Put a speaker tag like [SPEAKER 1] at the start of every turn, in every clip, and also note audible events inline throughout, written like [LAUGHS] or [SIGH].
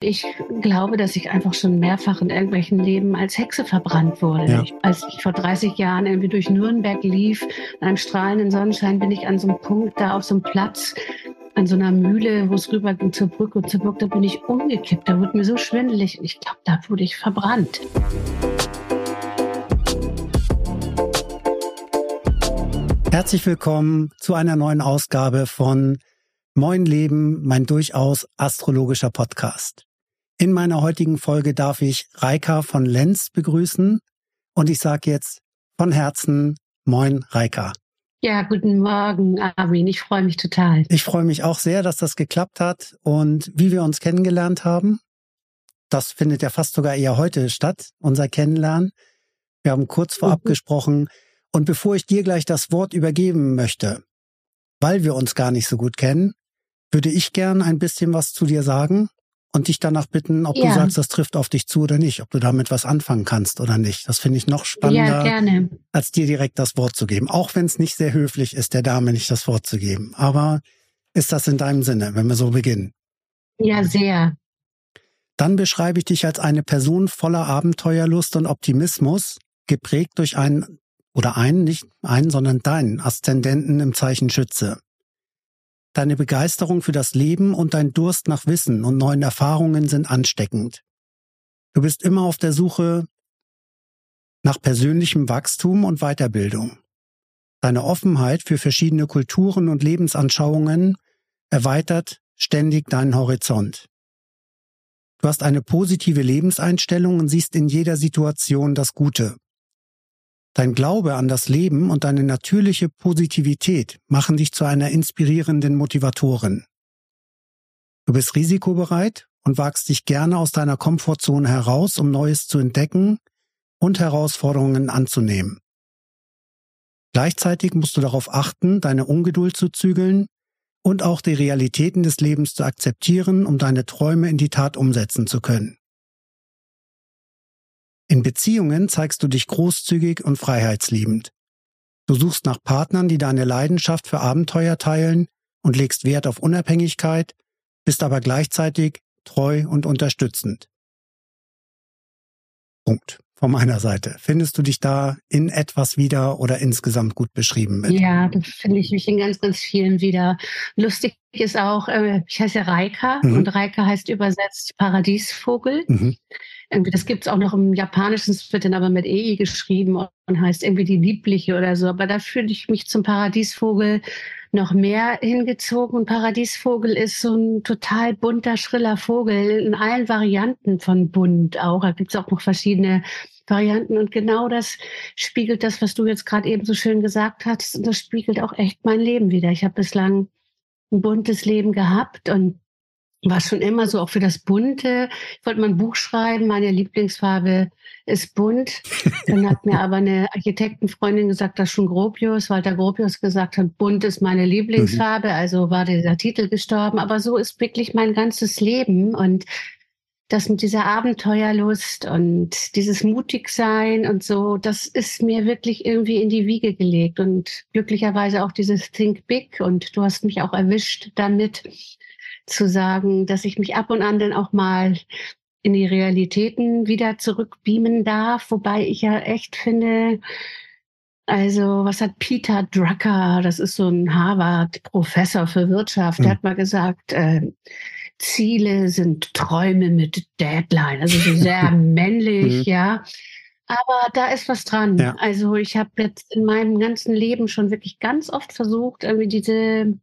[SPEAKER 1] Ich glaube, dass ich einfach schon mehrfach in irgendwelchen Leben als Hexe verbrannt wurde. Ja. Ich, als ich vor 30 Jahren irgendwie durch Nürnberg lief, in einem strahlenden Sonnenschein, bin ich an so einem Punkt da auf so einem Platz, an so einer Mühle, wo es rüber ging zur Brücke und zur Burg, da bin ich umgekippt. Da wurde mir so schwindelig ich glaube, da wurde ich verbrannt.
[SPEAKER 2] Herzlich willkommen zu einer neuen Ausgabe von Moin Leben, mein durchaus astrologischer Podcast. In meiner heutigen Folge darf ich Reika von Lenz begrüßen und ich sage jetzt von Herzen Moin Reika.
[SPEAKER 1] Ja, guten Morgen, Armin. Ich freue mich total.
[SPEAKER 2] Ich freue mich auch sehr, dass das geklappt hat und wie wir uns kennengelernt haben. Das findet ja fast sogar eher heute statt, unser Kennenlernen. Wir haben kurz vorab mhm. gesprochen. Und bevor ich dir gleich das Wort übergeben möchte, weil wir uns gar nicht so gut kennen, würde ich gern ein bisschen was zu dir sagen und dich danach bitten, ob ja. du sagst, das trifft auf dich zu oder nicht, ob du damit was anfangen kannst oder nicht. Das finde ich noch spannender, ja, als dir direkt das Wort zu geben. Auch wenn es nicht sehr höflich ist, der Dame nicht das Wort zu geben. Aber ist das in deinem Sinne, wenn wir so beginnen?
[SPEAKER 1] Ja, sehr.
[SPEAKER 2] Dann beschreibe ich dich als eine Person voller Abenteuerlust und Optimismus, geprägt durch einen oder einen, nicht einen, sondern deinen Aszendenten im Zeichen Schütze. Deine Begeisterung für das Leben und dein Durst nach Wissen und neuen Erfahrungen sind ansteckend. Du bist immer auf der Suche nach persönlichem Wachstum und Weiterbildung. Deine Offenheit für verschiedene Kulturen und Lebensanschauungen erweitert ständig deinen Horizont. Du hast eine positive Lebenseinstellung und siehst in jeder Situation das Gute. Dein Glaube an das Leben und deine natürliche Positivität machen dich zu einer inspirierenden Motivatorin. Du bist risikobereit und wagst dich gerne aus deiner Komfortzone heraus, um Neues zu entdecken und Herausforderungen anzunehmen. Gleichzeitig musst du darauf achten, deine Ungeduld zu zügeln und auch die Realitäten des Lebens zu akzeptieren, um deine Träume in die Tat umsetzen zu können. In Beziehungen zeigst du dich großzügig und freiheitsliebend. Du suchst nach Partnern, die deine Leidenschaft für Abenteuer teilen und legst Wert auf Unabhängigkeit, bist aber gleichzeitig treu und unterstützend. Punkt. Von meiner Seite. Findest du dich da in etwas wieder oder insgesamt gut beschrieben
[SPEAKER 1] mit? Ja, da finde ich mich in ganz, ganz vielen wieder. Lustig ist auch, äh, ich heiße Reika mhm. und Reika heißt übersetzt Paradiesvogel. Mhm. Irgendwie, das gibt es auch noch im Japanischen, es wird dann aber mit EI geschrieben und heißt irgendwie die Liebliche oder so. Aber da fühle ich mich zum Paradiesvogel noch mehr hingezogen. Und Paradiesvogel ist so ein total bunter, schriller Vogel in allen Varianten von bunt auch. Da gibt es auch noch verschiedene Varianten. Und genau das spiegelt das, was du jetzt gerade eben so schön gesagt hast. Und das spiegelt auch echt mein Leben wieder. Ich habe bislang ein buntes Leben gehabt und war schon immer so auch für das Bunte. Ich wollte mal ein Buch schreiben, meine Lieblingsfarbe ist bunt. Dann hat mir aber eine Architektenfreundin gesagt, dass schon Gropius, Walter Gropius gesagt hat, bunt ist meine Lieblingsfarbe. Also war dieser Titel gestorben. Aber so ist wirklich mein ganzes Leben und das mit dieser Abenteuerlust und dieses Mutigsein und so, das ist mir wirklich irgendwie in die Wiege gelegt und glücklicherweise auch dieses Think Big und du hast mich auch erwischt damit zu sagen, dass ich mich ab und an dann auch mal in die Realitäten wieder zurückbeamen darf, wobei ich ja echt finde, also was hat Peter Drucker, das ist so ein Harvard-Professor für Wirtschaft, mhm. der hm. hat mal gesagt, äh, Ziele sind Träume mit Deadline, also so sehr [LAUGHS] männlich, mhm. ja. Aber da ist was dran. Ja. Also ich habe jetzt in meinem ganzen Leben schon wirklich ganz oft versucht, irgendwie diese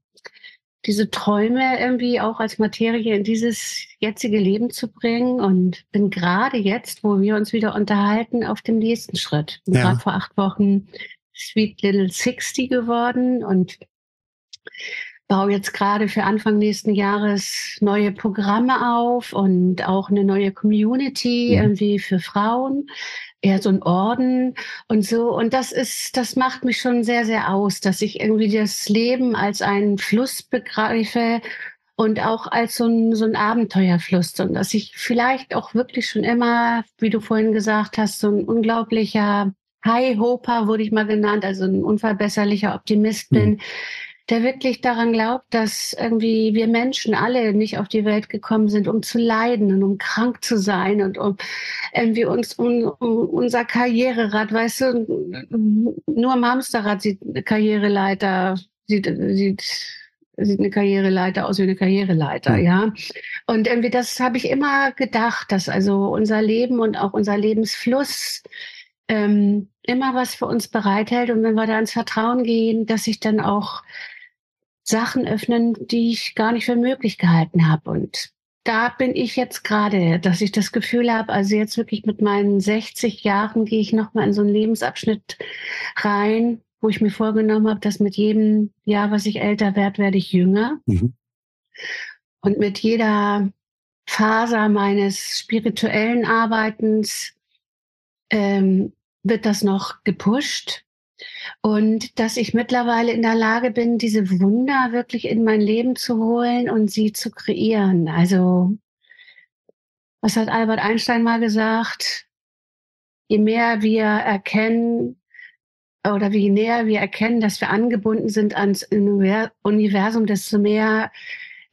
[SPEAKER 1] diese Träume irgendwie auch als Materie in dieses jetzige Leben zu bringen und bin gerade jetzt, wo wir uns wieder unterhalten, auf dem nächsten Schritt. Bin ja. gerade vor acht Wochen Sweet Little Sixty geworden und baue jetzt gerade für Anfang nächsten Jahres neue Programme auf und auch eine neue Community mhm. irgendwie für Frauen eher so ein Orden und so. Und das ist, das macht mich schon sehr, sehr aus, dass ich irgendwie das Leben als einen Fluss begreife und auch als so ein, so ein Abenteuerfluss und dass ich vielleicht auch wirklich schon immer, wie du vorhin gesagt hast, so ein unglaublicher High Hoper wurde ich mal genannt, also ein unverbesserlicher Optimist bin. Mhm der wirklich daran glaubt, dass irgendwie wir Menschen alle nicht auf die Welt gekommen sind, um zu leiden und um krank zu sein und um irgendwie uns um, um unser Karriererad, weißt du, nur am Hamsterrad sieht eine Karriereleiter, sieht, sieht sieht eine Karriereleiter aus wie eine Karriereleiter, mhm. ja. Und irgendwie das habe ich immer gedacht, dass also unser Leben und auch unser Lebensfluss ähm, immer was für uns bereithält. Und wenn wir da ins Vertrauen gehen, dass sich dann auch Sachen öffnen, die ich gar nicht für möglich gehalten habe. Und da bin ich jetzt gerade, dass ich das Gefühl habe, also jetzt wirklich mit meinen 60 Jahren gehe ich nochmal in so einen Lebensabschnitt rein, wo ich mir vorgenommen habe, dass mit jedem Jahr, was ich älter werde, werde ich jünger. Mhm. Und mit jeder Faser meines spirituellen Arbeitens ähm, wird das noch gepusht. Und dass ich mittlerweile in der Lage bin, diese Wunder wirklich in mein Leben zu holen und sie zu kreieren. Also, was hat Albert Einstein mal gesagt? Je mehr wir erkennen, oder wie näher wir erkennen, dass wir angebunden sind ans Universum, desto mehr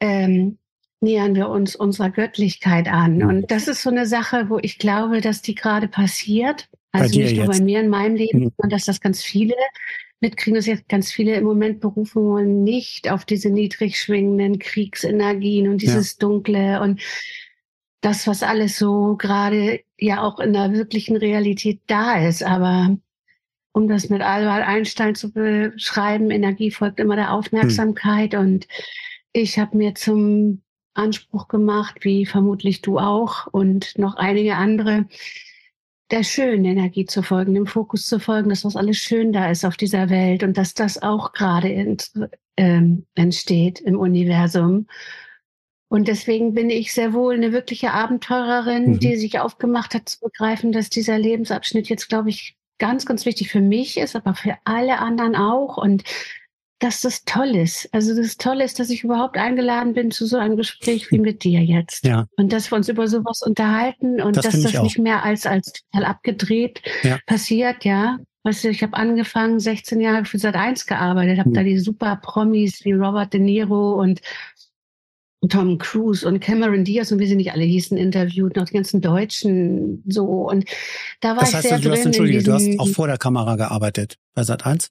[SPEAKER 1] ähm, nähern wir uns unserer Göttlichkeit an. Und das ist so eine Sache, wo ich glaube, dass die gerade passiert. Also nicht nur jetzt. bei mir in meinem Leben, mhm. sondern dass das ganz viele mitkriegen, dass jetzt ganz viele im Moment berufen wollen, nicht auf diese niedrig schwingenden Kriegsenergien und dieses ja. Dunkle und das, was alles so gerade ja auch in der wirklichen Realität da ist. Aber um das mit Albert Einstein zu beschreiben, Energie folgt immer der Aufmerksamkeit. Hm. Und ich habe mir zum Anspruch gemacht, wie vermutlich du auch und noch einige andere, der schönen Energie zu folgen, dem Fokus zu folgen, dass was alles schön da ist auf dieser Welt und dass das auch gerade ent, ähm, entsteht im Universum. Und deswegen bin ich sehr wohl eine wirkliche Abenteurerin, mhm. die sich aufgemacht hat zu begreifen, dass dieser Lebensabschnitt jetzt, glaube ich, ganz, ganz wichtig für mich ist, aber für alle anderen auch. Und dass das toll ist. Also das Tolle ist, dass ich überhaupt eingeladen bin zu so einem Gespräch wie mit dir jetzt. Ja. Und dass wir uns über sowas unterhalten und das dass das nicht mehr als, als total abgedreht ja. passiert, ja. Weißt du, ich habe angefangen, 16 Jahre für Sat 1 gearbeitet, habe mhm. da die super Promis wie Robert De Niro und Tom Cruise und Cameron Diaz und wie sie nicht alle hießen, interviewt, noch die ganzen Deutschen so. Und da war das heißt, ich sehr
[SPEAKER 2] du
[SPEAKER 1] drin
[SPEAKER 2] hast, Entschuldige, du hast auch vor der Kamera gearbeitet bei Sat 1?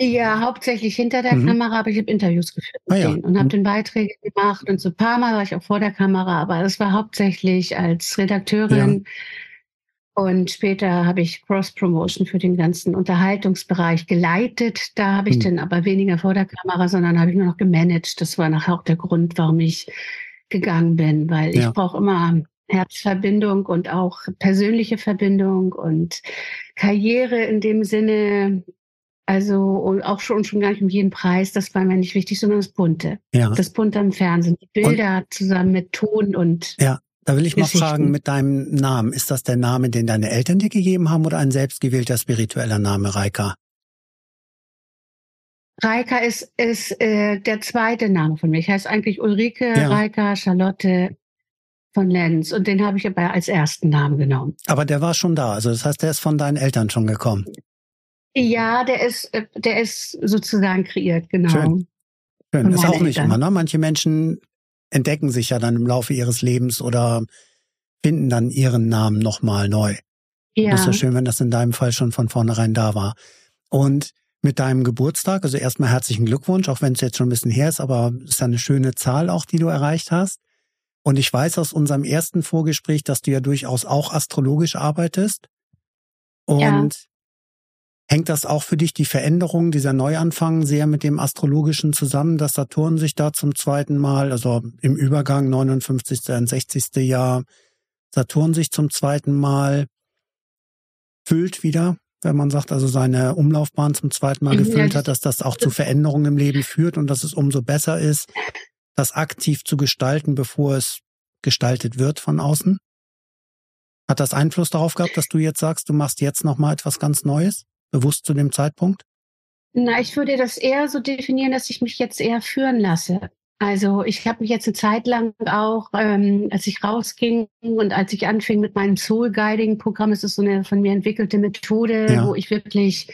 [SPEAKER 1] Ja, hauptsächlich hinter der mhm. Kamera, aber ich habe Interviews geführt mit ah, ja. und habe mhm. den Beiträge gemacht und so ein paar Mal war ich auch vor der Kamera, aber das war hauptsächlich als Redakteurin. Ja. Und später habe ich Cross-Promotion für den ganzen Unterhaltungsbereich geleitet. Da habe ich mhm. dann aber weniger vor der Kamera, sondern habe ich nur noch gemanagt. Das war nachher auch der Grund, warum ich gegangen bin, weil ja. ich brauche immer Herzverbindung und auch persönliche Verbindung und Karriere in dem Sinne. Also und auch schon schon gar nicht um jeden Preis, das war mir nicht wichtig, sondern das Bunte. Ja. Das Bunte im Fernsehen, die Bilder und, zusammen mit Ton und
[SPEAKER 2] ja. Da will ich mal fragen mit deinem Namen. Ist das der Name, den deine Eltern dir gegeben haben oder ein selbstgewählter spiritueller Name, Reika?
[SPEAKER 1] Reika ist, ist äh, der zweite Name von mir. Ich heiße eigentlich Ulrike ja. Reika Charlotte von Lenz und den habe ich aber als ersten Namen genommen.
[SPEAKER 2] Aber der war schon da, also das heißt, der ist von deinen Eltern schon gekommen.
[SPEAKER 1] Ja, der ist, äh, der ist sozusagen kreiert, genau. Schön.
[SPEAKER 2] Schön. Ist auch nicht immer, ne? Manche Menschen entdecken sich ja dann im Laufe ihres Lebens oder finden dann ihren Namen nochmal neu. Ja. Das ist ja schön, wenn das in deinem Fall schon von vornherein da war. Und mit deinem Geburtstag, also erstmal herzlichen Glückwunsch, auch wenn es jetzt schon ein bisschen her ist, aber es ist ja eine schöne Zahl auch, die du erreicht hast. Und ich weiß aus unserem ersten Vorgespräch, dass du ja durchaus auch astrologisch arbeitest. Und ja. Hängt das auch für dich die Veränderung, dieser Neuanfang sehr mit dem Astrologischen zusammen, dass Saturn sich da zum zweiten Mal, also im Übergang 59. und 60. Jahr, Saturn sich zum zweiten Mal füllt wieder, wenn man sagt, also seine Umlaufbahn zum zweiten Mal gefüllt hat, dass das auch zu Veränderungen im Leben führt und dass es umso besser ist, das aktiv zu gestalten, bevor es gestaltet wird von außen? Hat das Einfluss darauf gehabt, dass du jetzt sagst, du machst jetzt nochmal etwas ganz Neues? Bewusst zu dem Zeitpunkt?
[SPEAKER 1] Na, ich würde das eher so definieren, dass ich mich jetzt eher führen lasse. Also ich habe mich jetzt eine Zeit lang auch, ähm, als ich rausging und als ich anfing mit meinem Soul Guiding Programm, es ist so eine von mir entwickelte Methode, ja. wo ich wirklich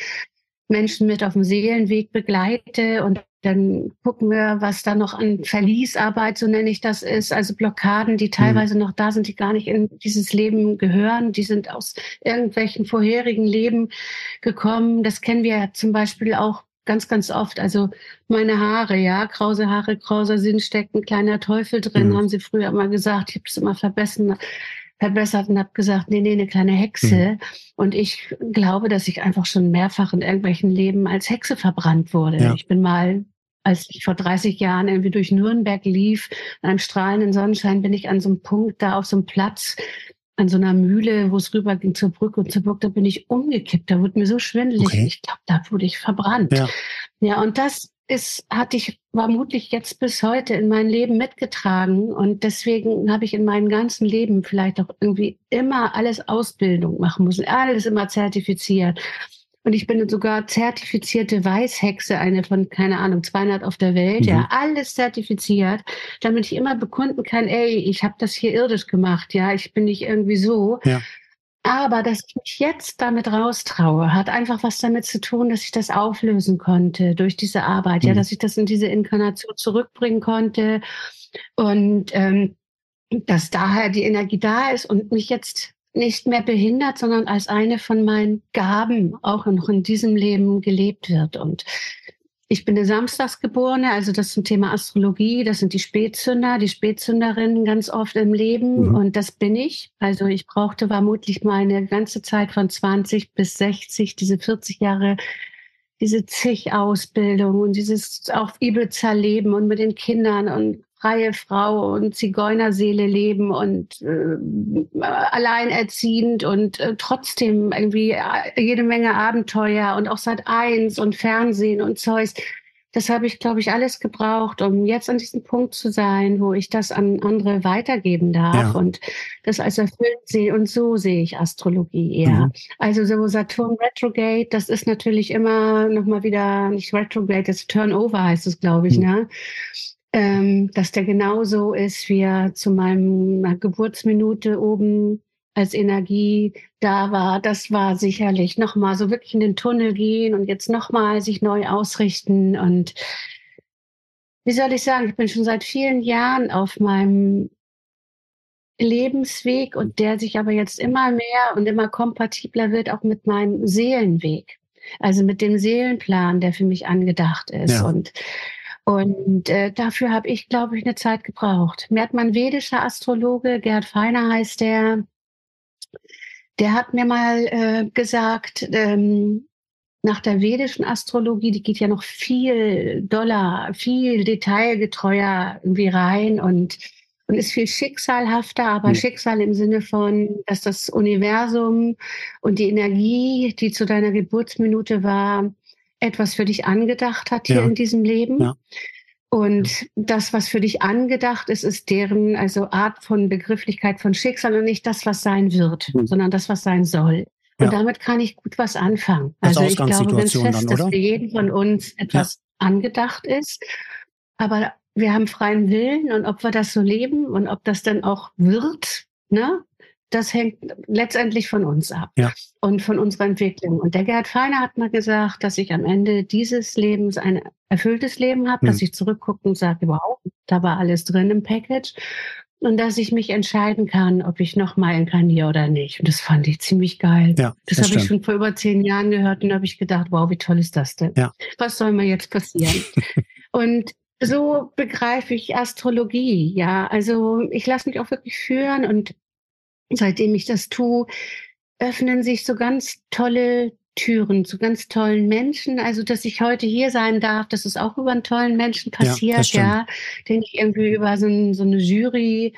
[SPEAKER 1] Menschen mit auf dem Seelenweg begleite und dann gucken wir, was da noch an Verliesarbeit, so nenne ich das ist, also Blockaden, die teilweise mhm. noch da sind, die gar nicht in dieses Leben gehören, die sind aus irgendwelchen vorherigen Leben gekommen. Das kennen wir zum Beispiel auch ganz, ganz oft. Also meine Haare, ja, krause Haare, krauser Sinn steckt ein kleiner Teufel drin, mhm. haben sie früher immer gesagt. Ich habe das immer verbessert, verbessert und habe gesagt, nee, nee, eine kleine Hexe. Mhm. Und ich glaube, dass ich einfach schon mehrfach in irgendwelchen Leben als Hexe verbrannt wurde. Ja. Ich bin mal als ich vor 30 Jahren irgendwie durch Nürnberg lief, in einem strahlenden Sonnenschein, bin ich an so einem Punkt da auf so einem Platz an so einer Mühle, wo es rüber ging zur Brücke und zur Brücke, da bin ich umgekippt. Da wurde mir so schwindelig. Okay. Ich glaube, da wurde ich verbrannt. Ja. ja, und das ist, hatte ich vermutlich jetzt bis heute in mein Leben mitgetragen. Und deswegen habe ich in meinem ganzen Leben vielleicht auch irgendwie immer alles Ausbildung machen müssen, alles immer zertifiziert. Und ich bin sogar zertifizierte Weißhexe, eine von, keine Ahnung, 200 auf der Welt. Mhm. Ja, alles zertifiziert, damit ich immer bekunden kann, ey, ich habe das hier irdisch gemacht. Ja, ich bin nicht irgendwie so. Ja. Aber dass ich mich jetzt damit raustraue, hat einfach was damit zu tun, dass ich das auflösen konnte durch diese Arbeit. Mhm. Ja, dass ich das in diese Inkarnation zurückbringen konnte und ähm, dass daher die Energie da ist und mich jetzt nicht mehr behindert, sondern als eine von meinen Gaben auch noch in diesem Leben gelebt wird. Und ich bin eine Samstagsgeborene, also das zum Thema Astrologie, das sind die Spätzünder, die Spätzünderinnen ganz oft im Leben mhm. und das bin ich. Also ich brauchte vermutlich meine ganze Zeit von 20 bis 60, diese 40 Jahre, diese zig Ausbildung und dieses auf Ibiza leben und mit den Kindern und freie Frau und Zigeunerseele leben und äh, alleinerziehend und äh, trotzdem irgendwie äh, jede Menge Abenteuer und auch seit eins und Fernsehen und Zeus. Das habe ich, glaube ich, alles gebraucht, um jetzt an diesem Punkt zu sein, wo ich das an andere weitergeben darf ja. und das als erfüllt sehe. Und so sehe ich Astrologie eher. Mhm. Also so Saturn Retrograde, das ist natürlich immer nochmal wieder, nicht Retrograde, das Turnover heißt es, glaube ich, mhm. ne? ähm, dass der genauso ist, wie er zu meiner Geburtsminute oben als Energie da war. Das war sicherlich nochmal so wirklich in den Tunnel gehen und jetzt nochmal sich neu ausrichten. Und wie soll ich sagen, ich bin schon seit vielen Jahren auf meinem Lebensweg und der sich aber jetzt immer mehr und immer kompatibler wird auch mit meinem Seelenweg. Also mit dem Seelenplan, der für mich angedacht ist. Ja. Und und äh, dafür habe ich, glaube ich, eine Zeit gebraucht. Mir hat mein vedischer Astrologe, Gerd Feiner heißt der, der hat mir mal äh, gesagt, ähm, nach der vedischen Astrologie, die geht ja noch viel doller, viel detailgetreuer irgendwie rein und, und ist viel schicksalhafter, aber ja. Schicksal im Sinne von, dass das Universum und die Energie, die zu deiner Geburtsminute war, etwas für dich angedacht hat hier ja. in diesem Leben. Ja. Und das, was für dich angedacht ist, ist deren also Art von Begrifflichkeit von Schicksal und nicht das, was sein wird, mhm. sondern das, was sein soll. Und ja. damit kann ich gut was anfangen. also ich glaube ganz fest, dass für jeden von uns etwas angedacht ist. Aber wir haben freien Willen und ob wir das so leben und ob das dann auch wird, ne? Das hängt letztendlich von uns ab ja. und von unserer Entwicklung. Und der Gerhard Feiner hat mal gesagt, dass ich am Ende dieses Lebens ein erfülltes Leben habe, mhm. dass ich zurückgucke und sage, wow, da war alles drin im Package. Und dass ich mich entscheiden kann, ob ich nochmal inkarniere oder nicht. Und das fand ich ziemlich geil. Ja, das, das habe ich schon vor über zehn Jahren gehört und habe ich gedacht, wow, wie toll ist das denn? Ja. Was soll mir jetzt passieren? [LAUGHS] und so begreife ich Astrologie, ja. Also ich lasse mich auch wirklich führen und seitdem ich das tue, öffnen sich so ganz tolle Türen zu ganz tollen Menschen. Also, dass ich heute hier sein darf, dass es auch über einen tollen Menschen passiert, ja, ja den ich irgendwie über so, ein, so eine Jury,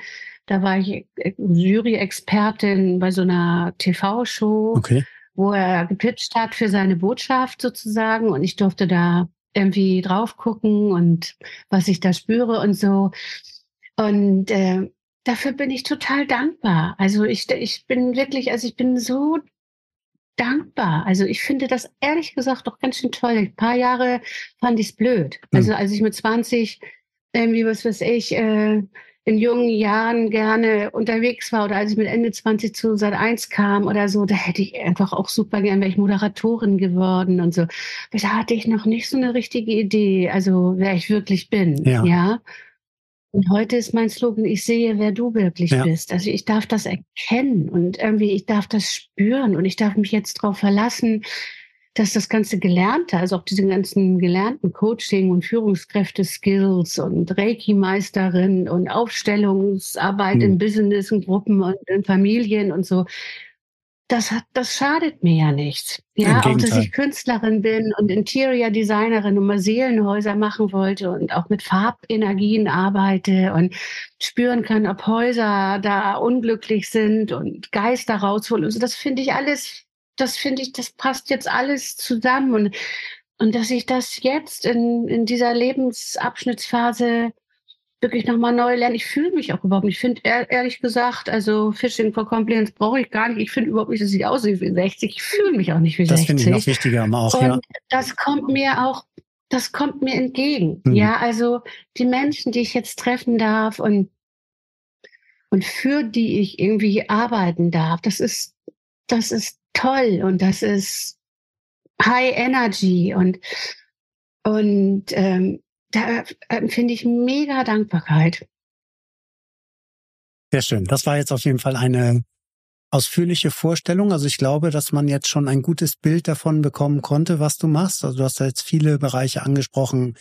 [SPEAKER 1] da war ich äh, Jury-Expertin bei so einer TV-Show, okay. wo er gepitcht hat für seine Botschaft sozusagen und ich durfte da irgendwie drauf gucken und was ich da spüre und so. Und äh, dafür bin ich total dankbar. Also ich, ich bin wirklich, also ich bin so dankbar. Also ich finde das ehrlich gesagt doch ganz schön toll. Ein paar Jahre fand ich es blöd. Hm. Also als ich mit 20 irgendwie, was weiß ich, äh, in jungen Jahren gerne unterwegs war oder als ich mit Ende 20 zu Sat 1 kam oder so, da hätte ich einfach auch super gern, wäre ich Moderatorin geworden und so. Da hatte ich noch nicht so eine richtige Idee, also wer ich wirklich bin, ja. ja? Und heute ist mein Slogan, ich sehe, wer du wirklich ja. bist. Also ich darf das erkennen und irgendwie, ich darf das spüren und ich darf mich jetzt darauf verlassen, dass das ganze Gelernte, also auch diese ganzen gelernten Coaching- und Führungskräfte-Skills und Reiki-Meisterin und Aufstellungsarbeit mhm. in Business, in Gruppen und in Familien und so, das hat, das schadet mir ja nichts. Ja, auch dass ich Künstlerin bin und Interior Designerin und mal Seelenhäuser machen wollte und auch mit Farbenergien arbeite und spüren kann, ob Häuser da unglücklich sind und Geister rausholen. Also das finde ich alles das finde ich, das passt jetzt alles zusammen. Und, und dass ich das jetzt in, in dieser Lebensabschnittsphase wirklich nochmal neu lerne. Ich fühle mich auch überhaupt nicht. Ich finde ehrlich gesagt, also Fishing for Compliance brauche ich gar nicht. Ich finde überhaupt nicht, dass ich aussehe wie 60. Ich fühle mich auch nicht wie
[SPEAKER 2] das
[SPEAKER 1] 60.
[SPEAKER 2] Das finde ich noch wichtiger auch,
[SPEAKER 1] Und
[SPEAKER 2] ja.
[SPEAKER 1] Das kommt mir auch, das kommt mir entgegen. Mhm. Ja, also die Menschen, die ich jetzt treffen darf und, und für die ich irgendwie arbeiten darf, das ist, das ist toll und das ist High Energy und, und ähm, da empfinde ich mega Dankbarkeit.
[SPEAKER 2] Sehr schön. Das war jetzt auf jeden Fall eine ausführliche Vorstellung. Also ich glaube, dass man jetzt schon ein gutes Bild davon bekommen konnte, was du machst. Also du hast jetzt viele Bereiche angesprochen,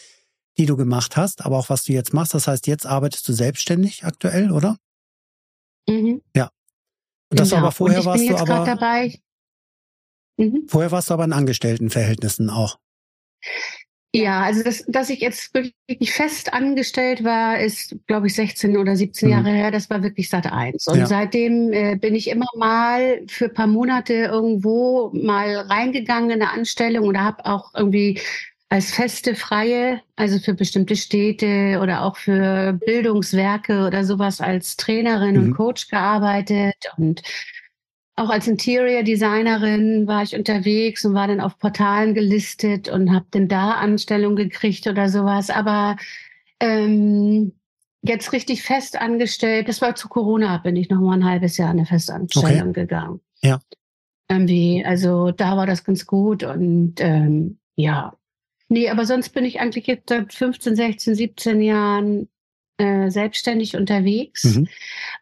[SPEAKER 2] die du gemacht hast, aber auch was du jetzt machst. Das heißt, jetzt arbeitest du selbstständig aktuell, oder?
[SPEAKER 1] Mhm.
[SPEAKER 2] Ja. Und das genau. aber vorher warst du aber.
[SPEAKER 1] Dabei,
[SPEAKER 2] Mhm. Vorher warst du aber in Angestelltenverhältnissen auch.
[SPEAKER 1] Ja, also das, dass ich jetzt wirklich fest angestellt war, ist, glaube ich, 16 oder 17 mhm. Jahre her. Das war wirklich Sat 1. Und ja. seitdem äh, bin ich immer mal für ein paar Monate irgendwo mal reingegangen in eine Anstellung oder habe auch irgendwie als feste Freie, also für bestimmte Städte oder auch für Bildungswerke oder sowas als Trainerin mhm. und Coach gearbeitet und auch als Interior Designerin war ich unterwegs und war dann auf Portalen gelistet und habe dann da Anstellung gekriegt oder sowas. Aber ähm, jetzt richtig fest angestellt, das war zu Corona, bin ich noch mal ein halbes Jahr in eine Festanstellung okay. gegangen.
[SPEAKER 2] Ja.
[SPEAKER 1] Irgendwie, also da war das ganz gut und ähm, ja. Nee, aber sonst bin ich eigentlich jetzt seit 15, 16, 17 Jahren äh, selbstständig unterwegs mhm.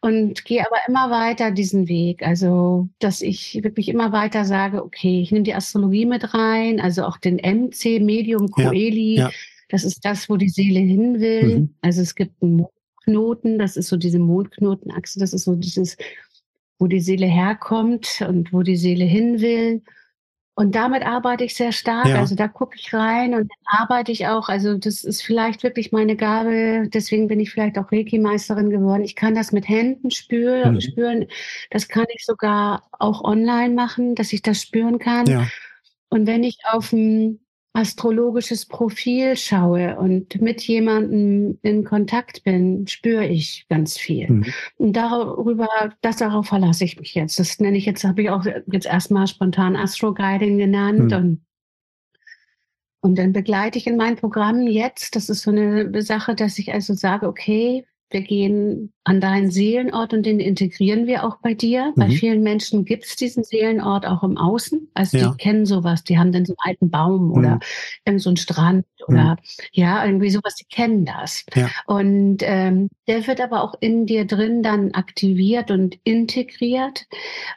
[SPEAKER 1] und gehe aber immer weiter diesen Weg. Also, dass ich wirklich immer weiter sage, okay, ich nehme die Astrologie mit rein, also auch den MC, Medium Coeli. Ja, ja. Das ist das, wo die Seele hin will. Mhm. Also es gibt einen Mondknoten, das ist so diese Mondknotenachse, das ist so dieses, wo die Seele herkommt und wo die Seele hin will. Und damit arbeite ich sehr stark. Ja. Also da gucke ich rein und arbeite ich auch. Also das ist vielleicht wirklich meine Gabe. Deswegen bin ich vielleicht auch Reiki-Meisterin geworden. Ich kann das mit Händen spüren. Mhm. spüren. Das kann ich sogar auch online machen, dass ich das spüren kann. Ja. Und wenn ich auf dem astrologisches Profil schaue und mit jemandem in Kontakt bin, spüre ich ganz viel. Mhm. Und darüber, das darauf verlasse ich mich jetzt. Das nenne ich jetzt, habe ich auch jetzt erstmal spontan Astro Guiding genannt mhm. und und dann begleite ich in meinen Programmen jetzt, das ist so eine Sache, dass ich also sage, okay, wir gehen an deinen Seelenort und den integrieren wir auch bei dir. Mhm. Bei vielen Menschen gibt es diesen Seelenort auch im Außen. Also ja. die kennen sowas, die haben dann so einen alten Baum oder mhm. irgend so einen Strand oder mhm. ja, irgendwie sowas, die kennen das. Ja. Und ähm, der wird aber auch in dir drin dann aktiviert und integriert.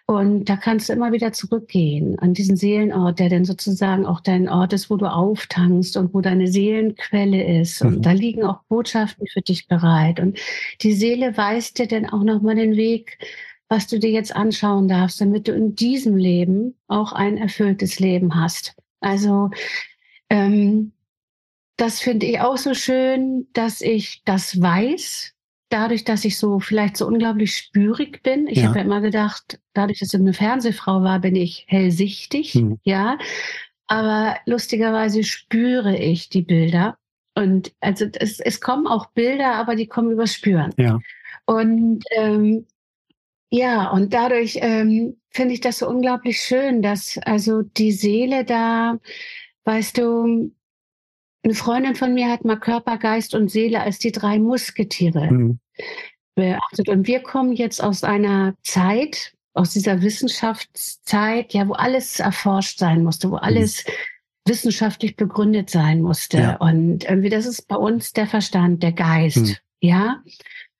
[SPEAKER 1] Und da kannst du immer wieder zurückgehen an diesen Seelenort, der dann sozusagen auch dein Ort ist, wo du auftankst und wo deine Seelenquelle ist. Und mhm. da liegen auch Botschaften für dich bereit. Und die Seele weist dir dann auch nochmal den Weg, was du dir jetzt anschauen darfst, damit du in diesem Leben auch ein erfülltes Leben hast. Also ähm, das finde ich auch so schön, dass ich das weiß, dadurch, dass ich so vielleicht so unglaublich spürig bin. Ich ja. habe ja immer gedacht, dadurch, dass ich eine Fernsehfrau war, bin ich hellsichtig, hm. ja. Aber lustigerweise spüre ich die Bilder und also es, es kommen auch Bilder, aber die kommen übers Spüren.
[SPEAKER 2] Ja.
[SPEAKER 1] Und ähm, ja, und dadurch ähm, finde ich das so unglaublich schön, dass also die Seele da, weißt du, eine Freundin von mir hat mal Körper, Geist und Seele als die drei Musketiere mhm. beachtet. Und wir kommen jetzt aus einer Zeit, aus dieser Wissenschaftszeit, ja, wo alles erforscht sein musste, wo mhm. alles mhm. Wissenschaftlich begründet sein musste. Ja. Und irgendwie, das ist bei uns der Verstand, der Geist, mhm. ja.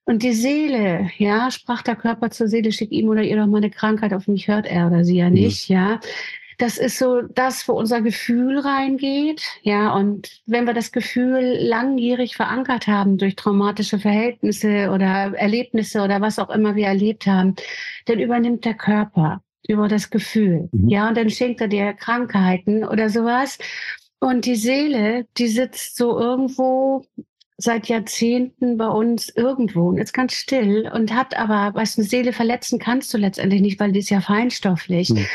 [SPEAKER 1] Und die Seele, ja, sprach der Körper zur Seele, schick ihm oder ihr doch mal eine Krankheit, auf mich hört er oder sie ja mhm. nicht, mhm. ja. Das ist so das, wo unser Gefühl reingeht. Ja, und wenn wir das Gefühl langjährig verankert haben durch traumatische Verhältnisse oder Erlebnisse oder was auch immer wir erlebt haben, dann übernimmt der Körper über das Gefühl. Mhm. Ja, und dann schenkt er dir Krankheiten oder sowas. Und die Seele, die sitzt so irgendwo seit Jahrzehnten bei uns irgendwo und ist ganz still und hat aber, was eine Seele verletzen kannst du letztendlich nicht, weil die ist ja feinstofflich. Mhm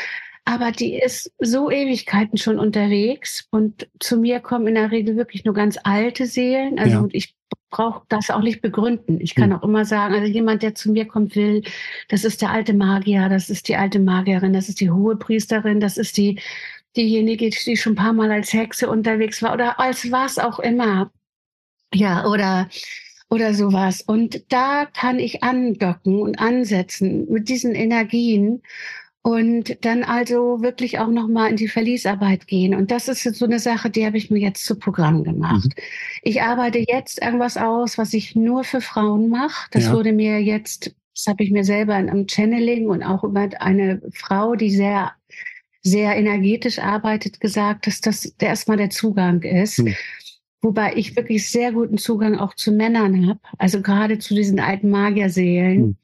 [SPEAKER 1] aber die ist so Ewigkeiten schon unterwegs und zu mir kommen in der Regel wirklich nur ganz alte Seelen. Also ja. ich brauche das auch nicht begründen. Ich kann hm. auch immer sagen, also jemand, der zu mir kommt, will, das ist der alte Magier, das ist die alte Magierin, das ist die hohe Priesterin, das ist die diejenige, die schon ein paar Mal als Hexe unterwegs war oder als was auch immer. Ja, oder oder sowas. Und da kann ich andocken und ansetzen mit diesen Energien und dann also wirklich auch nochmal in die Verliesarbeit gehen. Und das ist so eine Sache, die habe ich mir jetzt zu Programm gemacht. Mhm. Ich arbeite jetzt irgendwas aus, was ich nur für Frauen mache. Das ja. wurde mir jetzt, das habe ich mir selber in einem Channeling und auch über eine Frau, die sehr, sehr energetisch arbeitet, gesagt, dass das erstmal der Zugang ist. Mhm. Wobei ich wirklich sehr guten Zugang auch zu Männern habe, also gerade zu diesen alten Magierseelen. Mhm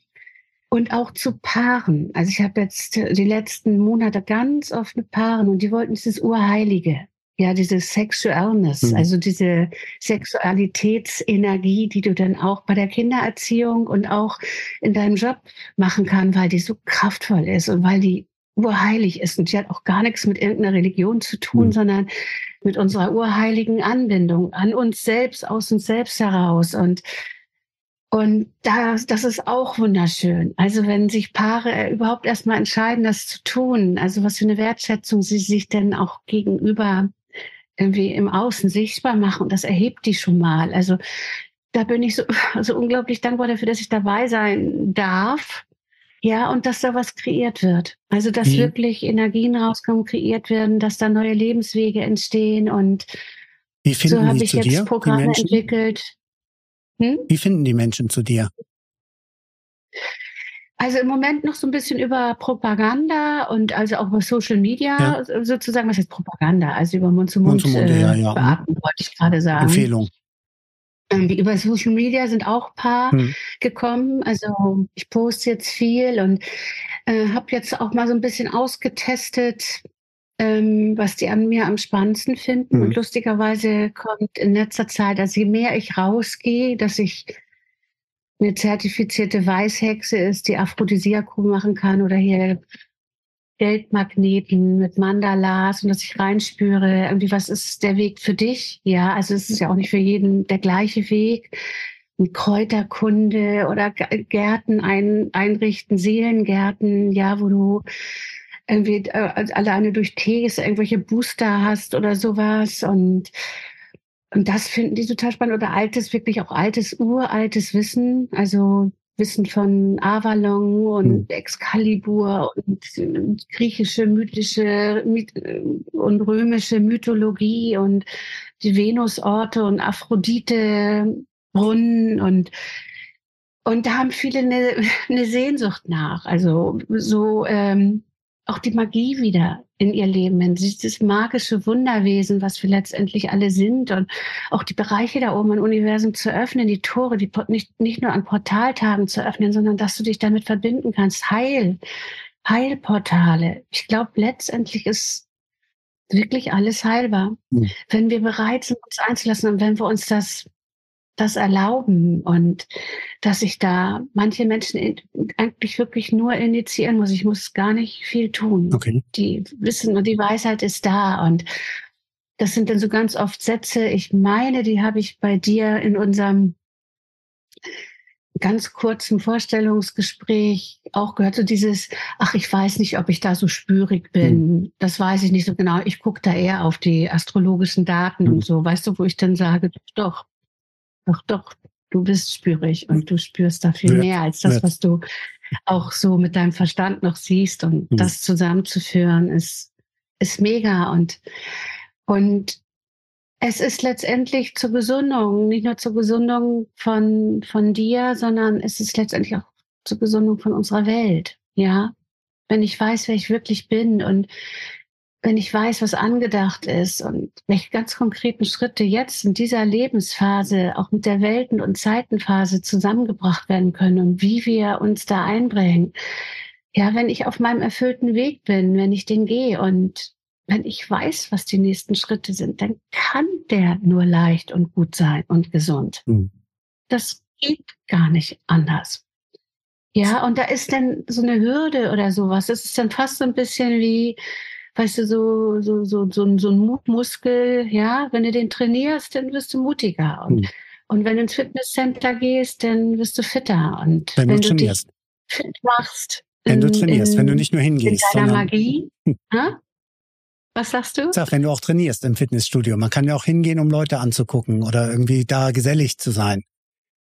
[SPEAKER 1] und auch zu Paaren. Also ich habe jetzt die letzten Monate ganz oft mit Paaren und die wollten dieses Urheilige. Ja, diese Sexualness, mhm. also diese Sexualitätsenergie, die du dann auch bei der Kindererziehung und auch in deinem Job machen kann, weil die so kraftvoll ist und weil die urheilig ist. Und die hat auch gar nichts mit irgendeiner Religion zu tun, mhm. sondern mit unserer urheiligen Anbindung an uns selbst, aus uns selbst heraus. Und und das, das ist auch wunderschön. Also wenn sich Paare überhaupt erstmal entscheiden, das zu tun, also was für eine Wertschätzung sie sich denn auch gegenüber irgendwie im Außen sichtbar machen, das erhebt die schon mal. Also da bin ich so, [LAUGHS] so unglaublich dankbar dafür, dass ich dabei sein darf. Ja, und dass da was kreiert wird. Also, dass mhm. wirklich Energien rauskommen, kreiert werden, dass da neue Lebenswege entstehen und so habe ich jetzt Programme entwickelt.
[SPEAKER 2] Hm? Wie finden die Menschen zu dir?
[SPEAKER 1] Also im Moment noch so ein bisschen über Propaganda und also auch über Social Media ja. sozusagen. Was heißt Propaganda? Also über Mund zu Mund, Mund, zu Mund äh, ja, ja. beatmen, wollte ich gerade sagen.
[SPEAKER 2] Empfehlung.
[SPEAKER 1] Ähm, über Social Media sind auch ein paar hm. gekommen. Also ich poste jetzt viel und äh, habe jetzt auch mal so ein bisschen ausgetestet, ähm, was die an mir am spannendsten finden. Mhm. Und lustigerweise kommt in letzter Zeit, also je mehr ich rausgehe, dass ich eine zertifizierte Weißhexe ist, die Aphrodisiakum machen kann oder hier Geldmagneten mit Mandalas und dass ich reinspüre, irgendwie, was ist der Weg für dich? Ja, also es ist ja auch nicht für jeden der gleiche Weg. Ein Kräuterkunde oder Gärten ein, einrichten, Seelengärten, ja, wo du irgendwie äh, alleine durch Tees irgendwelche Booster hast oder sowas und und das finden die total spannend oder altes, wirklich auch altes, uraltes Wissen, also Wissen von Avalon und hm. Excalibur und griechische, mythische und römische Mythologie und die Venusorte und Aphrodite Brunnen und und da haben viele eine, [LAUGHS] eine Sehnsucht nach, also so ähm, auch die Magie wieder in ihr Leben, dieses magische Wunderwesen, was wir letztendlich alle sind und auch die Bereiche da oben im Universum zu öffnen, die Tore, die nicht, nicht nur an Portaltagen zu öffnen, sondern dass du dich damit verbinden kannst. Heil, Heilportale. Ich glaube, letztendlich ist wirklich alles heilbar. Mhm. Wenn wir bereit sind, uns einzulassen und wenn wir uns das das erlauben und dass ich da manche Menschen eigentlich wirklich nur initiieren muss. Ich muss gar nicht viel tun.
[SPEAKER 2] Okay.
[SPEAKER 1] Die wissen und die Weisheit ist da und das sind dann so ganz oft Sätze. Ich meine, die habe ich bei dir in unserem ganz kurzen Vorstellungsgespräch auch gehört, so dieses, ach, ich weiß nicht, ob ich da so spürig bin. Mhm. Das weiß ich nicht so genau. Ich gucke da eher auf die astrologischen Daten mhm. und so, weißt du, wo ich dann sage, doch, doch, doch, du bist spürig und du spürst da viel wird, mehr als das, wird. was du auch so mit deinem Verstand noch siehst. Und mhm. das zusammenzuführen ist, ist mega. Und, und es ist letztendlich zur Gesundung, nicht nur zur Gesundung von, von dir, sondern es ist letztendlich auch zur Gesundung von unserer Welt. Ja, wenn ich weiß, wer ich wirklich bin und wenn ich weiß, was angedacht ist und welche ganz konkreten Schritte jetzt in dieser Lebensphase auch mit der Welten- und Zeitenphase zusammengebracht werden können und wie wir uns da einbringen. Ja, wenn ich auf meinem erfüllten Weg bin, wenn ich den gehe und wenn ich weiß, was die nächsten Schritte sind, dann kann der nur leicht und gut sein und gesund. Mhm. Das geht gar nicht anders. Ja, und da ist dann so eine Hürde oder sowas. Das ist dann fast so ein bisschen wie, weißt du, so, so, so, so, so ein Mutmuskel, ja, wenn du den trainierst, dann wirst du mutiger. Und, hm. und wenn du ins Fitnesscenter gehst, dann wirst du fitter. Und
[SPEAKER 2] wenn, wenn du, trainierst.
[SPEAKER 1] dich fit machst.
[SPEAKER 2] Wenn in, du trainierst, in, wenn du nicht nur hingehst.
[SPEAKER 1] In deiner Magie. Hm. Was sagst du?
[SPEAKER 2] Sag, wenn du auch trainierst im Fitnessstudio. Man kann ja auch hingehen, um Leute anzugucken oder irgendwie da gesellig zu sein.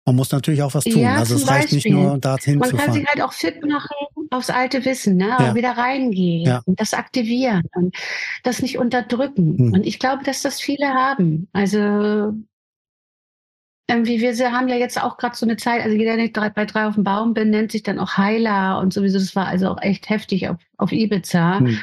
[SPEAKER 2] Man muss natürlich auch was tun. Ja, also es reicht Beispiel. nicht nur dorthin
[SPEAKER 1] Man
[SPEAKER 2] zu fahren.
[SPEAKER 1] Man kann sich halt auch fit machen aufs alte Wissen, ne? Ja. wieder reingehen ja. und das aktivieren und das nicht unterdrücken. Hm. Und ich glaube, dass das viele haben. Also irgendwie, wir haben ja jetzt auch gerade so eine Zeit, also jeder, der bei drei auf dem Baum bin, nennt sich dann auch Heiler und sowieso. Das war also auch echt heftig auf, auf Ibiza. Hm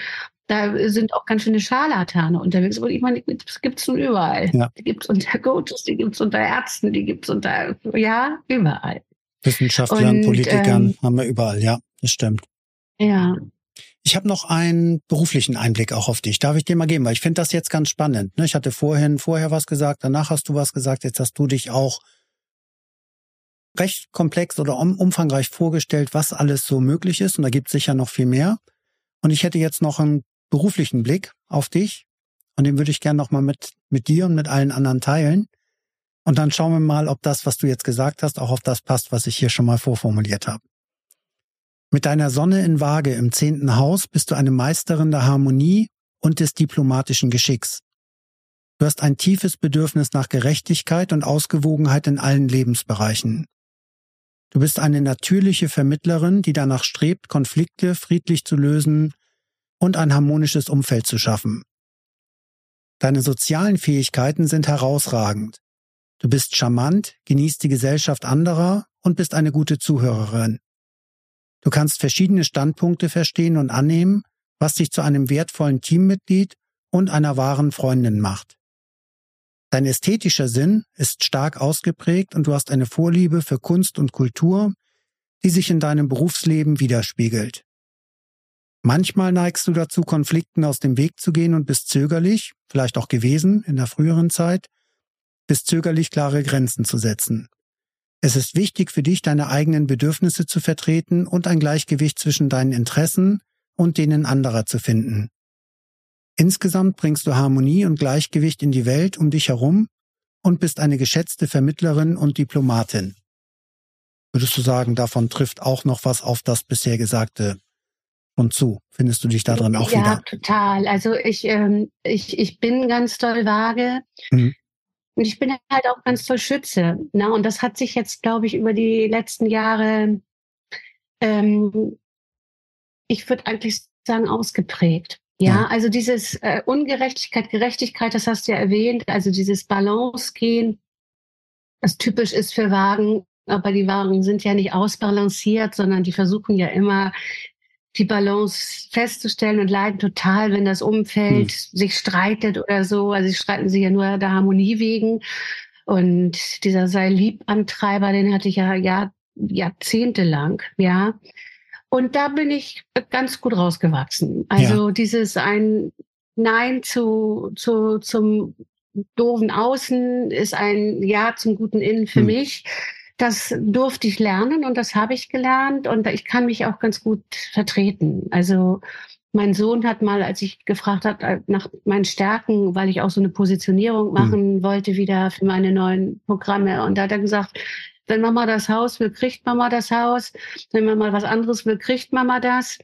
[SPEAKER 1] da sind auch ganz schöne Scharlatane unterwegs. Und ich meine, das gibt es nun überall. Ja. Die gibt es unter Coaches, die gibt es unter Ärzten, die gibt es unter, ja, überall.
[SPEAKER 2] Wissenschaftlern, und, Politikern ähm, haben wir überall, ja, das stimmt.
[SPEAKER 1] Ja.
[SPEAKER 2] Ich habe noch einen beruflichen Einblick auch auf dich. Darf ich dir mal geben? Weil ich finde das jetzt ganz spannend. Ne? Ich hatte vorhin vorher was gesagt, danach hast du was gesagt, jetzt hast du dich auch recht komplex oder umfangreich vorgestellt, was alles so möglich ist. Und da gibt es sicher noch viel mehr. Und ich hätte jetzt noch einen beruflichen Blick auf dich und den würde ich gerne nochmal mit, mit dir und mit allen anderen teilen. Und dann schauen wir mal, ob das, was du jetzt gesagt hast, auch auf das passt, was ich hier schon mal vorformuliert habe. Mit deiner Sonne in Waage im zehnten Haus bist du eine Meisterin der Harmonie und des diplomatischen Geschicks. Du hast ein tiefes Bedürfnis nach Gerechtigkeit und Ausgewogenheit in allen Lebensbereichen. Du bist eine natürliche Vermittlerin, die danach strebt, Konflikte friedlich zu lösen und ein harmonisches Umfeld zu schaffen. Deine sozialen Fähigkeiten sind herausragend. Du bist charmant, genießt die Gesellschaft anderer und bist eine gute Zuhörerin. Du kannst verschiedene Standpunkte verstehen und annehmen, was dich zu einem wertvollen Teammitglied und einer wahren Freundin macht. Dein ästhetischer Sinn ist stark ausgeprägt und du hast eine Vorliebe für Kunst und Kultur, die sich in deinem Berufsleben widerspiegelt. Manchmal neigst du dazu, Konflikten aus dem Weg zu gehen und bist zögerlich, vielleicht auch gewesen in der früheren Zeit, bist zögerlich, klare Grenzen zu setzen. Es ist wichtig für dich, deine eigenen Bedürfnisse zu vertreten und ein Gleichgewicht zwischen deinen Interessen und denen anderer zu finden. Insgesamt bringst du Harmonie und Gleichgewicht in die Welt um dich herum und bist eine geschätzte Vermittlerin und Diplomatin. Würdest du sagen, davon trifft auch noch was auf das bisher Gesagte und zu. Findest du dich da drin auch
[SPEAKER 1] ja,
[SPEAKER 2] wieder?
[SPEAKER 1] Ja, total. Also ich, ähm, ich, ich bin ganz toll vage. Mhm. Und ich bin halt auch ganz toll Schütze. Ne? Und das hat sich jetzt, glaube ich, über die letzten Jahre, ähm, ich würde eigentlich sagen, ausgeprägt. Ja, ja. also dieses äh, Ungerechtigkeit, Gerechtigkeit, das hast du ja erwähnt, also dieses Balance gehen, das typisch ist für Wagen, aber die Wagen sind ja nicht ausbalanciert, sondern die versuchen ja immer die Balance festzustellen und leiden total, wenn das Umfeld hm. sich streitet oder so. Also sie streiten sich ja nur der Harmonie wegen. Und dieser sei lieb Antreiber, den hatte ich ja, ja jahrzehntelang, ja. Und da bin ich ganz gut rausgewachsen. Also ja. dieses ein Nein zu, zu, zum doofen Außen ist ein Ja zum guten Innen für hm. mich. Das durfte ich lernen und das habe ich gelernt und ich kann mich auch ganz gut vertreten. Also mein Sohn hat mal, als ich gefragt habe äh, nach meinen Stärken, weil ich auch so eine Positionierung hm. machen mhm. wollte wieder für meine neuen Programme, und da hat er gesagt, wenn Mama das Haus will, kriegt Mama das Haus. Wenn Mama was anderes will, kriegt Mama das.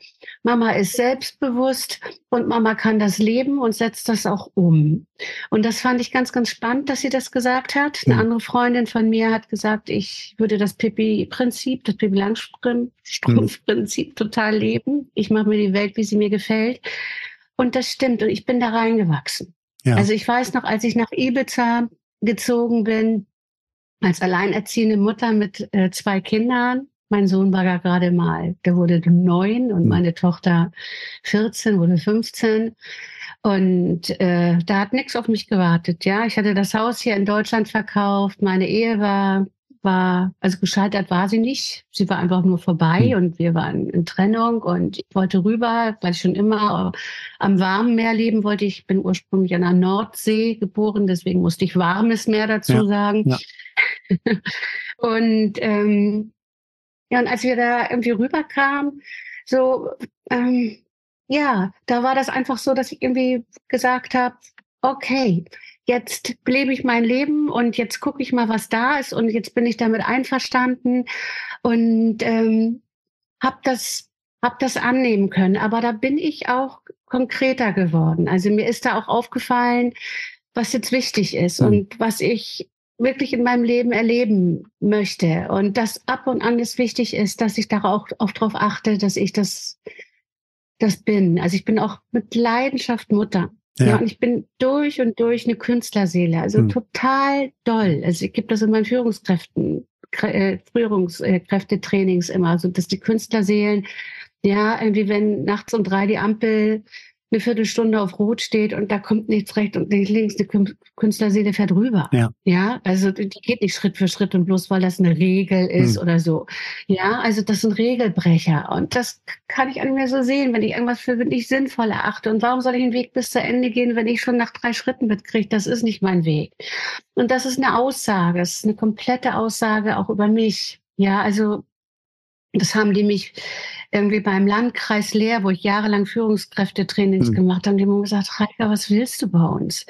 [SPEAKER 1] Mama ist selbstbewusst und Mama kann das leben und setzt das auch um. Und das fand ich ganz, ganz spannend, dass sie das gesagt hat. Eine andere Freundin von mir hat gesagt, ich würde das Pippi-Prinzip, das Pippi-Langstrumpf-Prinzip mhm. total leben. Ich mache mir die Welt, wie sie mir gefällt. Und das stimmt. Und ich bin da reingewachsen. Ja. Also ich weiß noch, als ich nach Ibiza gezogen bin, als alleinerziehende Mutter mit äh, zwei Kindern, mein Sohn war ja gerade mal, der wurde neun und hm. meine Tochter 14, wurde 15. Und äh, da hat nichts auf mich gewartet. Ja, ich hatte das Haus hier in Deutschland verkauft. Meine Ehe war war, also gescheitert war sie nicht. Sie war einfach nur vorbei mhm. und wir waren in Trennung und ich wollte rüber, weil ich schon immer am warmen Meer leben wollte. Ich bin ursprünglich an der Nordsee geboren, deswegen musste ich warmes Meer dazu ja. sagen. Ja. [LAUGHS] und ähm, ja, und als wir da irgendwie rüberkamen, so, ähm, ja, da war das einfach so, dass ich irgendwie gesagt habe, okay, jetzt lebe ich mein Leben und jetzt gucke ich mal, was da ist und jetzt bin ich damit einverstanden und ähm, habe das hab das annehmen können. Aber da bin ich auch konkreter geworden. Also mir ist da auch aufgefallen, was jetzt wichtig ist mhm. und was ich wirklich in meinem Leben erleben möchte. Und dass ab und an es wichtig ist, dass ich da auch, darauf achte, dass ich das, das bin. Also ich bin auch mit Leidenschaft Mutter. Ja. ja. und ich bin durch und durch eine Künstlerseele, also hm. total doll. Also ich gebe das in meinen Führungskräften, äh, Führungskräftetrainings immer, so also dass die Künstlerseelen, ja, irgendwie wenn nachts um drei die Ampel eine Viertelstunde auf Rot steht und da kommt nichts rechts und nicht links, die Künstlerseele fährt rüber. Ja. ja, also die geht nicht Schritt für Schritt und bloß weil das eine Regel ist hm. oder so. Ja, also das sind Regelbrecher und das kann ich an mir so sehen, wenn ich irgendwas für nicht sinnvoll erachte. Und warum soll ich einen Weg bis zu Ende gehen, wenn ich schon nach drei Schritten mitkriege? Das ist nicht mein Weg. Und das ist eine Aussage, das ist eine komplette Aussage auch über mich. Ja, also das haben die mich irgendwie beim Landkreis Leer, wo ich jahrelang Führungskräftetrainings mhm. gemacht habe, die haben gesagt, Reika, was willst du bei uns?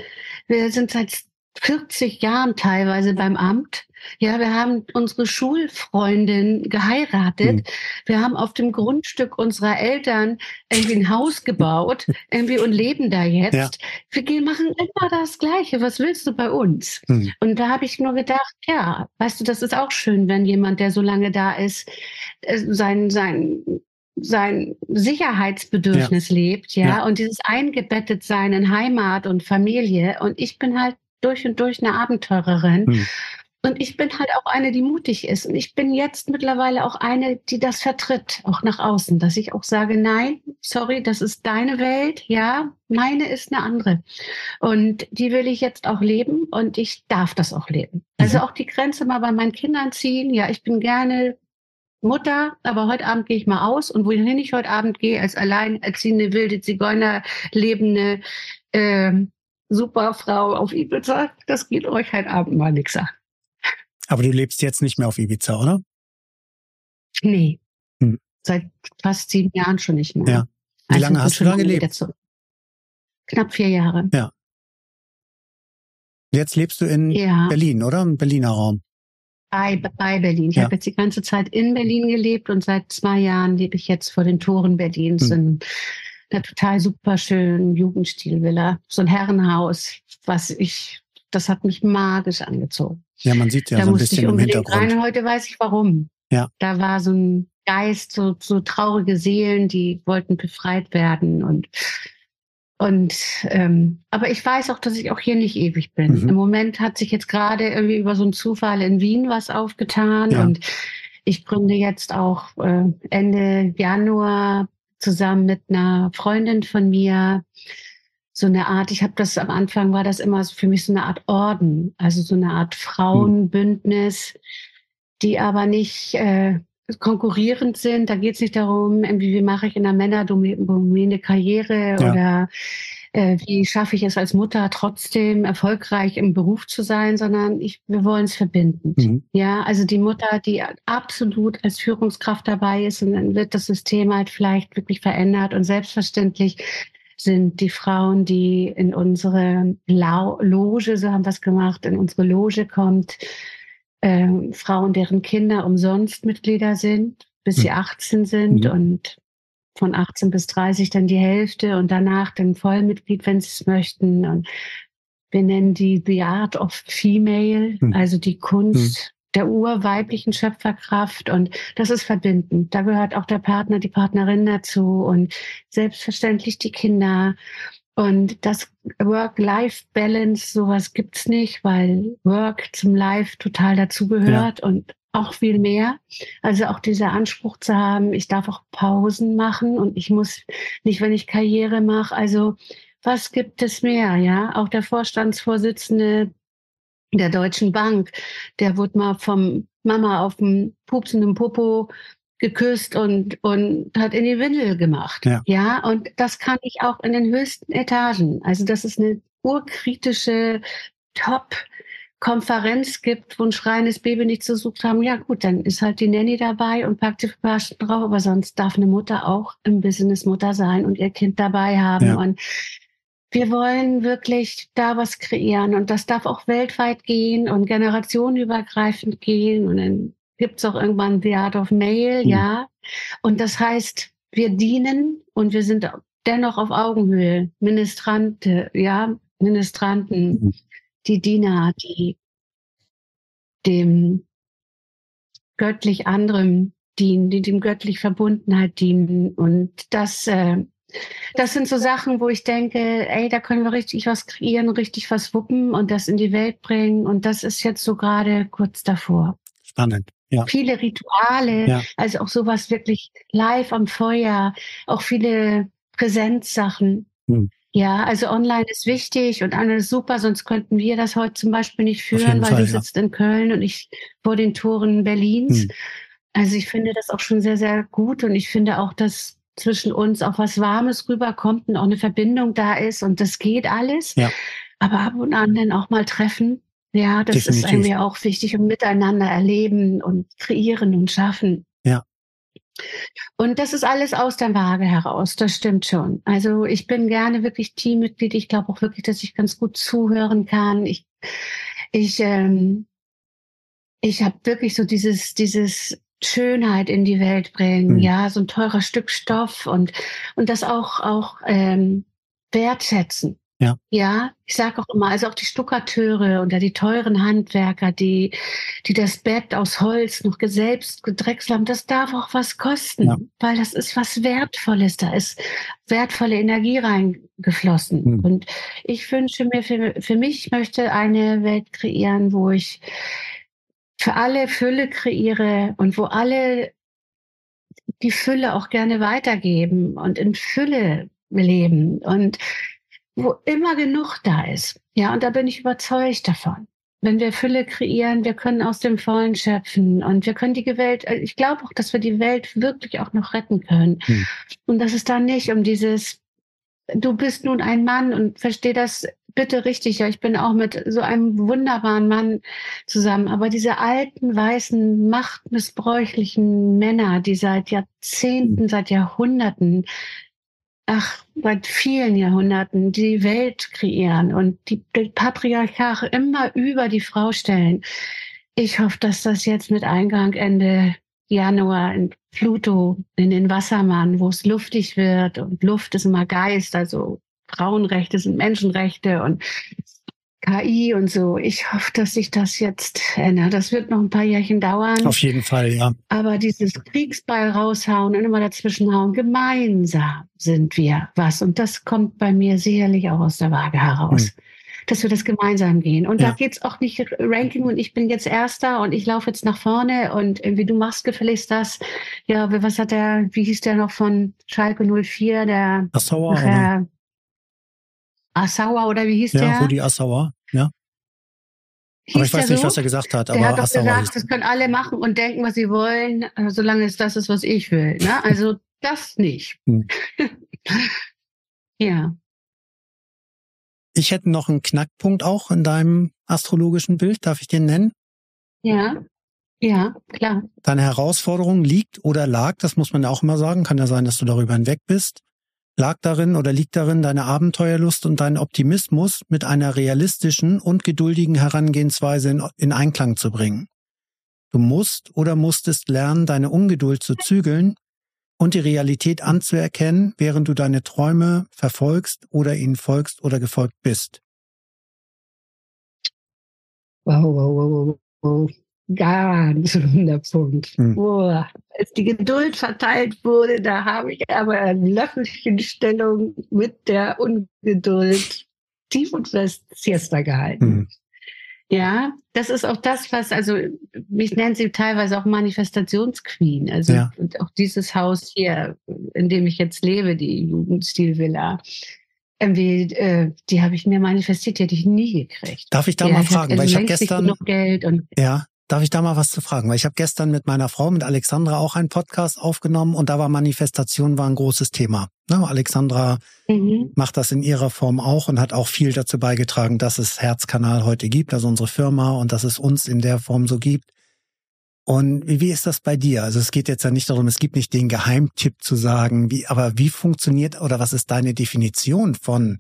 [SPEAKER 1] Wir sind seit 40 Jahren teilweise beim Amt. Ja, wir haben unsere Schulfreundin geheiratet. Mhm. Wir haben auf dem Grundstück unserer Eltern irgendwie ein Haus gebaut, [LAUGHS] irgendwie und leben da jetzt. Ja. Wir machen immer das Gleiche. Was willst du bei uns? Mhm. Und da habe ich nur gedacht, ja, weißt du, das ist auch schön, wenn jemand, der so lange da ist, äh, sein, sein sein Sicherheitsbedürfnis ja. lebt, ja, ja, und dieses eingebettet sein in Heimat und Familie. Und ich bin halt durch und durch eine Abenteurerin. Hm. Und ich bin halt auch eine, die mutig ist. Und ich bin jetzt mittlerweile auch eine, die das vertritt, auch nach außen, dass ich auch sage, nein, sorry, das ist deine Welt, ja, meine ist eine andere. Und die will ich jetzt auch leben und ich darf das auch leben. Also mhm. auch die Grenze mal bei meinen Kindern ziehen. Ja, ich bin gerne Mutter, aber heute Abend gehe ich mal aus und wohin ich heute Abend gehe, als alleinerziehende wilde Zigeuner lebende äh, Superfrau auf Ibiza, das geht euch heute Abend mal nichts an.
[SPEAKER 2] Aber du lebst jetzt nicht mehr auf Ibiza, oder?
[SPEAKER 1] Nee. Hm. Seit fast sieben Jahren schon nicht mehr.
[SPEAKER 2] Ja. Wie also lange hast du da gelebt?
[SPEAKER 1] Knapp vier Jahre.
[SPEAKER 2] Ja. Jetzt lebst du in ja. Berlin, oder? Im Berliner Raum.
[SPEAKER 1] Bei, bei Berlin. Ich ja. habe jetzt die ganze Zeit in Berlin gelebt und seit zwei Jahren lebe ich jetzt vor den Toren Berlins hm. in einer total super schönen Jugendstilvilla. So ein Herrenhaus, was ich, das hat mich magisch angezogen.
[SPEAKER 2] Ja, man sieht ja da so ein bisschen im Hintergrund. Rein.
[SPEAKER 1] Heute weiß ich warum. Ja. Da war so ein Geist, so, so traurige Seelen, die wollten befreit werden und und ähm, aber ich weiß auch, dass ich auch hier nicht ewig bin. Mhm. Im Moment hat sich jetzt gerade irgendwie über so einen Zufall in Wien was aufgetan ja. und ich gründe jetzt auch äh, Ende Januar zusammen mit einer Freundin von mir so eine Art, ich habe das am Anfang war das immer für mich so eine Art Orden, also so eine Art Frauenbündnis, die aber nicht äh, konkurrierend sind. Da geht es nicht darum, wie mache ich in der Männerdomäne Karriere ja. oder äh, wie schaffe ich es als Mutter trotzdem erfolgreich im Beruf zu sein, sondern ich, wir wollen es verbindend. Mhm. Ja, also die Mutter, die absolut als Führungskraft dabei ist und dann wird das System halt vielleicht wirklich verändert und selbstverständlich sind die Frauen, die in unsere Loge, so haben wir es gemacht, in unsere Loge kommt, äh, Frauen, deren Kinder umsonst Mitglieder sind, bis sie 18 mhm. sind mhm. und von 18 bis 30 dann die Hälfte und danach dann Vollmitglied, wenn sie es möchten. Und wir nennen die The Art of Female, hm. also die Kunst hm. Der urweiblichen Schöpferkraft. Und das ist verbindend. Da gehört auch der Partner, die Partnerin dazu und selbstverständlich die Kinder. Und das Work-Life-Balance, sowas gibt's nicht, weil Work zum Life total dazugehört ja. und auch viel mehr. Also auch dieser Anspruch zu haben, ich darf auch Pausen machen und ich muss nicht, wenn ich Karriere mache. Also was gibt es mehr? Ja, auch der Vorstandsvorsitzende der Deutschen Bank, der wurde mal vom Mama auf dem pupsenden Popo geküsst und, und hat in die Windel gemacht. Ja. ja, und das kann ich auch in den höchsten Etagen. Also das ist eine urkritische Top- Konferenz gibt, wo ein schreiendes Baby nicht zu suchen haben, ja gut, dann ist halt die Nanny dabei und packt die Verpaschen drauf, aber sonst darf eine Mutter auch im Business Mutter sein und ihr Kind dabei haben. Ja. Und wir wollen wirklich da was kreieren und das darf auch weltweit gehen und generationenübergreifend gehen und dann gibt's auch irgendwann The Art of Mail, mhm. ja. Und das heißt, wir dienen und wir sind dennoch auf Augenhöhe. Ministrante, ja, Ministranten, mhm die Diener, die dem göttlich anderem dienen, die dem göttlich Verbundenheit dienen. Und das, äh, das sind so Sachen, wo ich denke, ey, da können wir richtig was kreieren, richtig was wuppen und das in die Welt bringen. Und das ist jetzt so gerade kurz davor.
[SPEAKER 2] Spannend. Ja.
[SPEAKER 1] Viele Rituale, ja. also auch sowas wirklich live am Feuer, auch viele Präsenzsachen. Hm. Ja, also online ist wichtig und alles super, sonst könnten wir das heute zum Beispiel nicht führen, weil Fall, du ja. sitzt in Köln und ich vor den Toren Berlins. Hm. Also ich finde das auch schon sehr, sehr gut und ich finde auch, dass zwischen uns auch was Warmes rüberkommt und auch eine Verbindung da ist und das geht alles. Ja. Aber ab und an dann auch mal treffen. Ja, das Definitiv. ist irgendwie auch wichtig und miteinander erleben und kreieren und schaffen. Und das ist alles aus der Waage heraus, das stimmt schon. Also ich bin gerne wirklich Teammitglied. Ich glaube auch wirklich, dass ich ganz gut zuhören kann. Ich, ich, ähm, ich habe wirklich so dieses, dieses Schönheit in die Welt bringen, mhm. ja, so ein teurer Stück Stoff und, und das auch, auch ähm, wertschätzen. Ja. Ja, ich sage auch immer, also auch die Stuckateure oder die teuren Handwerker, die, die das Bett aus Holz noch selbst gedrechselt haben, das darf auch was kosten, ja. weil das ist was Wertvolles. Da ist wertvolle Energie reingeflossen. Mhm. Und ich wünsche mir, für, für mich möchte eine Welt kreieren, wo ich für alle Fülle kreiere und wo alle die Fülle auch gerne weitergeben und in Fülle leben. Und wo immer genug da ist. Ja, und da bin ich überzeugt davon. Wenn wir Fülle kreieren, wir können aus dem Vollen schöpfen und wir können die Welt, äh, ich glaube auch, dass wir die Welt wirklich auch noch retten können. Hm. Und dass es da nicht um dieses, du bist nun ein Mann und versteh das bitte richtig. Ja, ich bin auch mit so einem wunderbaren Mann zusammen. Aber diese alten, weißen, machtmissbräuchlichen Männer, die seit Jahrzehnten, seit Jahrhunderten ach, seit vielen Jahrhunderten die Welt kreieren und die, Patriarchate immer über die Frau stellen. Ich hoffe, dass das jetzt mit Eingang Ende Januar in Pluto, in den Wassermann, wo es luftig wird und Luft ist immer Geist, also Frauenrechte sind Menschenrechte und KI und so. Ich hoffe, dass sich das jetzt ändert. Das wird noch ein paar Jährchen dauern.
[SPEAKER 2] Auf jeden Fall, ja.
[SPEAKER 1] Aber dieses Kriegsball raushauen und immer dazwischenhauen, gemeinsam sind wir was. Und das kommt bei mir sicherlich auch aus der Waage heraus. Hm. Dass wir das gemeinsam gehen. Und ja. da geht's auch nicht Ranking und ich bin jetzt Erster und ich laufe jetzt nach vorne und irgendwie du machst gefälligst das. Ja, was hat der, wie hieß der noch von Schalke 04, der
[SPEAKER 2] Assauer, nachher,
[SPEAKER 1] Assauer oder wie hieß ja, der?
[SPEAKER 2] Ja, Rudi Assauer, ja. Hieß aber ich weiß nicht, so? was er gesagt hat. Aber
[SPEAKER 1] er hat doch Assauer gesagt, das können alle machen und denken, was sie wollen, äh, solange es das ist, was ich will. Ne? Also [LAUGHS] das nicht. Hm. [LAUGHS] ja.
[SPEAKER 2] Ich hätte noch einen Knackpunkt auch in deinem astrologischen Bild. Darf ich den nennen?
[SPEAKER 1] Ja. Ja, klar.
[SPEAKER 2] Deine Herausforderung liegt oder lag, das muss man ja auch immer sagen, kann ja sein, dass du darüber hinweg bist, lag darin oder liegt darin deine Abenteuerlust und dein Optimismus mit einer realistischen und geduldigen Herangehensweise in, in Einklang zu bringen. Du musst oder musstest lernen, deine Ungeduld zu zügeln und die Realität anzuerkennen, während du deine Träume verfolgst oder ihnen folgst oder gefolgt bist.
[SPEAKER 1] Wow, wow, wow, wow. Ganz Wunderpunkt. Hm. Boah, als die Geduld verteilt wurde, da habe ich aber eine Löffelchenstellung mit der Ungeduld tief und fest Siesta gehalten. Hm. Ja, das ist auch das, was, also, mich nennen sie teilweise auch Manifestationsqueen. Also, ja. und auch dieses Haus hier, in dem ich jetzt lebe, die Jugendstilvilla, irgendwie, äh, die habe ich mir manifestiert, die hätte ich nie gekriegt.
[SPEAKER 2] Darf ich da ja, mal fragen? Weil ich habe gestern, Geld und ja, Darf ich da mal was zu fragen? Weil ich habe gestern mit meiner Frau, mit Alexandra, auch einen Podcast aufgenommen und da war Manifestation war ein großes Thema. Ne? Alexandra mhm. macht das in ihrer Form auch und hat auch viel dazu beigetragen, dass es Herzkanal heute gibt, also unsere Firma und dass es uns in der Form so gibt. Und wie, wie ist das bei dir? Also es geht jetzt ja nicht darum, es gibt nicht den Geheimtipp zu sagen, wie, aber wie funktioniert oder was ist deine Definition von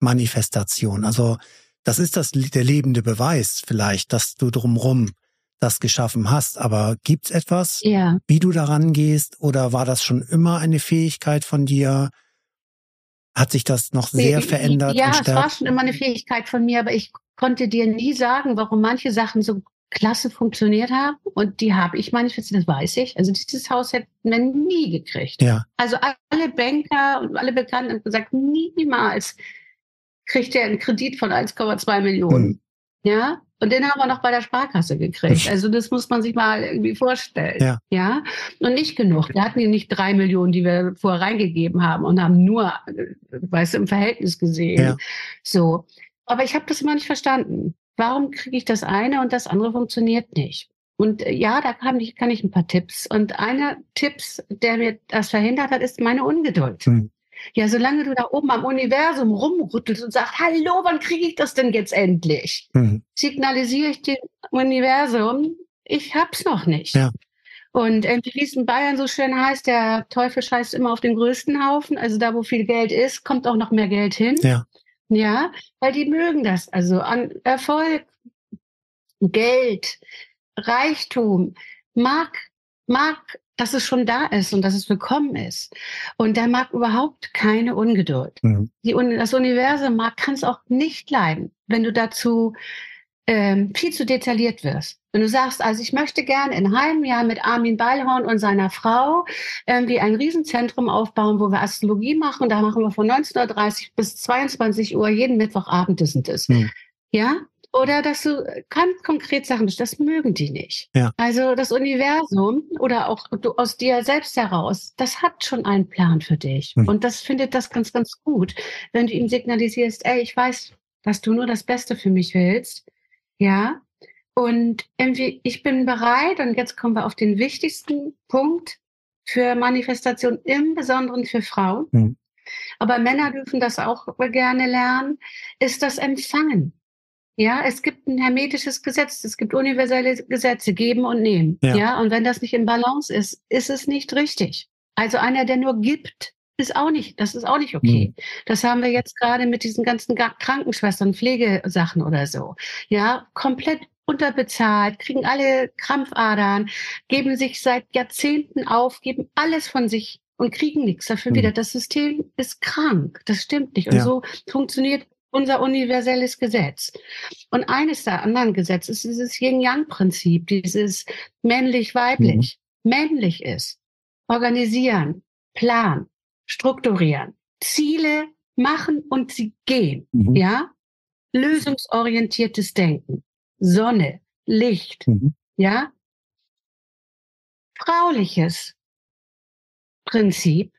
[SPEAKER 2] Manifestation? Also das ist das der lebende Beweis vielleicht, dass du drumrum das geschaffen hast. Aber gibt's etwas, ja. wie du daran gehst? Oder war das schon immer eine Fähigkeit von dir? Hat sich das noch sehr verändert?
[SPEAKER 1] Ja, es war schon immer eine Fähigkeit von mir, aber ich konnte dir nie sagen, warum manche Sachen so klasse funktioniert haben. Und die habe ich manifestiert, das weiß ich. Also dieses Haus hätten wir nie gekriegt. Ja. Also alle Banker und alle Bekannten haben gesagt, niemals kriegt er einen Kredit von 1,2 Millionen. Hm. Ja, und den haben wir noch bei der Sparkasse gekriegt. Also das muss man sich mal irgendwie vorstellen. Ja. ja? Und nicht genug. Wir hatten ja nicht drei Millionen, die wir vorher reingegeben haben und haben nur, weißt du, im Verhältnis gesehen. Ja. So. Aber ich habe das immer nicht verstanden. Warum kriege ich das eine und das andere funktioniert nicht? Und äh, ja, da kann ich, kann ich ein paar Tipps. Und einer Tipps, der mir das verhindert hat, ist meine Ungeduld. Hm. Ja, solange du da oben am Universum rumrüttelst und sagst, hallo, wann kriege ich das denn jetzt endlich? Mhm. Signalisiere ich dem Universum, ich hab's noch nicht. Ja. Und wie es in Bayern so schön heißt, der Teufel scheißt immer auf den größten Haufen. Also da, wo viel Geld ist, kommt auch noch mehr Geld hin. Ja. Ja, weil die mögen das. Also an Erfolg, Geld, Reichtum mag, mag dass es schon da ist und dass es willkommen ist. Und der mag überhaupt keine Ungeduld. Mhm. Die, das Universum mag, kann es auch nicht leiden, wenn du dazu ähm, viel zu detailliert wirst. Wenn du sagst, also ich möchte gerne in einem halben Jahr mit Armin Beilhorn und seiner Frau irgendwie ein Riesenzentrum aufbauen, wo wir Astrologie machen. Da machen wir von 19.30 bis 22 Uhr jeden Mittwochabend das und das. Mhm. Ja, oder dass du ganz konkret Sachen bist, das mögen die nicht. Ja. Also das Universum oder auch du aus dir selbst heraus, das hat schon einen Plan für dich. Mhm. Und das findet das ganz, ganz gut, wenn du ihm signalisierst, ey, ich weiß, dass du nur das Beste für mich willst. Ja. Und irgendwie, ich bin bereit, und jetzt kommen wir auf den wichtigsten Punkt für Manifestation, im Besonderen für Frauen. Mhm. Aber Männer dürfen das auch gerne lernen, ist das Empfangen. Ja, es gibt ein hermetisches Gesetz, es gibt universelle Gesetze, geben und nehmen. Ja. ja, und wenn das nicht in Balance ist, ist es nicht richtig. Also einer, der nur gibt, ist auch nicht, das ist auch nicht okay. Mhm. Das haben wir jetzt gerade mit diesen ganzen Krankenschwestern, Pflegesachen oder so. Ja, komplett unterbezahlt, kriegen alle Krampfadern, geben sich seit Jahrzehnten auf, geben alles von sich und kriegen nichts dafür mhm. wieder. Das System ist krank. Das stimmt nicht. Und ja. so funktioniert unser universelles Gesetz. Und eines der anderen Gesetze ist dieses Yin-Yang-Prinzip, dieses männlich-weiblich. Mhm. Männlich ist organisieren, planen, strukturieren, Ziele machen und sie gehen. Mhm. Ja? Lösungsorientiertes Denken, Sonne, Licht. Mhm. Ja? Frauliches Prinzip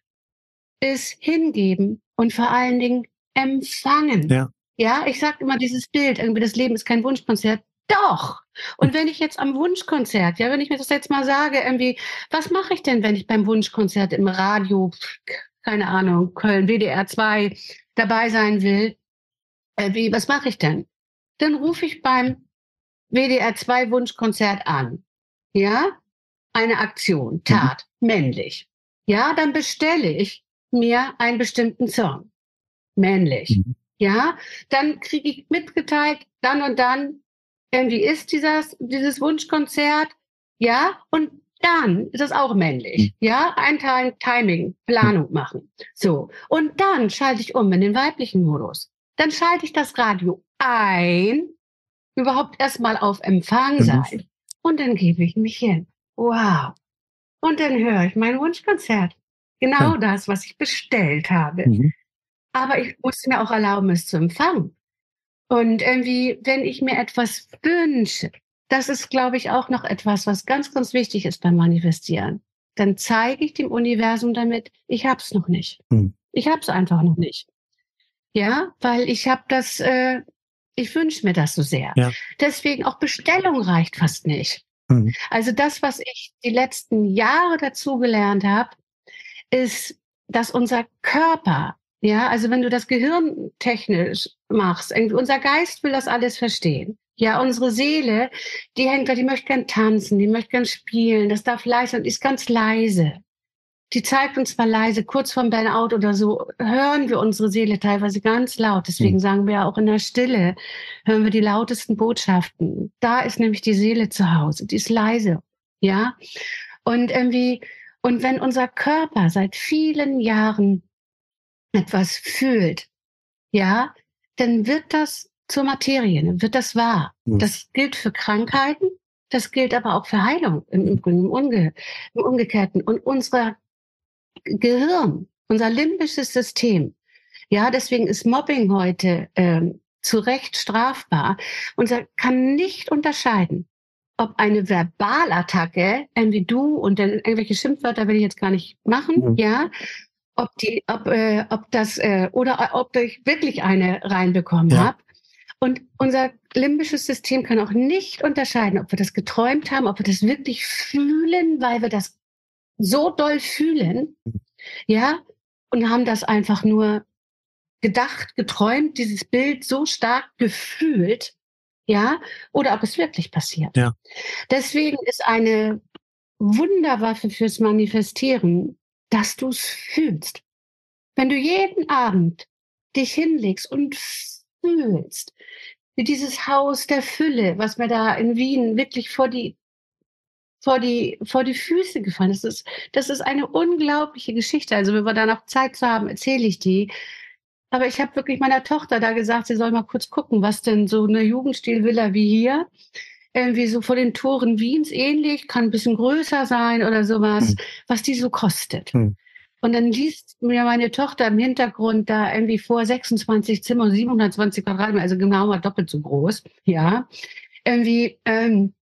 [SPEAKER 1] ist hingeben und vor allen Dingen empfangen. Ja. Ja, ich sage immer dieses Bild, irgendwie das Leben ist kein Wunschkonzert. Doch. Und wenn ich jetzt am Wunschkonzert, ja, wenn ich mir das jetzt mal sage, irgendwie, was mache ich denn, wenn ich beim Wunschkonzert im Radio, keine Ahnung, Köln, WDR 2 dabei sein will? Äh, wie, was mache ich denn? Dann rufe ich beim WDR 2 Wunschkonzert an. Ja? Eine Aktion. Tat, mhm. männlich. Ja, dann bestelle ich mir einen bestimmten Song männlich. Mhm. Ja, dann kriege ich mitgeteilt, dann und dann irgendwie ist dieses, dieses Wunschkonzert. Ja, und dann ist es auch männlich. Mhm. Ja, einteilen, Timing, Planung machen. So. Und dann schalte ich um in den weiblichen Modus. Dann schalte ich das Radio ein, überhaupt erstmal auf Empfang mhm. sein. Und dann gebe ich mich hin. Wow. Und dann höre ich mein Wunschkonzert. Genau ja. das, was ich bestellt habe. Mhm. Aber ich musste mir auch erlauben, es zu empfangen. Und irgendwie, wenn ich mir etwas wünsche, das ist, glaube ich, auch noch etwas, was ganz, ganz wichtig ist beim Manifestieren. Dann zeige ich dem Universum damit, ich hab's noch nicht. Mhm. Ich hab's einfach noch nicht. Ja, weil ich habe das, äh, ich wünsche mir das so sehr. Ja. Deswegen auch Bestellung reicht fast nicht. Mhm. Also das, was ich die letzten Jahre dazugelernt habe, ist, dass unser Körper, ja, also wenn du das Gehirn technisch machst, unser Geist will das alles verstehen. Ja, unsere Seele, die hängt da, die möchte gern tanzen, die möchte gern spielen, das darf leise und ist ganz leise. Die zeigt uns zwar leise, kurz vorm Burnout oder so, hören wir unsere Seele teilweise ganz laut. Deswegen mhm. sagen wir ja auch in der Stille, hören wir die lautesten Botschaften. Da ist nämlich die Seele zu Hause, die ist leise. Ja. Und irgendwie, und wenn unser Körper seit vielen Jahren etwas fühlt, ja, dann wird das zur Materie, dann wird das wahr. Mhm. Das gilt für Krankheiten, das gilt aber auch für Heilung im Übrigen, im, Umge im Umgekehrten. Und unser Gehirn, unser limbisches System, ja, deswegen ist Mobbing heute ähm, zu Recht strafbar. Unser kann nicht unterscheiden, ob eine Verbalattacke, wie du und dann irgendwelche Schimpfwörter will ich jetzt gar nicht machen, mhm. ja, ob die, ob, äh, ob das äh, oder ob ich wirklich eine reinbekommen ja. habe. Und unser limbisches System kann auch nicht unterscheiden, ob wir das geträumt haben, ob wir das wirklich fühlen, weil wir das so doll fühlen, ja, und haben das einfach nur gedacht, geträumt, dieses Bild so stark gefühlt, ja, oder ob es wirklich passiert. Ja. Deswegen ist eine Wunderwaffe fürs Manifestieren, dass du es fühlst. Wenn du jeden Abend dich hinlegst und fühlst, wie dieses Haus der Fülle, was mir da in Wien wirklich vor die vor die, vor die Füße gefallen. Das ist, das ist eine unglaubliche Geschichte. Also, wenn wir da noch Zeit zu haben, erzähle ich die. Aber ich habe wirklich meiner Tochter da gesagt, sie soll mal kurz gucken, was denn so eine Jugendstilvilla wie hier, irgendwie so vor den Toren Wiens ähnlich, kann ein bisschen größer sein oder sowas, hm. was die so kostet. Hm. Und dann liest mir meine Tochter im Hintergrund da irgendwie vor 26 Zimmer, 720 Quadratmeter, also genau mal doppelt so groß, ja. Irgendwie, ähm,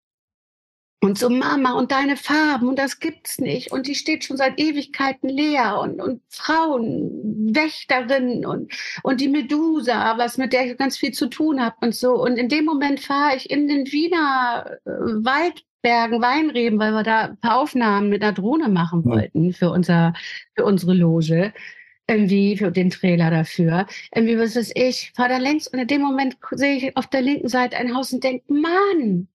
[SPEAKER 1] und so, Mama, und deine Farben, und das gibt's nicht. Und die steht schon seit Ewigkeiten leer. Und, und Frauen, Wächterinnen und, und die Medusa, was mit der ich ganz viel zu tun habe und so. Und in dem Moment fahre ich in den Wiener äh, Waldbergen Weinreben, weil wir da ein paar Aufnahmen mit einer Drohne machen wollten für unser, für unsere Loge irgendwie für den Trailer dafür. Irgendwie, was weiß ich, fahre da längs und in dem Moment sehe ich auf der linken Seite ein Haus und denke, Mann,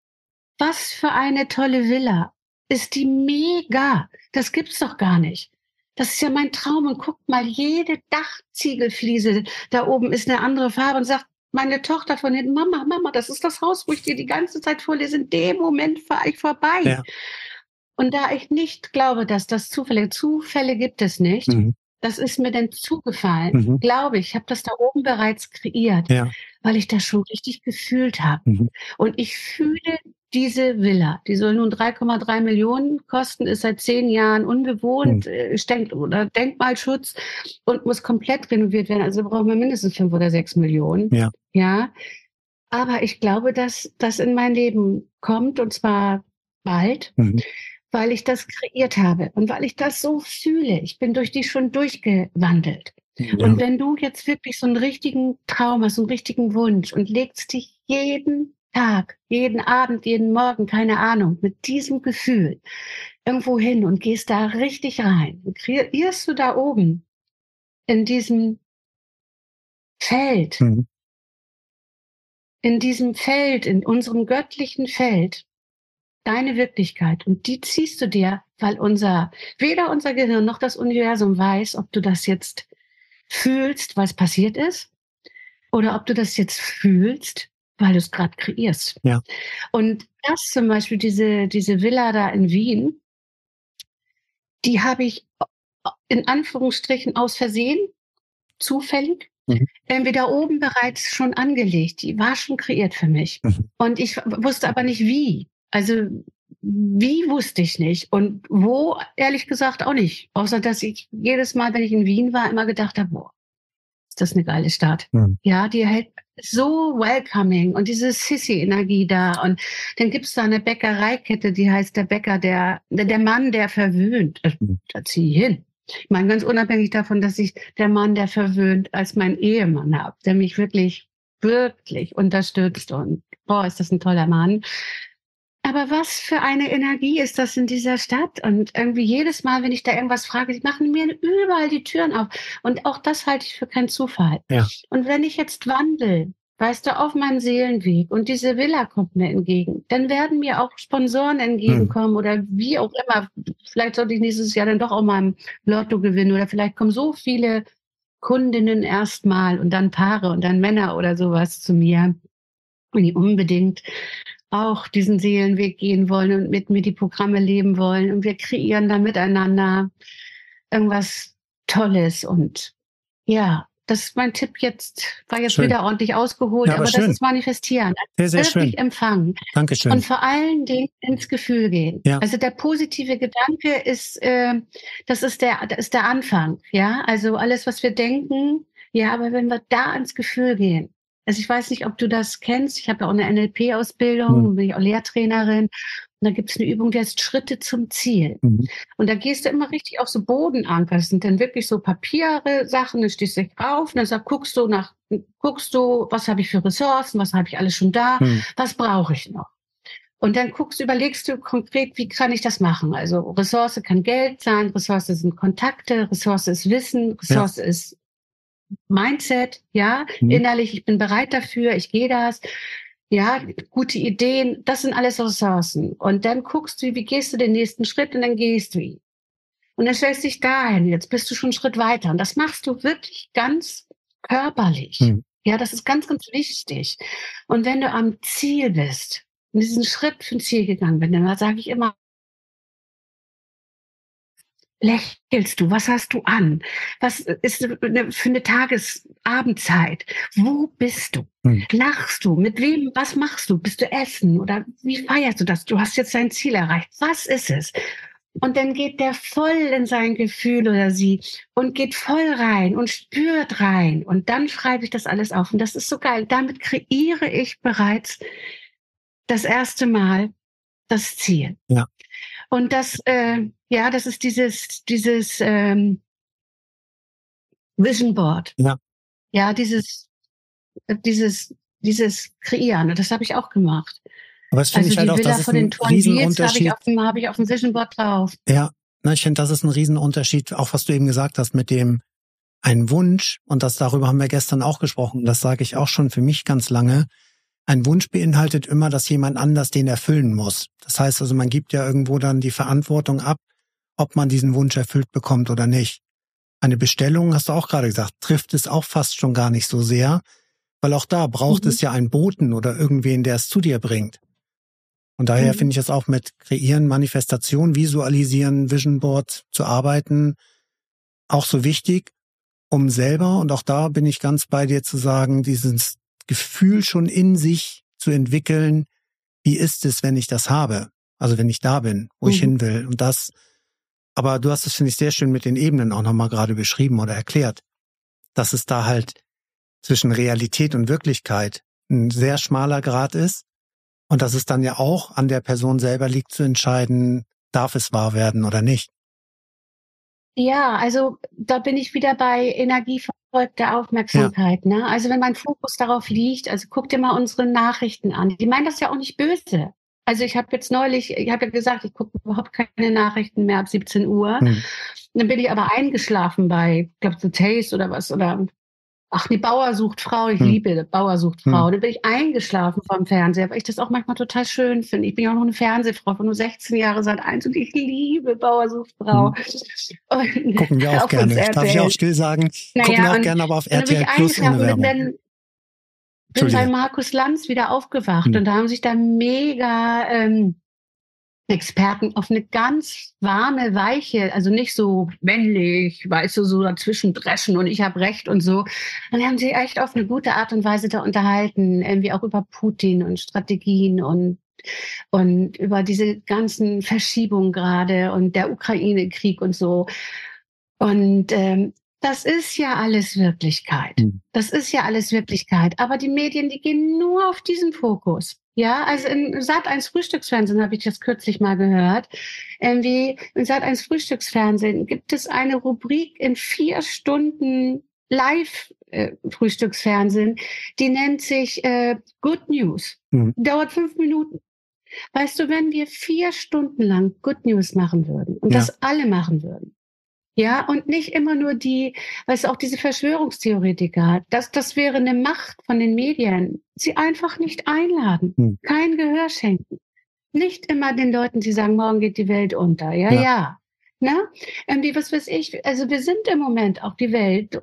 [SPEAKER 1] was für eine tolle Villa. Ist die mega. Das gibt's doch gar nicht. Das ist ja mein Traum. Und guckt mal, jede Dachziegelfliese da oben ist eine andere Farbe und sagt, meine Tochter von hinten, Mama, Mama, das ist das Haus, wo ich dir die ganze Zeit vorlese. In dem Moment fahre ich vorbei. Ja. Und da ich nicht glaube, dass das Zufälle, Zufälle gibt es nicht, mhm. das ist mir denn zugefallen, mhm. glaube ich, ich habe das da oben bereits kreiert, ja. weil ich das schon richtig gefühlt habe. Mhm. Und ich fühle diese Villa, die soll nun 3,3 Millionen kosten, ist seit zehn Jahren unbewohnt, hm. Denk oder Denkmalschutz und muss komplett renoviert werden. Also brauchen wir mindestens fünf oder sechs Millionen. Ja. Ja. Aber ich glaube, dass das in mein Leben kommt und zwar bald, mhm. weil ich das kreiert habe und weil ich das so fühle. Ich bin durch die schon durchgewandelt. Ja. Und wenn du jetzt wirklich so einen richtigen Traum hast, so einen richtigen Wunsch und legst dich jeden Tag, jeden Abend, jeden Morgen, keine Ahnung, mit diesem Gefühl irgendwo hin und gehst da richtig rein. Und kreierst du da oben in diesem Feld, mhm. in diesem Feld, in unserem göttlichen Feld, deine Wirklichkeit. Und die ziehst du dir, weil unser, weder unser Gehirn noch das Universum weiß, ob du das jetzt fühlst, was passiert ist, oder ob du das jetzt fühlst, weil du es gerade kreierst. Ja. Und das zum Beispiel, diese, diese Villa da in Wien, die habe ich in Anführungsstrichen aus Versehen, zufällig, mhm. entweder oben bereits schon angelegt. Die war schon kreiert für mich. Mhm. Und ich wusste aber nicht wie. Also wie wusste ich nicht und wo ehrlich gesagt auch nicht. Außer dass ich jedes Mal, wenn ich in Wien war, immer gedacht habe, boah, ist das eine geile Stadt. Mhm. Ja, die hält so welcoming und diese Sissy-Energie da. Und dann gibt's da eine Bäckereikette, die heißt der Bäcker, der, der Mann, der verwöhnt. Mhm. Da zieh ich hin. Ich meine, ganz unabhängig davon, dass ich der Mann, der verwöhnt, als mein Ehemann habe, der mich wirklich, wirklich unterstützt und boah, ist das ein toller Mann. Aber was für eine Energie ist das in dieser Stadt? Und irgendwie jedes Mal, wenn ich da irgendwas frage, die machen mir überall die Türen auf. Und auch das halte ich für keinen Zufall. Ja. Und wenn ich jetzt wandle, weißt du, auf meinem Seelenweg und diese Villa kommt mir entgegen, dann werden mir auch Sponsoren entgegenkommen hm. oder wie auch immer. Vielleicht sollte ich nächstes Jahr dann doch auch mal im Lotto gewinnen oder vielleicht kommen so viele Kundinnen erstmal und dann Paare und dann Männer oder sowas zu mir, die unbedingt auch diesen Seelenweg gehen wollen und mit mir die Programme leben wollen. Und wir kreieren da miteinander irgendwas Tolles. Und ja, das ist mein Tipp jetzt, war jetzt schön. wieder ordentlich ausgeholt, ja, aber, aber das ist manifestieren.
[SPEAKER 2] Sehr, sehr wirklich
[SPEAKER 1] schön. empfangen.
[SPEAKER 2] Dankeschön.
[SPEAKER 1] Und vor allen Dingen ins Gefühl gehen. Ja. Also der positive Gedanke ist, äh, das ist der, das ist der Anfang. Ja, also alles, was wir denken, ja, aber wenn wir da ins Gefühl gehen, also ich weiß nicht, ob du das kennst. Ich habe ja auch eine NLP-Ausbildung, mhm. bin ich auch Lehrtrainerin. Und da gibt es eine Übung, die heißt Schritte zum Ziel. Mhm. Und da gehst du immer richtig auf so Bodenanker. Das sind dann wirklich so Papiere, Sachen, dann stehst du auf und dann sag, guckst du nach, guckst du, was habe ich für Ressourcen, was habe ich alles schon da, mhm. was brauche ich noch? Und dann guckst, überlegst du konkret, wie kann ich das machen? Also Ressource kann Geld sein, Ressource sind Kontakte, Ressource ist Wissen, Ressource ja. ist Mindset, ja, mhm. innerlich, ich bin bereit dafür, ich gehe das. Ja, gute Ideen, das sind alles Ressourcen. Und dann guckst du, wie gehst du den nächsten Schritt und dann gehst du ihn. Und dann stellst du dich dahin, jetzt bist du schon einen Schritt weiter. Und das machst du wirklich ganz körperlich. Mhm. Ja, das ist ganz, ganz wichtig. Und wenn du am Ziel bist, in diesen Schritt für ein Ziel gegangen bin, dann sage ich immer, lächelst du? Was hast du an? Was ist für eine Tagesabendzeit? Wo bist du? Hm. Lachst du? Mit wem? Was machst du? Bist du essen? Oder wie feierst du das? Du hast jetzt dein Ziel erreicht. Was ist es? Und dann geht der voll in sein Gefühl oder sie und geht voll rein und spürt rein. Und dann schreibe ich das alles auf. Und das ist so geil. Damit kreiere ich bereits das erste Mal das Ziel. Ja. Und das, äh, ja, das ist dieses, dieses ähm, Vision Board. Ja. Ja, dieses, dieses, dieses Kreieren. Und das habe ich auch gemacht.
[SPEAKER 2] Aber das finde also ich halt auch, das ist ein Riesenunterschied.
[SPEAKER 1] Habe ich, auf hab ich auf dem Vision Board drauf.
[SPEAKER 2] Ja, na, ich finde, das ist ein Riesenunterschied, auch was du eben gesagt hast mit dem ein Wunsch, und das darüber haben wir gestern auch gesprochen, das sage ich auch schon für mich ganz lange, ein Wunsch beinhaltet immer, dass jemand anders den erfüllen muss. Das heißt also, man gibt ja irgendwo dann die Verantwortung ab, ob man diesen Wunsch erfüllt bekommt oder nicht. Eine Bestellung, hast du auch gerade gesagt, trifft es auch fast schon gar nicht so sehr, weil auch da braucht mhm. es ja einen Boten oder irgendwen, der es zu dir bringt. Und daher mhm. finde ich es auch mit Kreieren, Manifestation, Visualisieren, Vision Board zu arbeiten auch so wichtig, um selber, und auch da bin ich ganz bei dir zu sagen, dieses Gefühl schon in sich zu entwickeln, wie ist es, wenn ich das habe? Also wenn ich da bin, wo mhm. ich hin will. Und das, aber du hast es, finde ich, sehr schön mit den Ebenen auch nochmal gerade beschrieben oder erklärt, dass es da halt zwischen Realität und Wirklichkeit ein sehr schmaler Grad ist und dass es dann ja auch an der Person selber liegt zu entscheiden, darf es wahr werden oder nicht.
[SPEAKER 1] Ja, also da bin ich wieder bei Energie der Aufmerksamkeit. Ja. Ne? Also wenn mein Fokus darauf liegt, also guck dir mal unsere Nachrichten an. Die meinen das ja auch nicht böse. Also ich habe jetzt neulich, ich habe ja gesagt, ich gucke überhaupt keine Nachrichten mehr ab 17 Uhr. Hm. Dann bin ich aber eingeschlafen bei, ich glaube, The Taste oder was oder Ach, die Bauer sucht Frau, ich hm. liebe Bauer sucht Frau. Hm. Da bin ich eingeschlafen vom Fernseher, weil ich das auch manchmal total schön finde. Ich bin ja auch noch eine Fernsehfrau von nur 16 Jahre seit eins und ich liebe Bauer sucht Frau.
[SPEAKER 2] Hm. Gucken wir [LAUGHS] auch gerne. Darf ich auch still sagen? Naja, Gucken wir auch gerne, aber auf RTL Plus ohne Werbung. Dann,
[SPEAKER 1] bin bei Markus Lanz wieder aufgewacht hm. und da haben sich da mega ähm, Experten auf eine ganz warme, weiche, also nicht so männlich, weißt du, so dazwischen dreschen und ich habe recht und so. Und wir haben sie echt auf eine gute Art und Weise da unterhalten, irgendwie auch über Putin und Strategien und und über diese ganzen Verschiebungen gerade und der Ukraine-Krieg und so. Und ähm, das ist ja alles Wirklichkeit. Hm. Das ist ja alles Wirklichkeit. Aber die Medien, die gehen nur auf diesen Fokus. Ja, also in Sat 1 Frühstücksfernsehen habe ich das kürzlich mal gehört. Irgendwie in Sat 1 Frühstücksfernsehen gibt es eine Rubrik in vier Stunden Live äh, Frühstücksfernsehen, die nennt sich äh, Good News. Mhm. Dauert fünf Minuten. Weißt du, wenn wir vier Stunden lang Good News machen würden und ja. das alle machen würden, ja, und nicht immer nur die, weißt du, auch diese Verschwörungstheoretiker, das, das wäre eine Macht von den Medien. Sie einfach nicht einladen, hm. kein Gehör schenken. Nicht immer den Leuten, die sagen, morgen geht die Welt unter. Ja, ja. ja. Ne? Irgendwie, was weiß ich, also wir sind im Moment auch die Welt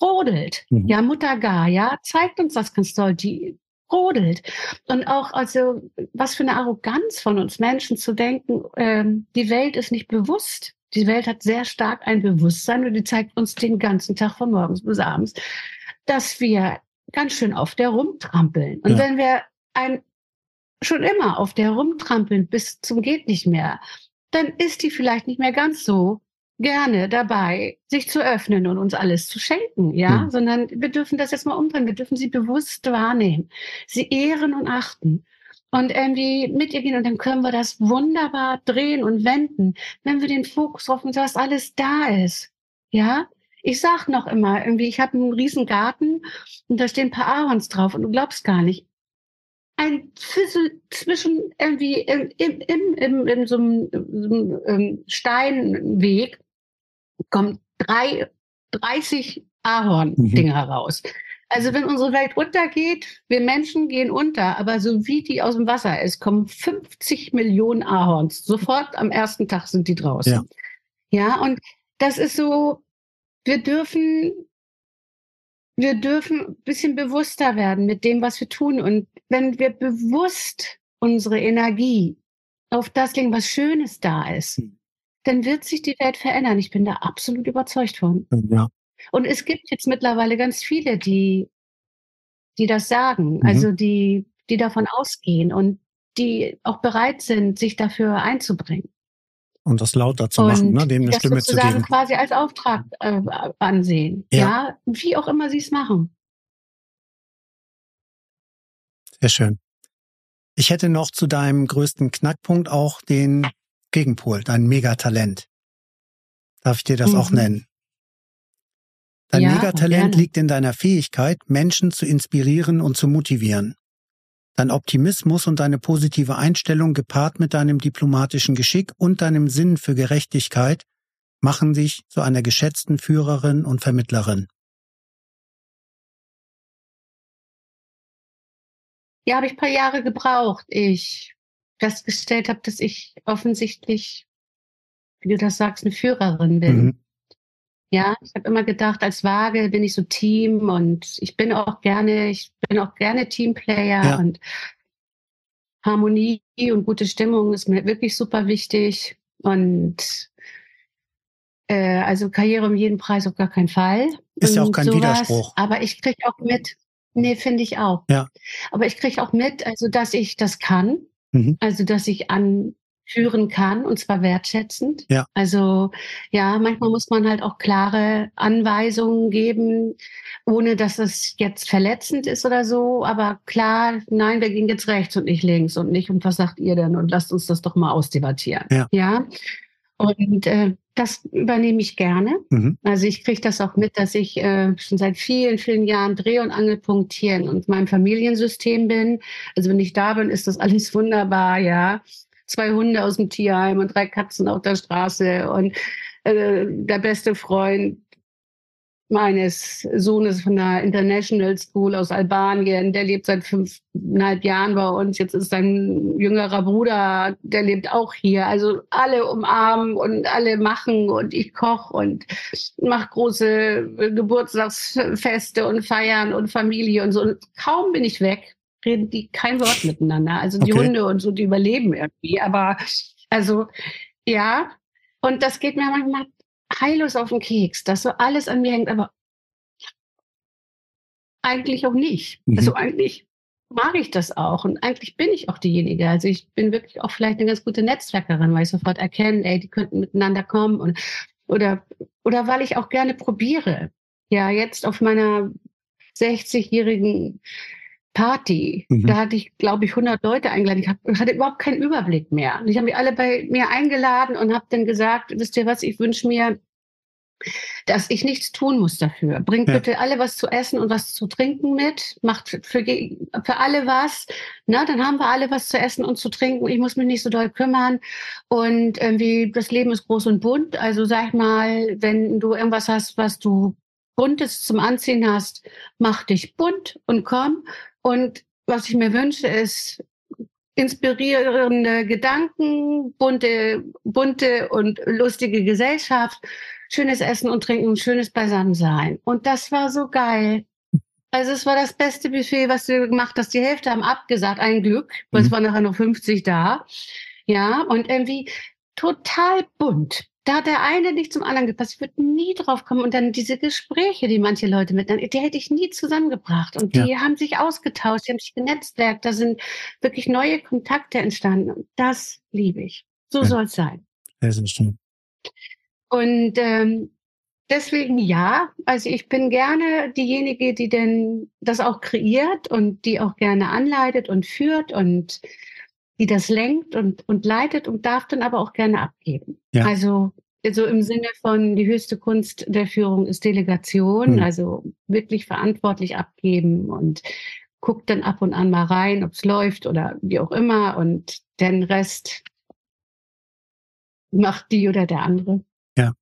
[SPEAKER 1] rodelt. Mhm. Ja, Mutter Gaia zeigt uns das ganz toll. Die brodelt. Und auch, also, was für eine Arroganz von uns Menschen zu denken, ähm, die Welt ist nicht bewusst. Die Welt hat sehr stark ein Bewusstsein und die zeigt uns den ganzen Tag von morgens bis abends, dass wir ganz schön auf der rumtrampeln. Und ja. wenn wir ein, schon immer auf der rumtrampeln bis zum geht nicht mehr, dann ist die vielleicht nicht mehr ganz so gerne dabei, sich zu öffnen und uns alles zu schenken, ja, mhm. sondern wir dürfen das jetzt mal umdrehen, wir dürfen sie bewusst wahrnehmen, sie ehren und achten und irgendwie mit ihr gehen und dann können wir das wunderbar drehen und wenden, wenn wir den Fokus auf uns, was alles da ist, ja. Ich sag noch immer, irgendwie, ich habe einen riesen Garten und da stehen ein paar Ahorns drauf und du glaubst gar nicht, ein Füssel zwischen irgendwie im, im, im, im, in so einem, so einem ähm, Steinweg kommen drei, 30 Ahorn-Dinger mhm. raus. Also wenn unsere Welt untergeht, wir Menschen gehen unter, aber so wie die aus dem Wasser ist, kommen 50 Millionen Ahorns. Sofort am ersten Tag sind die draußen. Ja, ja und das ist so, wir dürfen, wir dürfen ein bisschen bewusster werden mit dem, was wir tun. Und wenn wir bewusst unsere Energie auf das legen, was Schönes da ist, hm dann wird sich die Welt verändern. Ich bin da absolut überzeugt von. Ja. Und es gibt jetzt mittlerweile ganz viele, die, die das sagen, mhm. also die, die davon ausgehen und die auch bereit sind, sich dafür einzubringen.
[SPEAKER 2] Und das lauter zu machen, ne? dem eine Stimme zu geben.
[SPEAKER 1] quasi als Auftrag äh, ansehen. Ja. ja, wie auch immer sie es machen.
[SPEAKER 2] Sehr schön. Ich hätte noch zu deinem größten Knackpunkt auch den Gegenpol, dein Megatalent. Darf ich dir das mhm. auch nennen? Dein ja, Megatalent liegt in deiner Fähigkeit, Menschen zu inspirieren und zu motivieren. Dein Optimismus und deine positive Einstellung gepaart mit deinem diplomatischen Geschick und deinem Sinn für Gerechtigkeit machen dich zu einer geschätzten Führerin und Vermittlerin.
[SPEAKER 1] Ja, habe ich ein paar Jahre gebraucht. Ich festgestellt habe, dass ich offensichtlich, wie du das sagst, eine Führerin bin. Mhm. Ja, ich habe immer gedacht, als Waage bin ich so Team und ich bin auch gerne, ich bin auch gerne Teamplayer ja. und Harmonie und gute Stimmung ist mir wirklich super wichtig und äh, also Karriere um jeden Preis auf gar keinen Fall.
[SPEAKER 2] Ist ja auch kein sowas, Widerspruch.
[SPEAKER 1] Aber ich kriege auch mit, nee, finde ich auch. Ja. Aber ich kriege auch mit, also dass ich das kann Mhm. Also, dass ich anführen kann und zwar wertschätzend. Ja. Also, ja, manchmal muss man halt auch klare Anweisungen geben, ohne dass es jetzt verletzend ist oder so. Aber klar, nein, wir gehen jetzt rechts und nicht links und nicht. Und was sagt ihr denn? Und lasst uns das doch mal ausdebattieren. Ja. ja? Und äh, das übernehme ich gerne. Mhm. Also ich kriege das auch mit, dass ich äh, schon seit vielen, vielen Jahren Dreh- und Angelpunkt hier in meinem Familiensystem bin. Also wenn ich da bin, ist das alles wunderbar, ja. Zwei Hunde aus dem Tierheim und drei Katzen auf der Straße und äh, der beste Freund meines Sohnes von der International School aus Albanien, der lebt seit fünfeinhalb Jahren bei uns. Jetzt ist sein jüngerer Bruder, der lebt auch hier. Also alle umarmen und alle machen und ich koche und mache große Geburtstagsfeste und feiern und Familie und so. Und kaum bin ich weg, reden die kein Wort [LAUGHS] miteinander. Also die okay. Hunde und so, die überleben irgendwie. Aber also ja, und das geht mir manchmal heillos auf den Keks, dass so alles an mir hängt, aber eigentlich auch nicht. Mhm. Also eigentlich mag ich das auch und eigentlich bin ich auch diejenige. Also ich bin wirklich auch vielleicht eine ganz gute Netzwerkerin, weil ich sofort erkenne, ey, die könnten miteinander kommen und oder oder weil ich auch gerne probiere. Ja, jetzt auf meiner 60-jährigen Party. Mhm. Da hatte ich, glaube ich, 100 Leute eingeladen. Ich hatte überhaupt keinen Überblick mehr. Und ich habe die alle bei mir eingeladen und habe dann gesagt, wisst ihr was, ich wünsche mir, dass ich nichts tun muss dafür. Bringt ja. bitte alle was zu essen und was zu trinken mit. Macht für, für alle was. Na, dann haben wir alle was zu essen und zu trinken. Ich muss mich nicht so doll kümmern. Und irgendwie, das Leben ist groß und bunt. Also sag mal, wenn du irgendwas hast, was du Buntes zum Anziehen hast, mach dich bunt und komm. Und was ich mir wünsche, ist inspirierende Gedanken, bunte, bunte und lustige Gesellschaft, schönes Essen und Trinken, schönes Beisammensein. Und das war so geil. Also es war das beste Buffet, was du gemacht hast. Die Hälfte haben abgesagt, ein Glück, weil mhm. es waren nachher noch 50 da. Ja, und irgendwie total bunt da hat der eine nicht zum anderen gepasst. Ich würde nie drauf kommen. Und dann diese Gespräche, die manche Leute miteinander, die hätte ich nie zusammengebracht. Und die ja. haben sich ausgetauscht, die haben sich genetzwerkt. Da sind wirklich neue Kontakte entstanden. Und das liebe ich. So ja. soll es sein.
[SPEAKER 2] Sehr, sehr schön.
[SPEAKER 1] Und ähm, deswegen ja, also ich bin gerne diejenige, die denn das auch kreiert und die auch gerne anleitet und führt und die das lenkt und, und leitet und darf dann aber auch gerne abgeben. Ja. Also so im Sinne von die höchste Kunst der Führung ist Delegation, hm. also wirklich verantwortlich abgeben und guckt dann ab und an mal rein, ob es läuft oder wie auch immer und den Rest macht die oder der andere.
[SPEAKER 2] Ja.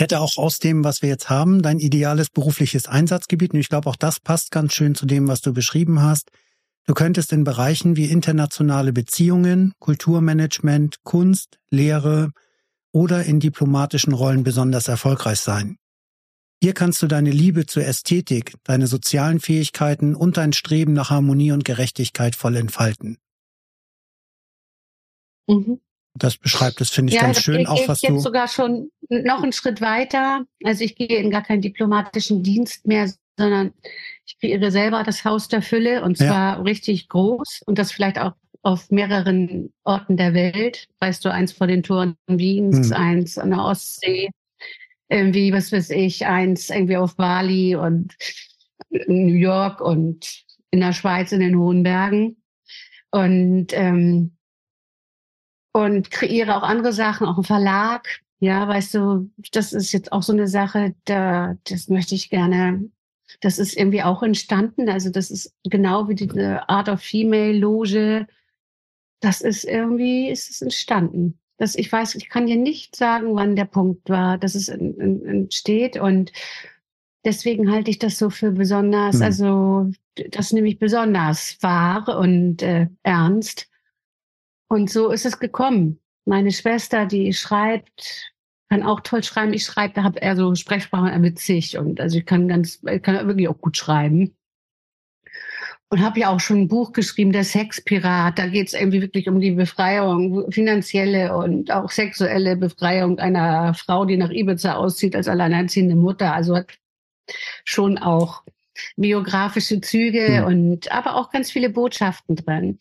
[SPEAKER 2] Hätte auch aus dem, was wir jetzt haben, dein ideales berufliches Einsatzgebiet, und ich glaube, auch das passt ganz schön zu dem, was du beschrieben hast, Du könntest in Bereichen wie internationale Beziehungen, Kulturmanagement, Kunst, Lehre oder in diplomatischen Rollen besonders erfolgreich sein. Hier kannst du deine Liebe zur Ästhetik, deine sozialen Fähigkeiten und dein Streben nach Harmonie und Gerechtigkeit voll entfalten. Mhm. Das beschreibt es, finde ich, ja, ganz schön.
[SPEAKER 1] Ich, auch was jetzt sogar schon noch einen Schritt weiter. Also ich gehe in gar keinen diplomatischen Dienst mehr, sondern ich kreiere selber das Haus der Fülle und zwar ja. richtig groß und das vielleicht auch auf mehreren Orten der Welt. Weißt du, eins vor den Toren Wiens, hm. eins an der Ostsee, irgendwie, was weiß ich, eins irgendwie auf Bali und New York und in der Schweiz in den hohen Bergen. Und, ähm, und kreiere auch andere Sachen, auch einen Verlag. Ja, weißt du, das ist jetzt auch so eine Sache, da, das möchte ich gerne das ist irgendwie auch entstanden. Also das ist genau wie diese Art of Female Loge. Das ist irgendwie, ist es entstanden. Das, ich weiß, ich kann dir nicht sagen, wann der Punkt war, dass es entsteht und deswegen halte ich das so für besonders, mhm. also das nehme ich besonders wahr und äh, ernst. Und so ist es gekommen. Meine Schwester, die schreibt kann auch toll schreiben. Ich schreibe, da habe eher so Sprechsprache mit sich und also ich kann ganz, ich kann wirklich auch gut schreiben. Und habe ja auch schon ein Buch geschrieben, der Sexpirat. Da geht es irgendwie wirklich um die Befreiung, finanzielle und auch sexuelle Befreiung einer Frau, die nach Ibiza auszieht als alleinerziehende Mutter. Also hat schon auch biografische Züge mhm. und aber auch ganz viele Botschaften drin.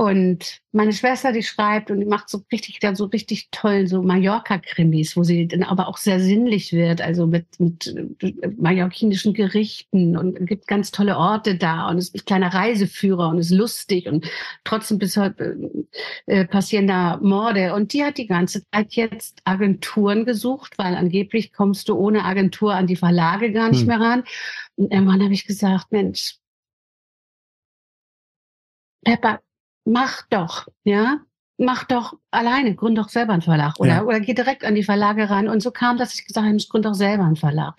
[SPEAKER 1] Und meine Schwester, die schreibt und die macht so richtig, dann so richtig toll, so Mallorca-Krimis, wo sie dann aber auch sehr sinnlich wird, also mit, mit äh, mallorquinischen Gerichten und gibt ganz tolle Orte da und ist ein kleiner Reiseführer und ist lustig und trotzdem bis heute äh, passieren da Morde. Und die hat die ganze Zeit jetzt Agenturen gesucht, weil angeblich kommst du ohne Agentur an die Verlage gar nicht hm. mehr ran. Und irgendwann habe ich gesagt, Mensch, Pepper, mach doch, ja, mach doch alleine, gründ doch selber einen Verlag oder, ja. oder geh direkt an die Verlage ran. Und so kam, dass ich gesagt habe, ich gründ doch selber einen Verlag.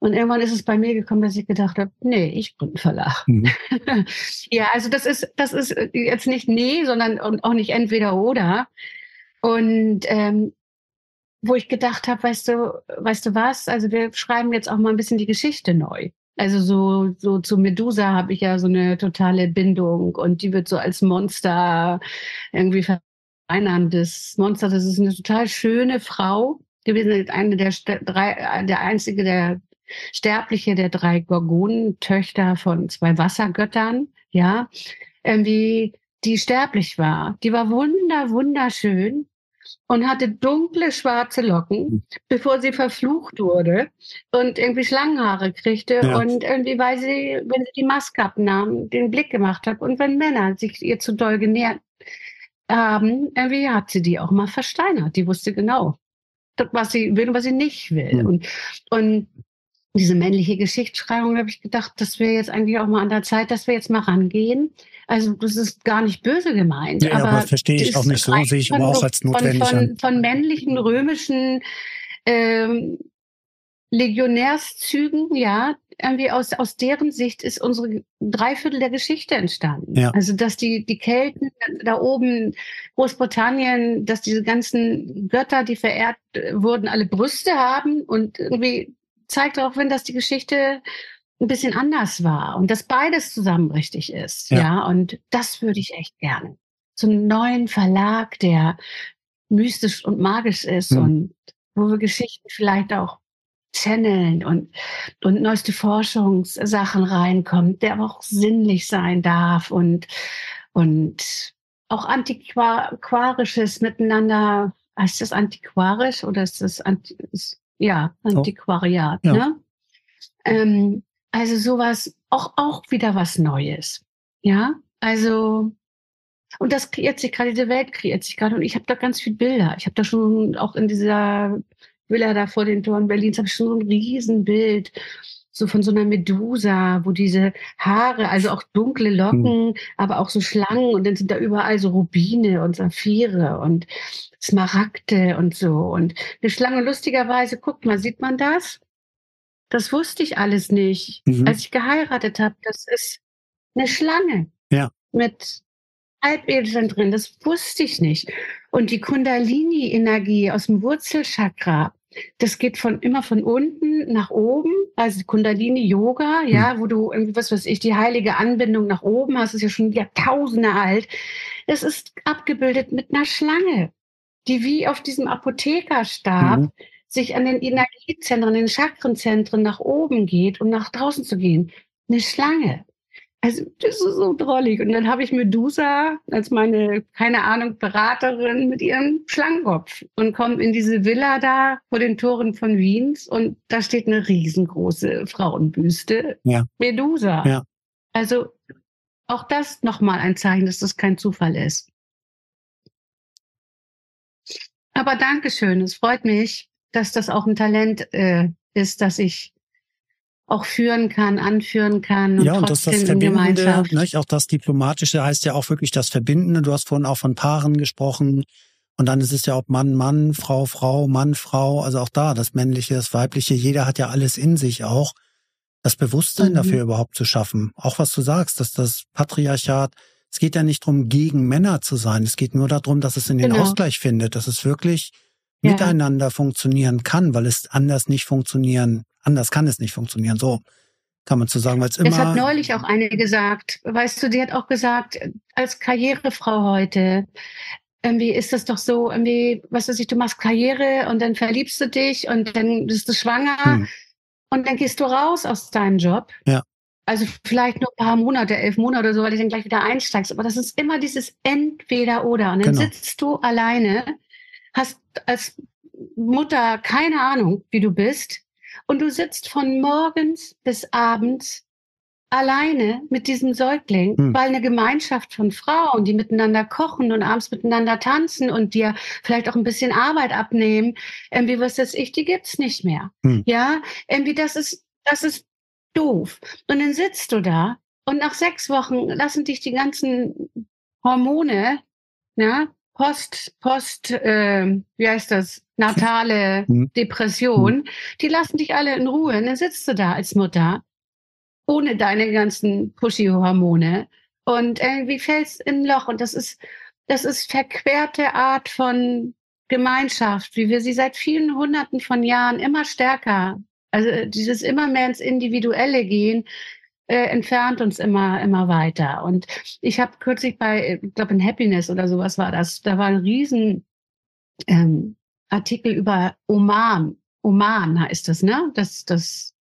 [SPEAKER 1] Und irgendwann ist es bei mir gekommen, dass ich gedacht habe, nee, ich gründe einen Verlag. Mhm. [LAUGHS] ja, also das ist, das ist jetzt nicht nee, sondern und auch nicht entweder oder. Und ähm, wo ich gedacht habe, weißt du, weißt du was? Also wir schreiben jetzt auch mal ein bisschen die Geschichte neu. Also so, so zu Medusa habe ich ja so eine totale Bindung und die wird so als Monster irgendwie vereinerndes Monster. Das ist eine total schöne Frau gewesen, eine der drei, der einzige der Sterbliche der drei Gorgonentöchter von zwei Wassergöttern, ja, irgendwie, die sterblich war. Die war wunder, wunderschön und hatte dunkle schwarze Locken, bevor sie verflucht wurde und irgendwie Schlangenhaare kriegte ja. und irgendwie, weil sie, wenn sie die Maske abnahm, den Blick gemacht hat und wenn Männer sich ihr zu doll genährt haben, irgendwie hat sie die auch mal versteinert. Die wusste genau, was sie will und was sie nicht will. Mhm. Und, und diese männliche Geschichtsschreibung, habe ich gedacht, das wäre jetzt eigentlich auch mal an der Zeit, dass wir jetzt mal rangehen. Also das ist gar nicht böse gemeint.
[SPEAKER 2] Ja, aber, aber verstehe ich auch nicht so, sehe ich aber auch als notwendig
[SPEAKER 1] von, von, von männlichen römischen ähm, Legionärszügen, ja, irgendwie aus, aus deren Sicht ist unsere Dreiviertel der Geschichte entstanden. Ja. Also, dass die, die Kelten da oben, Großbritannien, dass diese ganzen Götter, die verehrt wurden, alle Brüste haben und irgendwie zeigt auch, wenn das die Geschichte ein bisschen anders war und dass beides zusammen richtig ist. Ja, ja und das würde ich echt gerne. So einen neuen Verlag, der mystisch und magisch ist mhm. und wo wir Geschichten vielleicht auch channeln und, und neueste Forschungssachen reinkommen, der aber auch sinnlich sein darf und, und auch antiquarisches miteinander. Heißt das antiquarisch oder ist das anti, ist, ja, Antiquariat, oh. ja. ne? Ähm, also sowas, auch, auch wieder was Neues. Ja, also, und das kreiert sich gerade, diese Welt kreiert sich gerade und ich habe da ganz viele Bilder. Ich habe da schon auch in dieser Villa da vor den Toren Berlins, habe ich schon so ein Riesenbild so von so einer Medusa, wo diese Haare, also auch dunkle Locken, hm. aber auch so Schlangen und dann sind da überall so Rubine und Saphire und Smaragde und so. Und eine Schlange, lustigerweise, guckt mal, sieht man das? Das wusste ich alles nicht. Mhm. Als ich geheiratet habe, das ist eine Schlange.
[SPEAKER 2] Ja.
[SPEAKER 1] Mit Halbedelstein drin, das wusste ich nicht. Und die Kundalini-Energie aus dem Wurzelchakra, das geht von immer von unten nach oben, also Kundalini Yoga, ja, hm. wo du irgendwie, was weiß ich, die heilige Anbindung nach oben hast, ist ja schon Jahrtausende alt. Das ist abgebildet mit einer Schlange, die wie auf diesem Apothekerstab mhm. Sich an den Energiezentren, den Chakrenzentren nach oben geht, um nach draußen zu gehen. Eine Schlange. Also das ist so drollig. Und dann habe ich Medusa als meine, keine Ahnung, Beraterin mit ihrem Schlangenkopf und komme in diese Villa da vor den Toren von Wiens und da steht eine riesengroße Frauenbüste. Ja. Medusa. Ja. Also auch das nochmal ein Zeichen, dass das kein Zufall ist. Aber Dankeschön. Es freut mich, dass das auch ein Talent äh, ist, dass ich auch führen kann, anführen kann.
[SPEAKER 2] Und ja, und das ist das Verbindende, nicht? auch das Diplomatische heißt ja auch wirklich das Verbindende. Du hast vorhin auch von Paaren gesprochen. Und dann ist es ja auch Mann, Mann, Frau, Frau, Mann, Frau. Also auch da, das Männliche, das Weibliche, jeder hat ja alles in sich auch. Das Bewusstsein mhm. dafür überhaupt zu schaffen. Auch was du sagst, dass das Patriarchat, es geht ja nicht darum, gegen Männer zu sein. Es geht nur darum, dass es in den genau. Ausgleich findet, dass es wirklich ja. miteinander funktionieren kann, weil es anders nicht funktionieren Anders kann es nicht funktionieren. So kann man zu sagen, weil es immer. Es
[SPEAKER 1] hat neulich auch eine gesagt, weißt du, die hat auch gesagt, als Karrierefrau heute, irgendwie ist das doch so, irgendwie, was weiß ich, du machst Karriere und dann verliebst du dich und dann bist du schwanger hm. und dann gehst du raus aus deinem Job.
[SPEAKER 2] Ja.
[SPEAKER 1] Also vielleicht nur ein paar Monate, elf Monate oder so, weil du dann gleich wieder einsteigst. Aber das ist immer dieses Entweder-Oder. Und dann genau. sitzt du alleine, hast als Mutter keine Ahnung, wie du bist, und du sitzt von morgens bis abends alleine mit diesem Säugling, hm. weil eine Gemeinschaft von Frauen, die miteinander kochen und abends miteinander tanzen und dir vielleicht auch ein bisschen Arbeit abnehmen, irgendwie was das ich, die gibt's nicht mehr. Hm. Ja, irgendwie das ist, das ist doof. Und dann sitzt du da und nach sechs Wochen lassen dich die ganzen Hormone, ja, Post, Post, äh, wie heißt das, natale mhm. Depression, mhm. die lassen dich alle in Ruhe. Und dann sitzt du da als Mutter ohne deine ganzen Pushy-Hormone und irgendwie fällst in ein Loch. Und das ist, das ist verquerte Art von Gemeinschaft, wie wir sie seit vielen Hunderten von Jahren immer stärker Also dieses immer mehr ins Individuelle gehen, äh, entfernt uns immer, immer weiter. Und ich habe kürzlich bei, ich glaube in Happiness oder sowas war das, da war ein riesen ähm, Artikel über Oman. Oman heißt das, ne? Das, das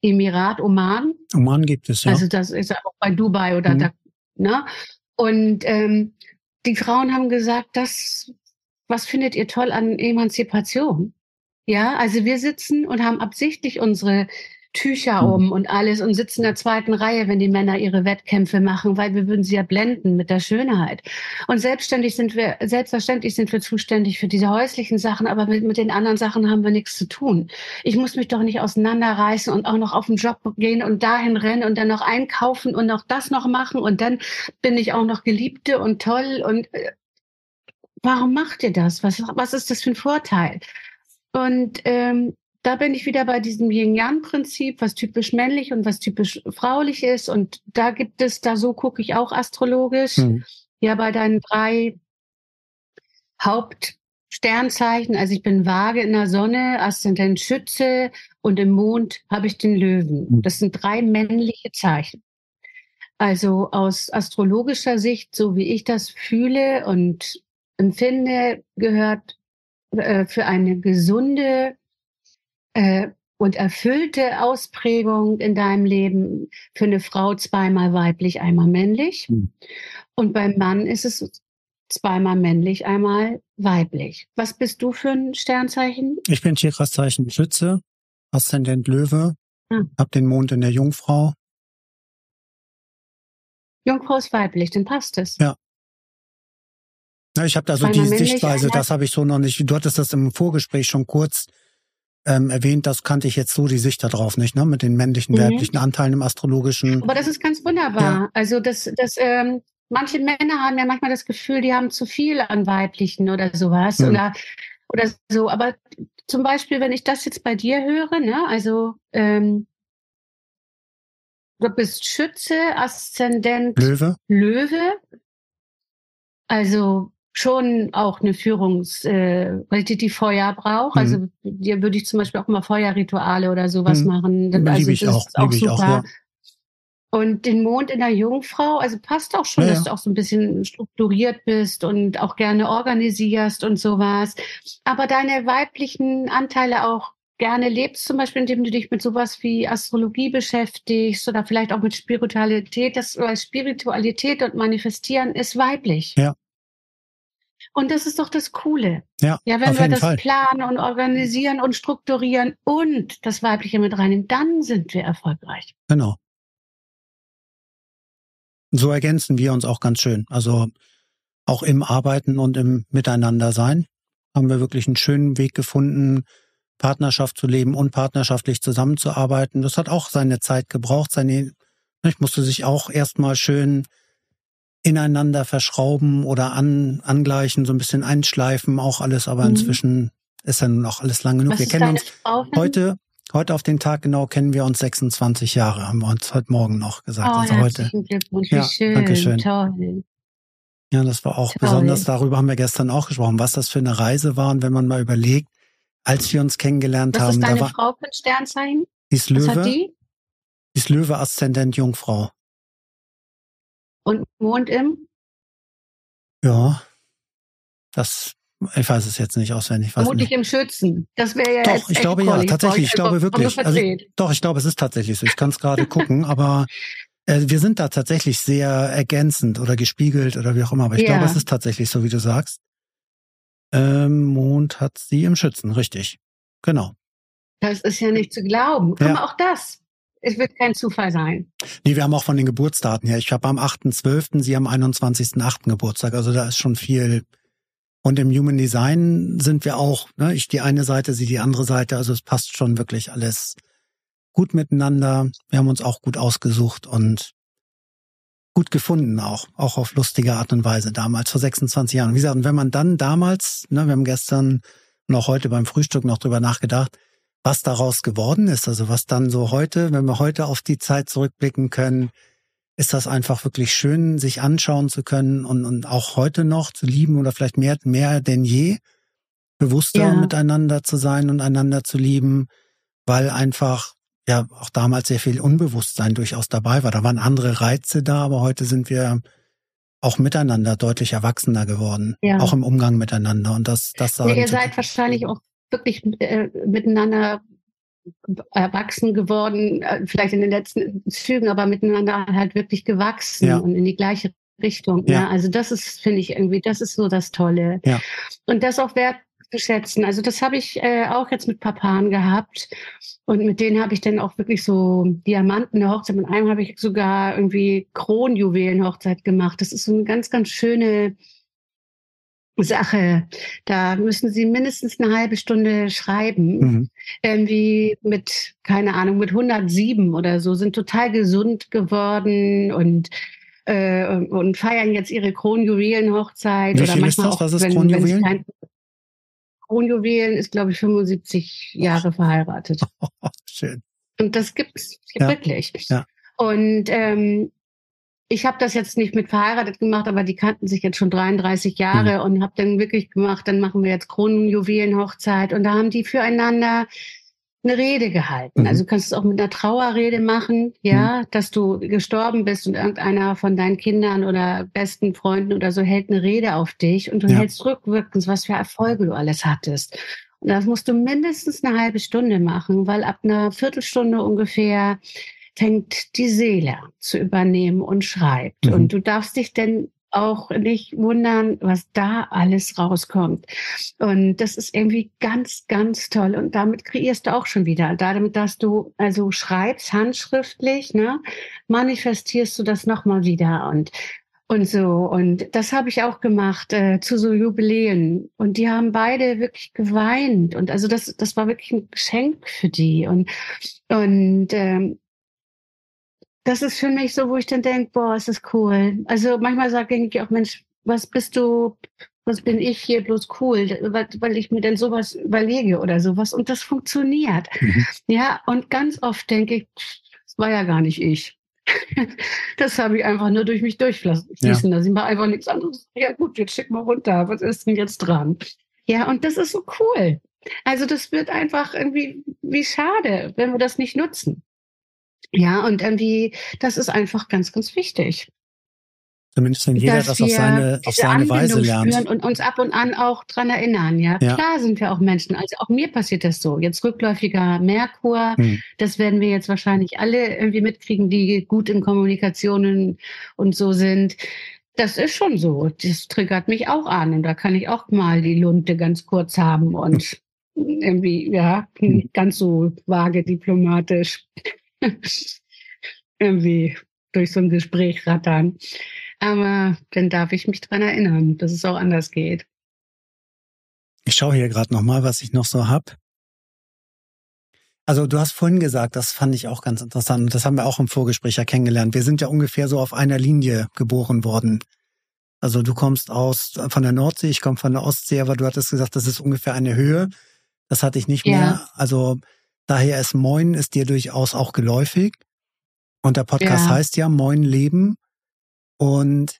[SPEAKER 1] Emirat Oman.
[SPEAKER 2] Oman gibt es, ja.
[SPEAKER 1] Also das ist auch bei Dubai oder mhm. da, ne? Und ähm, die Frauen haben gesagt, das, was findet ihr toll an Emanzipation? Ja, also wir sitzen und haben absichtlich unsere Tücher hm. um und alles und sitzen in der zweiten Reihe, wenn die Männer ihre Wettkämpfe machen, weil wir würden sie ja blenden mit der Schönheit. Und selbstständig sind wir, selbstverständlich sind wir zuständig für diese häuslichen Sachen, aber mit, mit den anderen Sachen haben wir nichts zu tun. Ich muss mich doch nicht auseinanderreißen und auch noch auf den Job gehen und dahin rennen und dann noch einkaufen und noch das noch machen und dann bin ich auch noch Geliebte und toll und äh, warum macht ihr das? Was, was ist das für ein Vorteil? Und ähm, da bin ich wieder bei diesem Yin-Yang-Prinzip, was typisch männlich und was typisch fraulich ist. Und da gibt es, da so gucke ich auch astrologisch, mhm. ja, bei deinen drei Hauptsternzeichen. Also ich bin vage in der Sonne, Aszendent Schütze und im Mond habe ich den Löwen. Mhm. Das sind drei männliche Zeichen. Also aus astrologischer Sicht, so wie ich das fühle und empfinde, gehört äh, für eine gesunde äh, und erfüllte Ausprägung in deinem Leben für eine Frau zweimal weiblich, einmal männlich. Mhm. Und beim Mann ist es zweimal männlich, einmal weiblich. Was bist du für ein Sternzeichen?
[SPEAKER 2] Ich bin Tierkreiszeichen Schütze, Aszendent Löwe, hm. hab den Mond in der Jungfrau.
[SPEAKER 1] Jungfrau ist weiblich, dann passt es.
[SPEAKER 2] Ja. Na, ich habe da so die Sichtweise, das habe ich so noch nicht. Du hattest das im Vorgespräch schon kurz ähm, erwähnt, das kannte ich jetzt so die Sicht darauf nicht, ne? Mit den männlichen, mhm. weiblichen Anteilen im astrologischen.
[SPEAKER 1] Aber das ist ganz wunderbar. Ja. Also das, das, ähm, manche Männer haben ja manchmal das Gefühl, die haben zu viel an weiblichen oder sowas mhm. oder oder so. Aber zum Beispiel, wenn ich das jetzt bei dir höre, ne, also ähm, du bist Schütze, Aszendent
[SPEAKER 2] Löwe.
[SPEAKER 1] Löwe. Also schon auch eine Führungsqualität, äh, die Feuer braucht. Also mhm. Also dir würde ich zum Beispiel auch mal Feuerrituale oder sowas mhm. machen.
[SPEAKER 2] Das, also, ich das auch, ist auch super. Auch, ja.
[SPEAKER 1] Und den Mond in der Jungfrau, also passt auch schon, ja, dass du auch so ein bisschen strukturiert bist und auch gerne organisierst und sowas. Aber deine weiblichen Anteile auch gerne lebst, zum Beispiel, indem du dich mit sowas wie Astrologie beschäftigst oder vielleicht auch mit Spiritualität. Das weil Spiritualität und Manifestieren ist weiblich.
[SPEAKER 2] Ja.
[SPEAKER 1] Und das ist doch das Coole.
[SPEAKER 2] Ja,
[SPEAKER 1] ja wenn wir das Fall. planen und organisieren und strukturieren und das Weibliche mit reinnehmen, dann sind wir erfolgreich.
[SPEAKER 2] Genau. So ergänzen wir uns auch ganz schön. Also auch im Arbeiten und im Miteinander sein haben wir wirklich einen schönen Weg gefunden, Partnerschaft zu leben und partnerschaftlich zusammenzuarbeiten. Das hat auch seine Zeit gebraucht. Seine, ich musste sich auch erstmal schön ineinander verschrauben oder an, angleichen, so ein bisschen einschleifen, auch alles, aber mhm. inzwischen ist ja nun auch alles lang genug.
[SPEAKER 1] Was
[SPEAKER 2] wir kennen uns heute, heute auf den Tag genau kennen wir uns 26 Jahre, haben wir uns heute Morgen noch gesagt. Oh,
[SPEAKER 1] also heute. Glückwunsch, ja, schön, Dankeschön. Toll.
[SPEAKER 2] Ja, das war auch Toll. besonders, darüber haben wir gestern auch gesprochen, was das für eine Reise war und wenn man mal überlegt, als wir uns kennengelernt was haben.
[SPEAKER 1] Ist deine
[SPEAKER 2] da war,
[SPEAKER 1] Frau für Sternzeichen?
[SPEAKER 2] Die ist Löwe. Was hat die? Die ist Löwe, Aszendent Jungfrau.
[SPEAKER 1] Und Mond im?
[SPEAKER 2] Ja, das, ich weiß es jetzt nicht auswendig.
[SPEAKER 1] Vermutlich nicht. im Schützen. Das wäre ja
[SPEAKER 2] Doch, ich glaube ja, tatsächlich. Ich glaube wirklich. Also, doch, ich glaube, es ist tatsächlich so. Ich kann es gerade gucken, [LAUGHS] aber äh, wir sind da tatsächlich sehr ergänzend oder gespiegelt oder wie auch immer. Aber ich ja. glaube, es ist tatsächlich so, wie du sagst. Ähm, Mond hat sie im Schützen, richtig. Genau.
[SPEAKER 1] Das ist ja nicht zu glauben. Ja. Aber auch das es wird kein Zufall sein.
[SPEAKER 2] Nee, wir haben auch von den Geburtsdaten her. Ich habe am 8.12., Sie am 21.8. Geburtstag. Also da ist schon viel. Und im Human Design sind wir auch, ne, ich die eine Seite, Sie die andere Seite. Also es passt schon wirklich alles gut miteinander. Wir haben uns auch gut ausgesucht und gut gefunden auch, auch auf lustige Art und Weise damals, vor 26 Jahren. Wie gesagt, wenn man dann damals, ne, wir haben gestern auch heute beim Frühstück noch drüber nachgedacht, was daraus geworden ist. Also was dann so heute, wenn wir heute auf die Zeit zurückblicken können, ist das einfach wirklich schön, sich anschauen zu können und, und auch heute noch zu lieben oder vielleicht mehr, mehr denn je, bewusster ja. miteinander zu sein und einander zu lieben. weil einfach ja auch damals sehr viel Unbewusstsein durchaus dabei war. Da waren andere Reize da, aber heute sind wir auch miteinander deutlich erwachsener geworden, ja. auch im Umgang miteinander. Und das, das
[SPEAKER 1] ja, ihr seid wahrscheinlich auch wirklich äh, miteinander erwachsen geworden, äh, vielleicht in den letzten Zügen, aber miteinander halt wirklich gewachsen ja. und in die gleiche Richtung. Ja. ja. Also das ist, finde ich irgendwie, das ist so das Tolle. Ja. Und das auch wertzuschätzen. Also das habe ich äh, auch jetzt mit Papan gehabt. Und mit denen habe ich dann auch wirklich so Diamanten Hochzeit. Mit einem habe ich sogar irgendwie Kronjuwelen Hochzeit gemacht. Das ist so eine ganz, ganz schöne Sache. Da müssen Sie mindestens eine halbe Stunde schreiben. Mhm. Irgendwie mit, keine Ahnung, mit 107 oder so, sind total gesund geworden und äh, und feiern jetzt ihre Kronjuwelenhochzeit.
[SPEAKER 2] Wie oder viel ist das? Auch, Was ist wenn, Kronjuwelen? Wenn
[SPEAKER 1] Kronjuwelen ist, glaube ich, 75 Jahre verheiratet. [LAUGHS]
[SPEAKER 2] Schön.
[SPEAKER 1] Und das gibt's ja. wirklich. Ja. Und ähm, ich habe das jetzt nicht mit verheiratet gemacht, aber die kannten sich jetzt schon 33 Jahre mhm. und habe dann wirklich gemacht, dann machen wir jetzt Kronenjuwelenhochzeit und da haben die füreinander eine Rede gehalten. Mhm. Also du kannst es auch mit einer Trauerrede machen, ja, mhm. dass du gestorben bist und irgendeiner von deinen Kindern oder besten Freunden oder so hält eine Rede auf dich und du ja. hältst rückwirkend, was für Erfolge du alles hattest. Und das musst du mindestens eine halbe Stunde machen, weil ab einer Viertelstunde ungefähr fängt die Seele zu übernehmen und schreibt. Mhm. Und du darfst dich denn auch nicht wundern, was da alles rauskommt. Und das ist irgendwie ganz, ganz toll. Und damit kreierst du auch schon wieder. Damit, dass du also schreibst, handschriftlich, ne, manifestierst du das nochmal wieder. Und und so. Und das habe ich auch gemacht äh, zu so Jubiläen. Und die haben beide wirklich geweint. Und also das, das war wirklich ein Geschenk für die. Und, und ähm, das ist für mich so, wo ich dann denke, boah, ist das cool. Also manchmal sage ich auch, Mensch, was bist du, was bin ich hier bloß cool, weil ich mir dann sowas überlege oder sowas. Und das funktioniert. Mhm. Ja, und ganz oft denke ich, das war ja gar nicht ich. [LAUGHS] das habe ich einfach nur durch mich durchfließen ja. Da sind wir einfach nichts anderes. Ja gut, jetzt schick mal runter. Was ist denn jetzt dran? Ja, und das ist so cool. Also das wird einfach irgendwie wie schade, wenn wir das nicht nutzen. Ja, und irgendwie, das ist einfach ganz, ganz wichtig.
[SPEAKER 2] Zumindest wenn jeder das auf seine, auf seine Weise lernt.
[SPEAKER 1] Und uns ab und an auch dran erinnern, ja? ja. Klar sind wir auch Menschen. Also auch mir passiert das so. Jetzt rückläufiger Merkur, hm. das werden wir jetzt wahrscheinlich alle irgendwie mitkriegen, die gut in Kommunikationen und so sind. Das ist schon so. Das triggert mich auch an. Und da kann ich auch mal die Lunte ganz kurz haben und irgendwie, ja, hm. ganz so vage diplomatisch [LAUGHS] irgendwie durch so ein Gespräch rattern. Aber dann darf ich mich dran erinnern, dass es auch anders geht.
[SPEAKER 2] Ich schaue hier gerade nochmal, was ich noch so hab. Also du hast vorhin gesagt, das fand ich auch ganz interessant. Und das haben wir auch im Vorgespräch ja kennengelernt. Wir sind ja ungefähr so auf einer Linie geboren worden. Also du kommst aus von der Nordsee, ich komme von der Ostsee, aber du hattest gesagt, das ist ungefähr eine Höhe. Das hatte ich nicht ja. mehr. Also Daher ist Moin ist dir durchaus auch geläufig. Und der Podcast ja. heißt ja Moin Leben. Und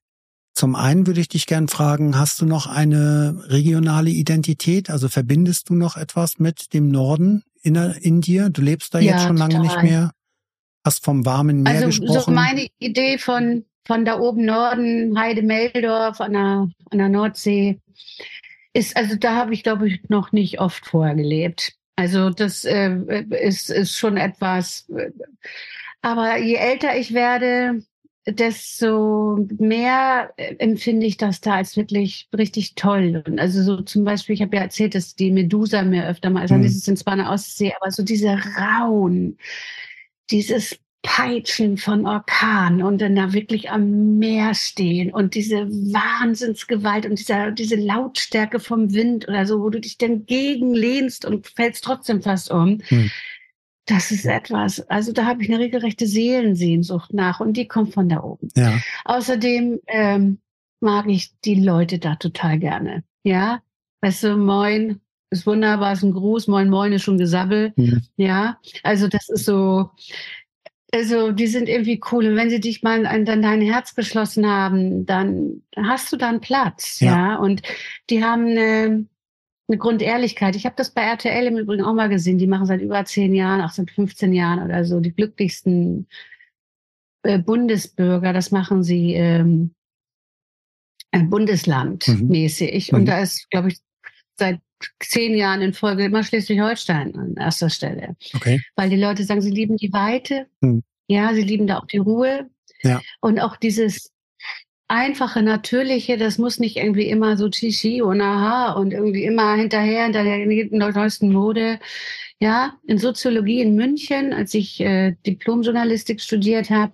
[SPEAKER 2] zum einen würde ich dich gern fragen, hast du noch eine regionale Identität? Also verbindest du noch etwas mit dem Norden in, in dir? Du lebst da ja, jetzt schon lange total. nicht mehr. Hast vom warmen Meer also, gesprochen. Also
[SPEAKER 1] so meine Idee von, von da oben Norden, Heide Meldorf an der, an der Nordsee, ist, also da habe ich, glaube ich, noch nicht oft vorher gelebt. Also das äh, ist, ist schon etwas. Aber je älter ich werde, desto mehr empfinde ich das da als wirklich richtig toll. Und also so zum Beispiel, ich habe ja erzählt, dass die Medusa mir öfter mal, also mhm. das ist in Spanien Ostsee, aber so diese Rauen, dieses Peitschen von Orkan und dann da wirklich am Meer stehen und diese Wahnsinnsgewalt und dieser, diese Lautstärke vom Wind oder so, wo du dich dann gegenlehnst und fällst trotzdem fast um. Hm. Das ist etwas, also da habe ich eine regelrechte Seelensehnsucht nach und die kommt von da oben. Ja. Außerdem ähm, mag ich die Leute da total gerne. Ja, weißt du, moin, ist wunderbar, ist ein Gruß, moin, moin ist schon Gesabbel. Mhm. Ja, also das ist so, also die sind irgendwie cool. Und wenn sie dich mal an, an dein Herz geschlossen haben, dann hast du dann Platz, ja. ja? Und die haben eine, eine Grundehrlichkeit. Ich habe das bei RTL im Übrigen auch mal gesehen. Die machen seit über zehn Jahren, auch seit 15 Jahren oder so, die glücklichsten äh, Bundesbürger. Das machen sie ähm, äh, Bundeslandmäßig. Mhm. Und mhm. da ist, glaube ich, seit zehn Jahren in Folge immer Schleswig-Holstein an erster Stelle. Okay. Weil die Leute sagen, sie lieben die Weite. Mhm. Ja, sie lieben da auch die Ruhe. Ja. Und auch dieses einfache, natürliche, das muss nicht irgendwie immer so Chichi und aha und irgendwie immer hinterher, hinter der neuesten Mode. Ja, in Soziologie in München, als ich äh, Diplomjournalistik studiert habe,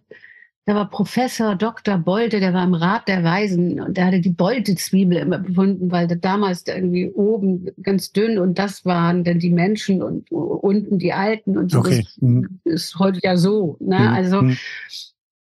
[SPEAKER 1] da war Professor Dr. Bolte, der war im Rat der Weisen und der hatte die Bolte-Zwiebel immer befunden, weil damals irgendwie oben ganz dünn und das waren dann die Menschen und unten die Alten und so. Okay. Das mhm. ist heute ja so. Ne? Mhm. Also mhm.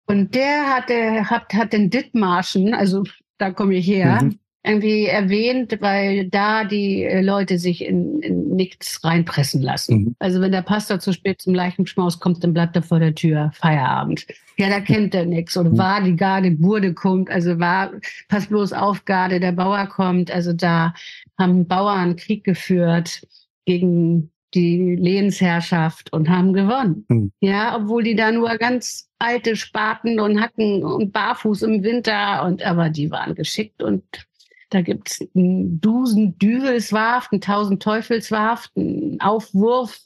[SPEAKER 1] und der hatte hat, hat den Dithmarschen, also da komme ich her, mhm irgendwie erwähnt, weil da die äh, Leute sich in, in nichts reinpressen lassen. Mhm. Also wenn der Pastor zu spät zum Leichenschmaus kommt, dann bleibt er vor der Tür, Feierabend. Ja, da kennt er nichts. Oder mhm. war die Garde, Burde kommt, also war, pass bloß auf, Garde, der Bauer kommt. Also da haben Bauern Krieg geführt gegen die Lehensherrschaft und haben gewonnen. Mhm. Ja, obwohl die da nur ganz alte Spaten und Hacken und barfuß im Winter und aber die waren geschickt und da gibt es einen Dusen Düvelswarft, einen Tausend Teufelswarft, einen Aufwurf,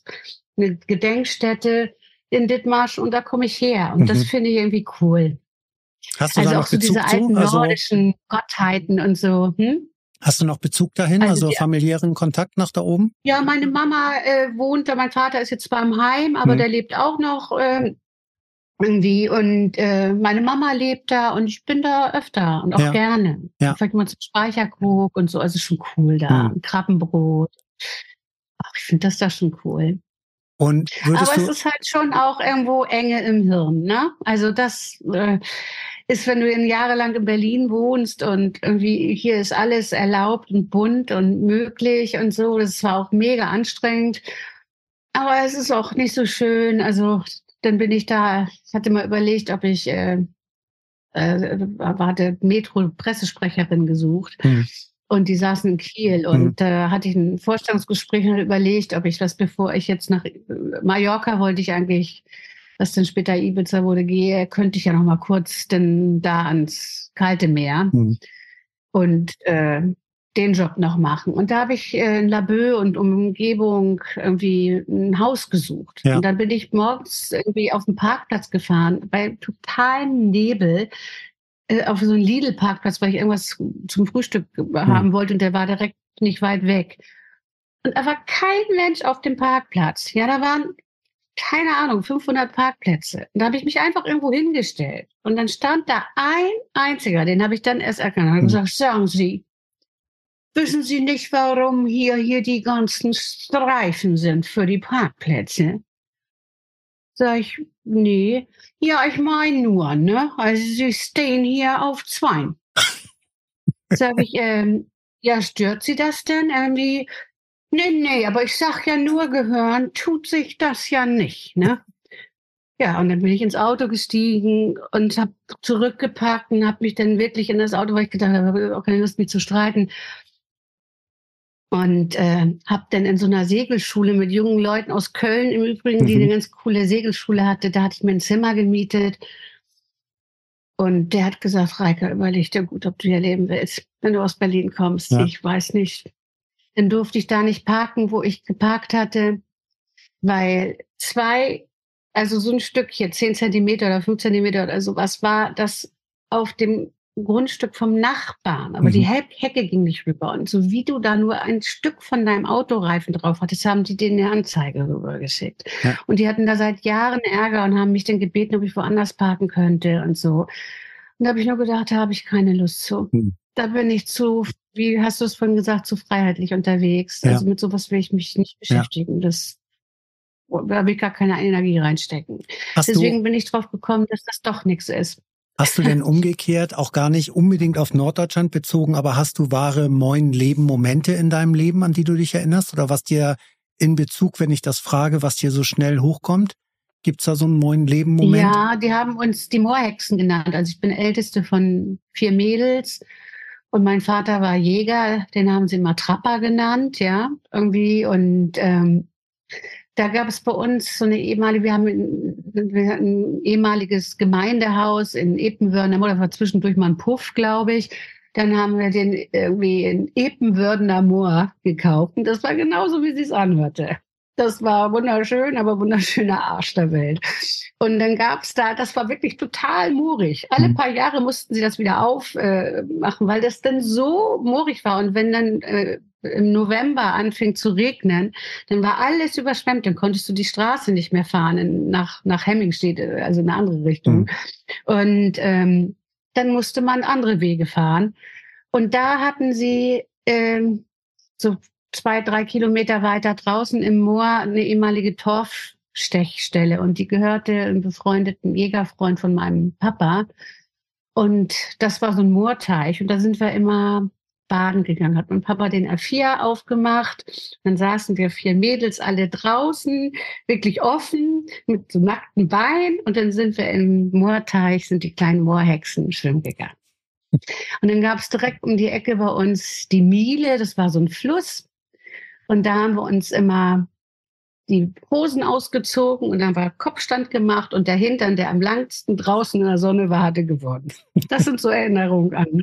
[SPEAKER 1] eine Gedenkstätte in Dithmarsch und da komme ich her. Und mhm. das finde ich irgendwie cool.
[SPEAKER 2] Hast du also da noch auch so Bezug diese alten
[SPEAKER 1] also, nordischen Gottheiten und so. Hm?
[SPEAKER 2] Hast du noch Bezug dahin, also, also familiären Kontakt nach da oben?
[SPEAKER 1] Ja, meine Mama äh, wohnt da, mein Vater ist jetzt zwar im Heim, aber hm. der lebt auch noch äh, irgendwie. Und äh, meine Mama lebt da und ich bin da öfter und auch ja. gerne. Ja. Vielleicht mal zum Speicherkrug und so. Also schon cool da. Mhm. Krabbenbrot. Ach, ich finde das da schon cool.
[SPEAKER 2] Und
[SPEAKER 1] Aber es ist halt schon auch irgendwo Enge im Hirn, ne? Also das äh, ist, wenn du jahrelang in Berlin wohnst und irgendwie hier ist alles erlaubt und bunt und möglich und so. Das war auch mega anstrengend. Aber es ist auch nicht so schön. Also dann bin ich da, ich hatte mal überlegt, ob ich, äh, äh, hatte Metro-Pressesprecherin gesucht. Mhm. Und die saßen in Kiel und da mhm. äh, hatte ich ein Vorstellungsgespräch und überlegt, ob ich das, bevor ich jetzt nach Mallorca wollte ich eigentlich, was dann später Ibiza wurde, gehe, könnte ich ja noch mal kurz denn da ans kalte Meer. Mhm. Und äh, den Job noch machen. Und da habe ich äh, in Laboe und Umgebung irgendwie ein Haus gesucht. Ja. Und dann bin ich morgens irgendwie auf den Parkplatz gefahren, bei totalem Nebel, äh, auf so einen Lidl-Parkplatz, weil ich irgendwas zum Frühstück mhm. haben wollte und der war direkt nicht weit weg. Und da war kein Mensch auf dem Parkplatz. Ja, da waren, keine Ahnung, 500 Parkplätze. Und da habe ich mich einfach irgendwo hingestellt. Und dann stand da ein einziger, den habe ich dann erst erkannt. Und mhm. gesagt, sagen Sie, Wissen Sie nicht, warum hier, hier die ganzen Streifen sind für die Parkplätze? Sag ich, nee. Ja, ich meine nur, ne? Also Sie stehen hier auf zwei. [LAUGHS] Sag ich, ähm, ja, stört Sie das denn irgendwie? Nee, nee, aber ich sag ja nur gehören, tut sich das ja nicht, ne? Ja, und dann bin ich ins Auto gestiegen und habe zurückgepackt und habe mich dann wirklich in das Auto, weil ich gedacht habe, keine Lust, mich zu streiten, und äh, habe dann in so einer Segelschule mit jungen Leuten aus Köln im Übrigen, die mhm. eine ganz coole Segelschule hatte, da hatte ich mir ein Zimmer gemietet. Und der hat gesagt, Reike, überleg dir gut, ob du hier leben willst, wenn du aus Berlin kommst. Ja. Ich weiß nicht. Dann durfte ich da nicht parken, wo ich geparkt hatte, weil zwei, also so ein Stückchen, zehn Zentimeter oder fünf Zentimeter oder sowas, war das auf dem Grundstück vom Nachbarn, aber mhm. die Hecke ging nicht rüber. Und so wie du da nur ein Stück von deinem Autoreifen drauf hattest, haben die denen eine Anzeige rübergeschickt. Ja. Und die hatten da seit Jahren Ärger und haben mich dann gebeten, ob ich woanders parken könnte und so. Und da habe ich nur gedacht, da habe ich keine Lust zu. Mhm. Da bin ich zu, wie hast du es vorhin gesagt, zu freiheitlich unterwegs. Ja. Also mit sowas will ich mich nicht beschäftigen. Ja. Das da will ich gar keine Energie reinstecken. Hast Deswegen bin ich drauf gekommen, dass das doch nichts ist.
[SPEAKER 2] Hast du denn umgekehrt, auch gar nicht unbedingt auf Norddeutschland bezogen, aber hast du wahre Moin Leben Momente in deinem Leben, an die du dich erinnerst? Oder was dir in Bezug, wenn ich das frage, was dir so schnell hochkommt? Gibt's da so einen Moin Leben Moment?
[SPEAKER 1] Ja, die haben uns die Moorhexen genannt. Also ich bin älteste von vier Mädels Und mein Vater war Jäger, den haben sie immer Trapper genannt, ja, irgendwie. Und ähm, da gab es bei uns so eine ehemalige, wir haben ein, wir ein ehemaliges Gemeindehaus in Epenwörden, da war zwischendurch mal ein Puff, glaube ich. Dann haben wir den irgendwie in Epenwördener Moor gekauft. Und das war genauso, wie sie es anhörte. Das war wunderschön, aber wunderschöner Arsch der Welt. Und dann gab es da, das war wirklich total moorig. Alle mhm. paar Jahre mussten sie das wieder aufmachen, äh, weil das dann so moorig war. Und wenn dann äh, im November anfing zu regnen, dann war alles überschwemmt. Dann konntest du die Straße nicht mehr fahren in, nach, nach Hemmingstedt, also in eine andere Richtung. Mhm. Und ähm, dann musste man andere Wege fahren. Und da hatten sie ähm, so zwei, drei Kilometer weiter draußen im Moor eine ehemalige Torfstechstelle und die gehörte einem befreundeten Jägerfreund von meinem Papa. Und das war so ein Moorteich und da sind wir immer baden gegangen. Hat mein Papa den R4 aufgemacht. Dann saßen wir vier Mädels alle draußen, wirklich offen, mit so nackten Beinen. Und dann sind wir im Moorteich, sind die kleinen Moorhexen schwimmen gegangen. Und dann gab es direkt um die Ecke bei uns die Miele, das war so ein Fluss. Und da haben wir uns immer die Hosen ausgezogen und dann war Kopfstand gemacht und der Hintern, der am langsten draußen in der Sonne war, hatte gewonnen. Das sind so Erinnerungen an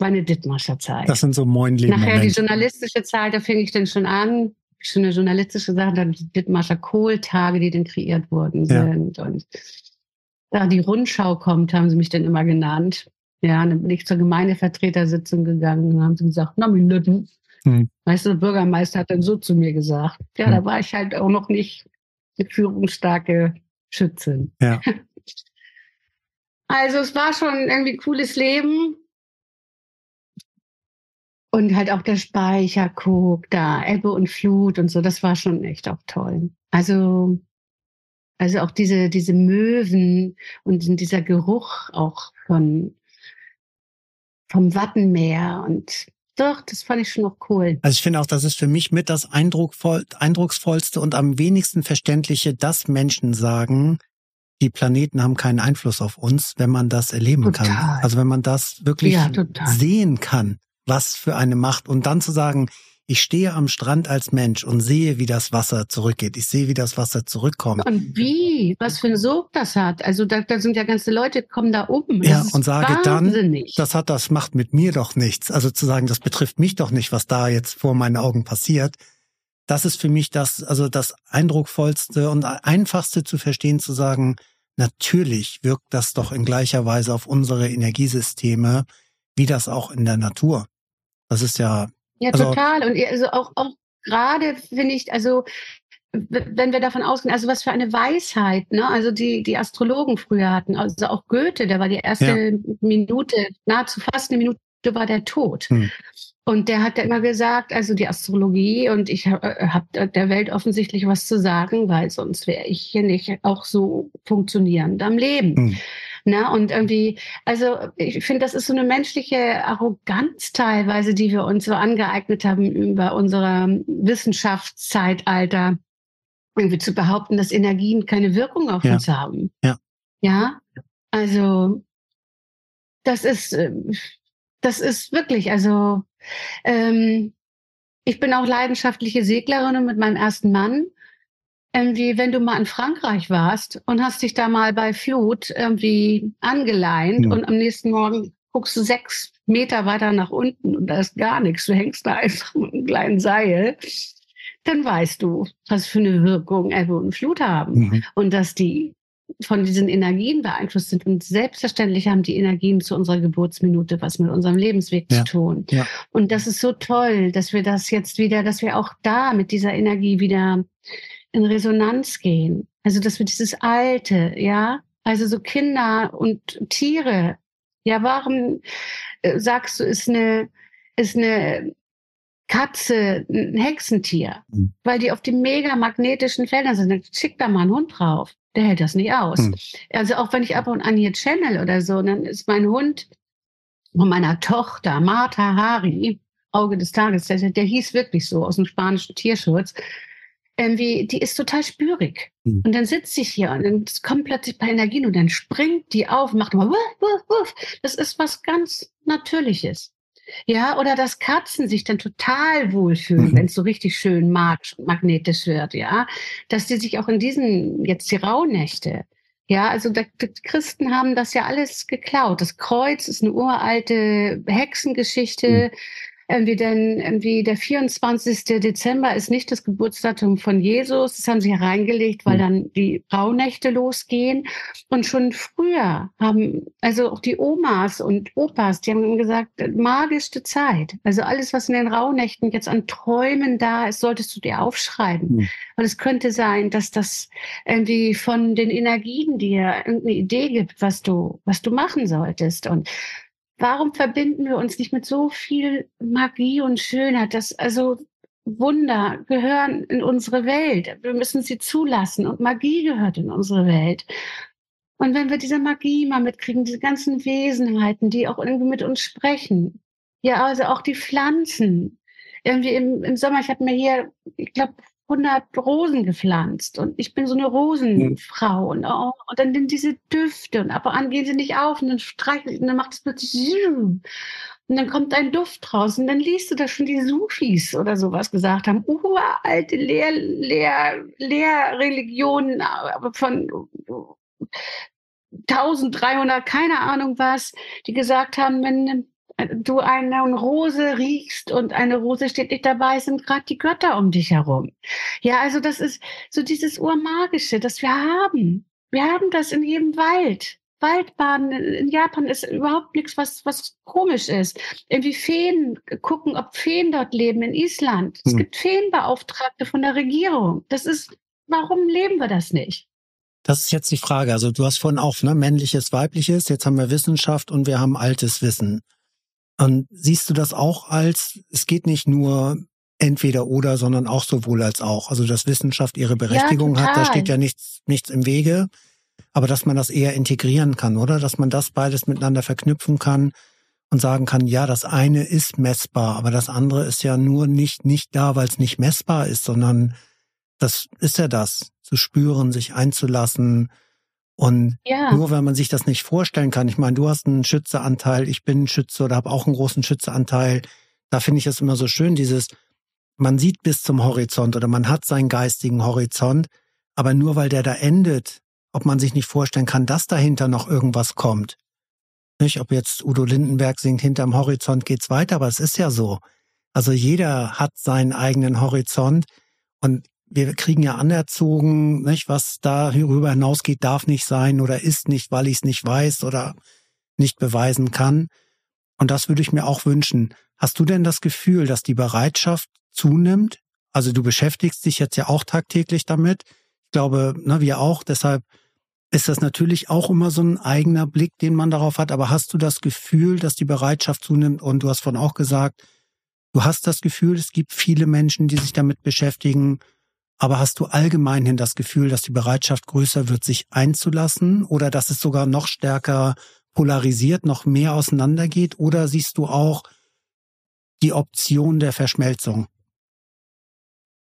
[SPEAKER 1] meine Dithmarscher Zeit.
[SPEAKER 2] Das sind so moin
[SPEAKER 1] Leben. Nachher die journalistische Zeit, da fing ich dann schon an. Schon eine journalistische Sache, dann die Dithmarscher Kohltage, die dann kreiert worden sind. Ja. Und da die Rundschau kommt, haben sie mich dann immer genannt. Ja, dann bin ich zur Gemeindevertretersitzung gegangen und haben sie gesagt, na, Minuten, hm. Weißt du, der Bürgermeister hat dann so zu mir gesagt. Ja, hm. da war ich halt auch noch nicht eine führungsstarke Schützin.
[SPEAKER 2] Ja. [LAUGHS]
[SPEAKER 1] Also es war schon irgendwie ein cooles Leben. Und halt auch der Speicherkog da, Ebbe und Flut und so, das war schon echt auch toll. Also, also auch diese, diese Möwen und dieser Geruch auch von, vom Wattenmeer und doch, das fand ich schon noch cool.
[SPEAKER 2] Also ich finde auch, das ist für mich mit das eindruckvoll, eindrucksvollste und am wenigsten verständliche, dass Menschen sagen, die Planeten haben keinen Einfluss auf uns, wenn man das erleben total. kann. Also wenn man das wirklich ja, sehen kann, was für eine Macht. Und dann zu sagen, ich stehe am Strand als Mensch und sehe, wie das Wasser zurückgeht. Ich sehe, wie das Wasser zurückkommt.
[SPEAKER 1] Und wie? Was für ein Sog das hat. Also da, da sind ja ganze Leute, kommen da um.
[SPEAKER 2] Ja, und sage wahnsinnig. dann, das hat, das macht mit mir doch nichts. Also zu sagen, das betrifft mich doch nicht, was da jetzt vor meinen Augen passiert. Das ist für mich das, also das eindrucksvollste und einfachste zu verstehen, zu sagen, natürlich wirkt das doch in gleicher Weise auf unsere Energiesysteme, wie das auch in der Natur. Das ist ja
[SPEAKER 1] ja, also, total. Und also auch, auch gerade finde ich, also wenn wir davon ausgehen, also was für eine Weisheit, ne? Also die, die Astrologen früher hatten, also auch Goethe, der war die erste ja. Minute, nahezu fast eine Minute war der tot. Hm. Und der hat ja immer gesagt, also die Astrologie und ich habe hab der Welt offensichtlich was zu sagen, weil sonst wäre ich hier nicht auch so funktionierend am Leben. Hm. Ne? Und irgendwie, also ich finde, das ist so eine menschliche Arroganz teilweise, die wir uns so angeeignet haben über unser Wissenschaftszeitalter, irgendwie zu behaupten, dass Energien keine Wirkung auf ja. uns haben.
[SPEAKER 2] Ja.
[SPEAKER 1] Ja. Also das ist, ähm, das ist wirklich, also ähm, ich bin auch leidenschaftliche Seglerin und mit meinem ersten Mann irgendwie, wenn du mal in Frankreich warst und hast dich da mal bei Flut irgendwie angeleint mhm. und am nächsten Morgen guckst du sechs Meter weiter nach unten und da ist gar nichts. Du hängst da [LAUGHS] einfach mit einem kleinen Seil. Dann weißt du, was für eine Wirkung Ebbe und Flut haben mhm. und dass die von diesen Energien beeinflusst sind. Und selbstverständlich haben die Energien zu unserer Geburtsminute was mit unserem Lebensweg ja. zu tun. Ja. Und das ist so toll, dass wir das jetzt wieder, dass wir auch da mit dieser Energie wieder in Resonanz gehen. Also, dass wir dieses Alte, ja, also so Kinder und Tiere. Ja, warum äh, sagst du, ist eine, ist eine Katze ein Hexentier? Mhm. Weil die auf die mega magnetischen Feldern sind. Dann schick da mal einen Hund drauf. Der hält das nicht aus. Mhm. Also auch wenn ich ab und an hier channel oder so, dann ist mein Hund von meiner Tochter, Martha Hari, Auge des Tages, der, der hieß wirklich so aus dem spanischen Tierschutz irgendwie, die ist total spürig. Mhm. Und dann sitzt sie hier und dann kommt plötzlich bei Energien und dann springt die auf, macht immer wuff, wuff, wuff. Das ist was ganz Natürliches. Ja, oder dass Katzen sich dann total wohlfühlen, mhm. wenn es so richtig schön mag, magnetisch wird, ja. Dass die sich auch in diesen, jetzt die Rauhnächte, ja, also die Christen haben das ja alles geklaut. Das Kreuz ist eine uralte Hexengeschichte. Mhm. Irgendwie denn irgendwie der 24. Dezember ist nicht das Geburtsdatum von Jesus. Das haben sie hereingelegt, weil hm. dann die Rauhnächte losgehen. Und schon früher haben also auch die Omas und Opas, die haben gesagt, magischste Zeit. Also alles, was in den Rauhnächten jetzt an Träumen da ist, solltest du dir aufschreiben. Mhm. Und es könnte sein, dass das irgendwie von den Energien dir irgendeine Idee gibt, was du, was du machen solltest. Und warum verbinden wir uns nicht mit so viel Magie und Schönheit? Das, also Wunder gehören in unsere Welt. Wir müssen sie zulassen und Magie gehört in unsere Welt. Und wenn wir diese Magie mal mitkriegen, diese ganzen Wesenheiten, die auch irgendwie mit uns sprechen, ja, also auch die Pflanzen. Irgendwie im, im Sommer, ich habe mir hier, ich glaube, 100 Rosen gepflanzt und ich bin so eine Rosenfrau und, oh, und dann diese Düfte und ab und an gehen sie nicht auf und dann streichelt und dann macht es plötzlich und dann kommt ein Duft raus und dann liest du da schon die Sufis oder sowas gesagt haben, uralte Lehr, Lehr, Lehrreligionen von 1300, keine Ahnung was, die gesagt haben, wenn du eine Rose riechst und eine Rose steht nicht dabei, sind gerade die Götter um dich herum. Ja, also das ist so dieses Urmagische, das wir haben. Wir haben das in jedem Wald. Waldbaden in Japan ist überhaupt nichts, was, was komisch ist. Irgendwie Feen, gucken, ob Feen dort leben in Island. Es hm. gibt Feenbeauftragte von der Regierung. Das ist, warum leben wir das nicht?
[SPEAKER 2] Das ist jetzt die Frage. Also du hast vorhin auch ne, männliches, weibliches. Jetzt haben wir Wissenschaft und wir haben altes Wissen. Und siehst du das auch als, es geht nicht nur entweder oder, sondern auch sowohl als auch. Also dass Wissenschaft ihre Berechtigung ja, hat, da steht ja nichts, nichts im Wege. Aber dass man das eher integrieren kann, oder? Dass man das beides miteinander verknüpfen kann und sagen kann, ja, das eine ist messbar, aber das andere ist ja nur nicht, nicht da, weil es nicht messbar ist, sondern das ist ja das, zu spüren, sich einzulassen, und ja. nur wenn man sich das nicht vorstellen kann, ich meine, du hast einen Schützeanteil, ich bin ein Schütze oder habe auch einen großen Schützeanteil, da finde ich es immer so schön, dieses, man sieht bis zum Horizont oder man hat seinen geistigen Horizont, aber nur weil der da endet, ob man sich nicht vorstellen kann, dass dahinter noch irgendwas kommt. Nicht, ob jetzt Udo Lindenberg singt, hinterm Horizont geht's weiter, aber es ist ja so. Also jeder hat seinen eigenen Horizont und wir kriegen ja anerzogen, nicht, was darüber hinausgeht, darf nicht sein oder ist nicht, weil ich es nicht weiß oder nicht beweisen kann. Und das würde ich mir auch wünschen. Hast du denn das Gefühl, dass die Bereitschaft zunimmt? Also du beschäftigst dich jetzt ja auch tagtäglich damit. Ich glaube, ne, wir auch. Deshalb ist das natürlich auch immer so ein eigener Blick, den man darauf hat. Aber hast du das Gefühl, dass die Bereitschaft zunimmt? Und du hast von auch gesagt, du hast das Gefühl, es gibt viele Menschen, die sich damit beschäftigen aber hast du allgemeinhin das Gefühl, dass die Bereitschaft größer wird, sich einzulassen oder dass es sogar noch stärker polarisiert, noch mehr auseinandergeht? Oder siehst du auch die Option der Verschmelzung?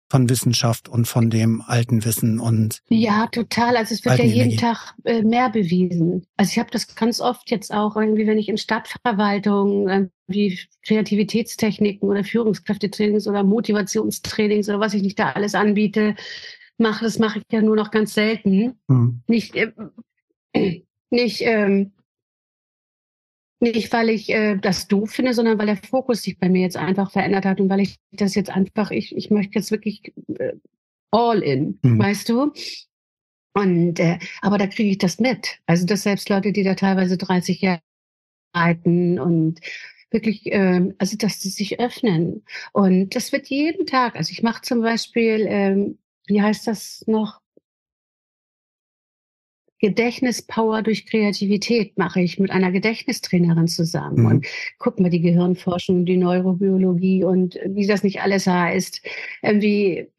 [SPEAKER 2] von Wissenschaft und von dem alten Wissen und
[SPEAKER 1] ja total also es wird ja jeden Energie. Tag äh, mehr bewiesen also ich habe das ganz oft jetzt auch irgendwie wenn ich in Stadtverwaltung äh, wie Kreativitätstechniken oder Führungskräftetrainings oder Motivationstrainings oder was ich nicht da alles anbiete mache das mache ich ja nur noch ganz selten mhm. nicht äh, nicht ähm, nicht, weil ich äh, das doof finde, sondern weil der Fokus sich bei mir jetzt einfach verändert hat und weil ich das jetzt einfach, ich, ich möchte jetzt wirklich äh, all in, mhm. weißt du? Und äh, aber da kriege ich das mit. Also dass selbst Leute, die da teilweise 30 Jahre arbeiten und wirklich, äh, also dass sie sich öffnen. Und das wird jeden Tag. Also ich mache zum Beispiel, ähm, wie heißt das noch? Gedächtnispower durch Kreativität mache ich mit einer Gedächtnistrainerin zusammen. Mhm. Und guck mal, die Gehirnforschung, die Neurobiologie und wie das nicht alles heißt. Irgendwie,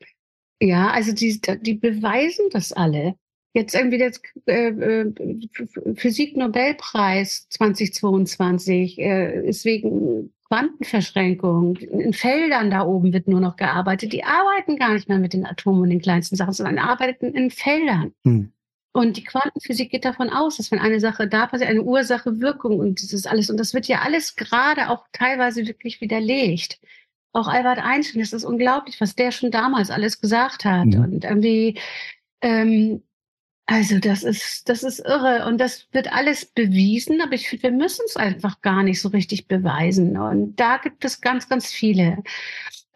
[SPEAKER 1] ja, also die, die beweisen das alle. Jetzt irgendwie der äh, äh Physik-Nobelpreis 2022 äh, ist wegen Quantenverschränkung. In Feldern da oben wird nur noch gearbeitet. Die arbeiten gar nicht mehr mit den Atomen und den kleinsten Sachen, sondern arbeiten in Feldern. Hm. Und die Quantenphysik geht davon aus, dass wenn eine Sache da passiert, eine Ursache, Wirkung und dieses alles, und das wird ja alles gerade auch teilweise wirklich widerlegt. Auch Albert Einstein, das ist unglaublich, was der schon damals alles gesagt hat. Mhm. Und irgendwie, ähm, also das ist, das ist irre und das wird alles bewiesen, aber ich finde, wir müssen es einfach gar nicht so richtig beweisen. Und da gibt es ganz, ganz viele.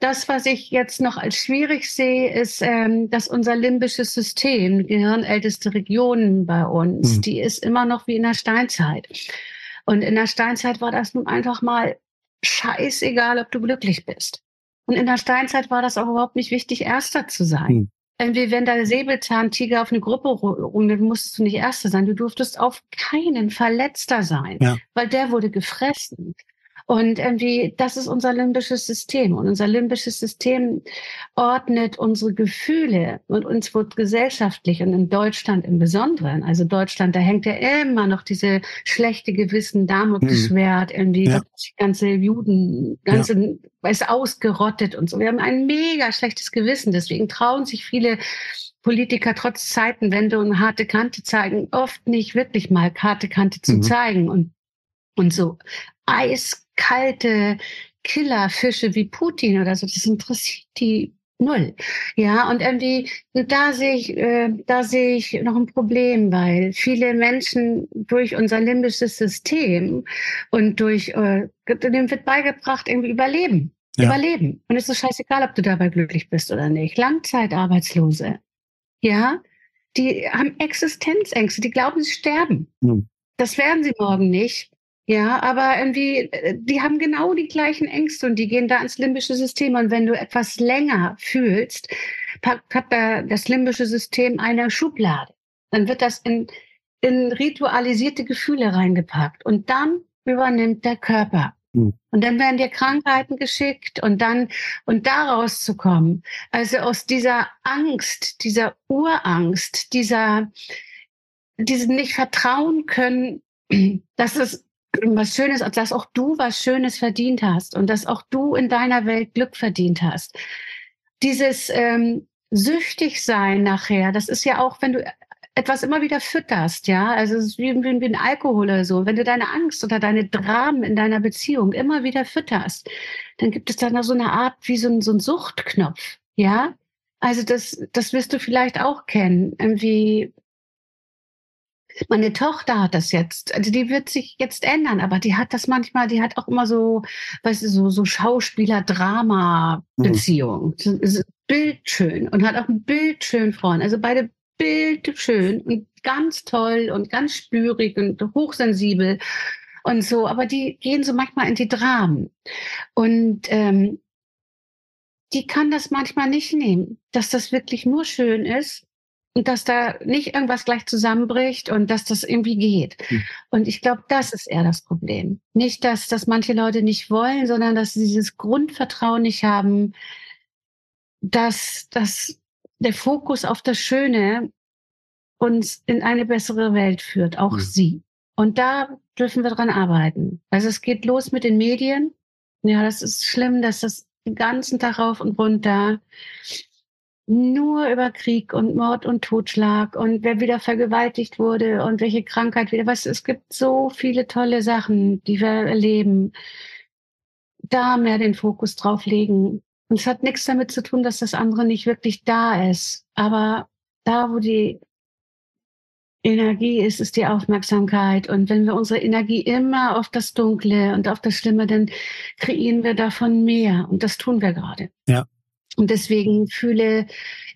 [SPEAKER 1] Das, was ich jetzt noch als schwierig sehe, ist, ähm, dass unser limbisches System, gehirnälteste Region bei uns, mhm. die ist immer noch wie in der Steinzeit. Und in der Steinzeit war das nun einfach mal scheißegal, ob du glücklich bist. Und in der Steinzeit war das auch überhaupt nicht wichtig, Erster zu sein. Mhm. Wenn der Säbelzahntiger auf eine Gruppe rundet, musstest du nicht Erster sein. Du durftest auf keinen Verletzter sein, ja. weil der wurde gefressen. Und irgendwie, das ist unser limbisches System. Und unser limbisches System ordnet unsere Gefühle und uns wird gesellschaftlich und in Deutschland im Besonderen. Also Deutschland, da hängt ja immer noch diese schlechte Gewissen, Damoklesschwert, mhm. irgendwie ja. ganze Juden, ganze, ja. ist ausgerottet und so. Wir haben ein mega schlechtes Gewissen. Deswegen trauen sich viele Politiker trotz Zeitenwende und harte Kante zeigen, oft nicht wirklich mal harte Kante zu mhm. zeigen und, und so eiskalte Killerfische wie Putin oder so, das interessiert die null. Ja, und irgendwie, da sehe ich, äh, da sehe ich noch ein Problem, weil viele Menschen durch unser limbisches System und durch, äh, dem wird beigebracht, irgendwie überleben. Ja. Überleben. Und es ist scheißegal, ob du dabei glücklich bist oder nicht. Langzeitarbeitslose. Ja, die haben Existenzängste, die glauben, sie sterben. Mhm. Das werden sie morgen nicht. Ja, aber irgendwie, äh, die haben genau die gleichen Ängste und die gehen da ins limbische System. Und wenn du etwas länger fühlst, hat da das limbische System eine Schublade. Dann wird das in, in ritualisierte Gefühle reingepackt und dann übernimmt der Körper. Hm. Und dann werden dir Krankheiten geschickt und dann, und daraus zu kommen. Also aus dieser Angst, dieser Urangst, dieser, diesen nicht vertrauen können, [CLEARS THROAT] dass es was Schönes, dass auch du was Schönes verdient hast und dass auch du in deiner Welt Glück verdient hast. Dieses ähm, süchtig sein nachher, das ist ja auch, wenn du etwas immer wieder fütterst, ja, also es ist wie, wie, wie ein Alkohol oder so. Wenn du deine Angst oder deine Dramen in deiner Beziehung immer wieder fütterst, dann gibt es da so eine Art wie so ein, so ein Suchtknopf, ja. Also das, das wirst du vielleicht auch kennen. Irgendwie, meine Tochter hat das jetzt, also die wird sich jetzt ändern, aber die hat das manchmal, die hat auch immer so, weißt du, so, so Schauspieler-Drama-Beziehung. Mhm. Bildschön und hat auch ein Bildschön Frauen. Also beide bildschön und ganz toll und ganz spürig und hochsensibel und so. Aber die gehen so manchmal in die Dramen. Und ähm, die kann das manchmal nicht nehmen, dass das wirklich nur schön ist und dass da nicht irgendwas gleich zusammenbricht und dass das irgendwie geht. Hm. Und ich glaube, das ist eher das Problem. Nicht, dass das manche Leute nicht wollen, sondern dass sie dieses Grundvertrauen nicht haben, dass, dass der Fokus auf das Schöne uns in eine bessere Welt führt, auch hm. sie. Und da dürfen wir dran arbeiten. Also es geht los mit den Medien. Ja, das ist schlimm, dass das den ganzen Tag rauf und runter nur über Krieg und Mord und Totschlag und wer wieder vergewaltigt wurde und welche Krankheit wieder. Was, es gibt so viele tolle Sachen, die wir erleben. Da mehr den Fokus drauf legen. Und es hat nichts damit zu tun, dass das andere nicht wirklich da ist. Aber da, wo die Energie ist, ist die Aufmerksamkeit. Und wenn wir unsere Energie immer auf das Dunkle und auf das Schlimme, dann kreieren wir davon mehr. Und das tun wir gerade.
[SPEAKER 2] Ja.
[SPEAKER 1] Und deswegen fühle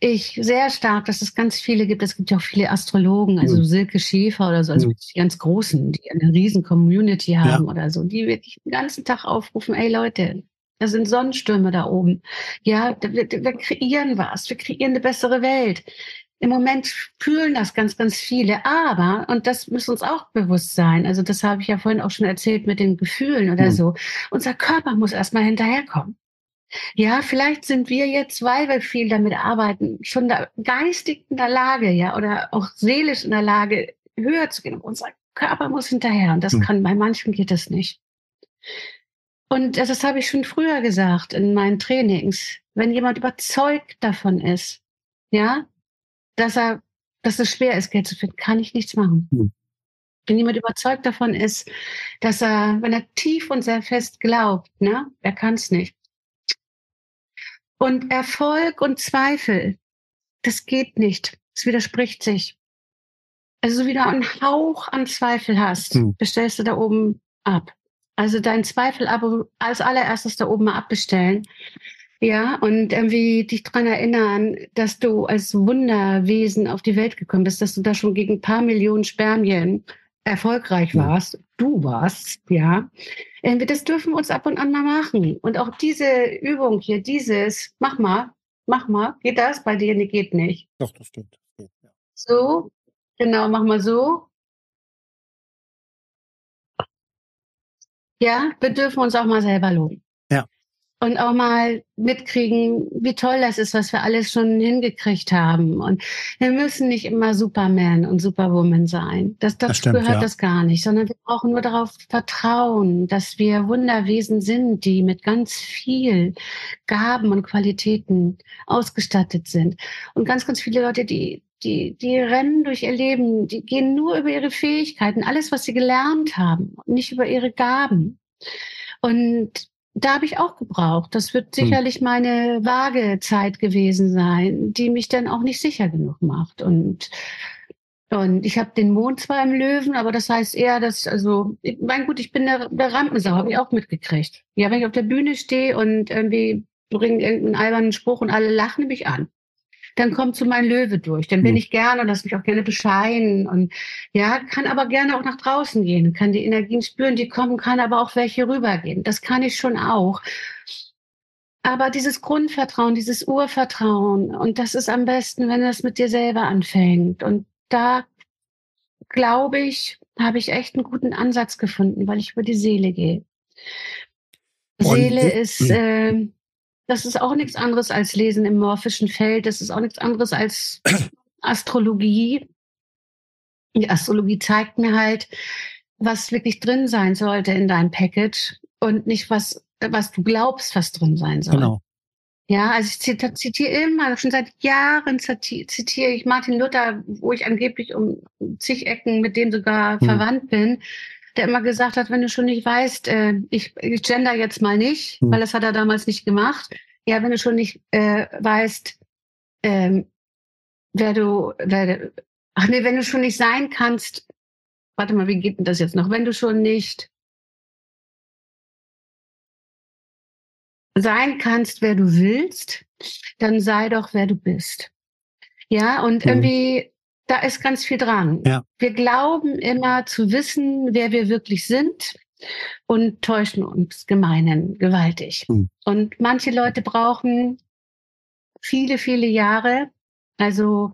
[SPEAKER 1] ich sehr stark, dass es ganz viele gibt. Es gibt ja auch viele Astrologen, also mhm. Silke Schäfer oder so, also mhm. die ganz großen, die eine riesen Community haben ja. oder so, die wirklich den ganzen Tag aufrufen, ey Leute, da sind Sonnenstürme da oben. Ja, wir, wir kreieren was, wir kreieren eine bessere Welt. Im Moment fühlen das ganz, ganz viele. Aber, und das muss uns auch bewusst sein, also das habe ich ja vorhin auch schon erzählt mit den Gefühlen oder mhm. so, unser Körper muss erstmal hinterherkommen. Ja, vielleicht sind wir jetzt, weil wir viel damit arbeiten, schon da geistig in der Lage, ja, oder auch seelisch in der Lage, höher zu gehen. Unser Körper muss hinterher und das hm. kann, bei manchen geht das nicht. Und das habe ich schon früher gesagt in meinen Trainings. Wenn jemand überzeugt davon ist, ja, dass er, dass es schwer ist, Geld zu finden, kann ich nichts machen. Hm. Wenn jemand überzeugt davon ist, dass er, wenn er tief und sehr fest glaubt, ne, er kann es nicht. Und Erfolg und Zweifel, das geht nicht. Es widerspricht sich. Also, wie du einen Hauch an Zweifel hast, hm. bestellst du da oben ab. Also dein Zweifel aber als allererstes da oben mal abbestellen. Ja, und irgendwie dich dran erinnern, dass du als Wunderwesen auf die Welt gekommen bist, dass du da schon gegen ein paar Millionen Spermien erfolgreich warst. Du warst, ja. Das dürfen wir uns ab und an mal machen. Und auch diese Übung hier, dieses, mach mal, mach mal, geht das? Bei dir nee, geht nicht.
[SPEAKER 2] Doch, das stimmt. Ja.
[SPEAKER 1] So, genau, mach mal so. Ja, wir dürfen uns auch mal selber loben und auch mal mitkriegen, wie toll das ist, was wir alles schon hingekriegt haben. Und wir müssen nicht immer Superman und Superwoman sein. Das, das, das stimmt, gehört ja. das gar nicht, sondern wir brauchen nur darauf vertrauen, dass wir Wunderwesen sind, die mit ganz viel Gaben und Qualitäten ausgestattet sind. Und ganz, ganz viele Leute, die die, die rennen durch ihr Leben, die gehen nur über ihre Fähigkeiten, alles, was sie gelernt haben, nicht über ihre Gaben. Und da habe ich auch gebraucht. Das wird hm. sicherlich meine Wagezeit gewesen sein, die mich dann auch nicht sicher genug macht. Und und ich habe den Mond zwar im Löwen, aber das heißt eher, dass, also, ich mein gut, ich bin der, der Rampensau, habe ich auch mitgekriegt. Ja, wenn ich auf der Bühne stehe und irgendwie bringe irgendeinen albernen Spruch und alle lachen mich an dann kommt so mein Löwe durch. Dann bin mhm. ich gerne und lass mich auch gerne bescheiden und ja, kann aber gerne auch nach draußen gehen, kann die Energien spüren, die kommen, kann aber auch welche rübergehen. Das kann ich schon auch. Aber dieses Grundvertrauen, dieses Urvertrauen, und das ist am besten, wenn das mit dir selber anfängt. Und da glaube ich, habe ich echt einen guten Ansatz gefunden, weil ich über die Seele gehe. Seele ist, äh, das ist auch nichts anderes als Lesen im morphischen Feld. Das ist auch nichts anderes als [CLEARS THROAT] Astrologie. Die Astrologie zeigt mir halt, was wirklich drin sein sollte in deinem Package und nicht was, was du glaubst, was drin sein soll. Genau. Ja, also ich zitiere immer, schon seit Jahren zitiere ich Martin Luther, wo ich angeblich um zig Ecken mit dem sogar hm. verwandt bin der immer gesagt hat, wenn du schon nicht weißt, äh, ich, ich gender jetzt mal nicht, hm. weil das hat er damals nicht gemacht. Ja, wenn du schon nicht äh, weißt, ähm, wer du, wer, ach nee, wenn du schon nicht sein kannst, warte mal, wie geht denn das jetzt noch? Wenn du schon nicht sein kannst, wer du willst, dann sei doch, wer du bist. Ja, und mhm. irgendwie da ist ganz viel dran. Ja. Wir glauben immer zu wissen, wer wir wirklich sind und täuschen uns gemeinen gewaltig. Mhm. Und manche Leute brauchen viele, viele Jahre. Also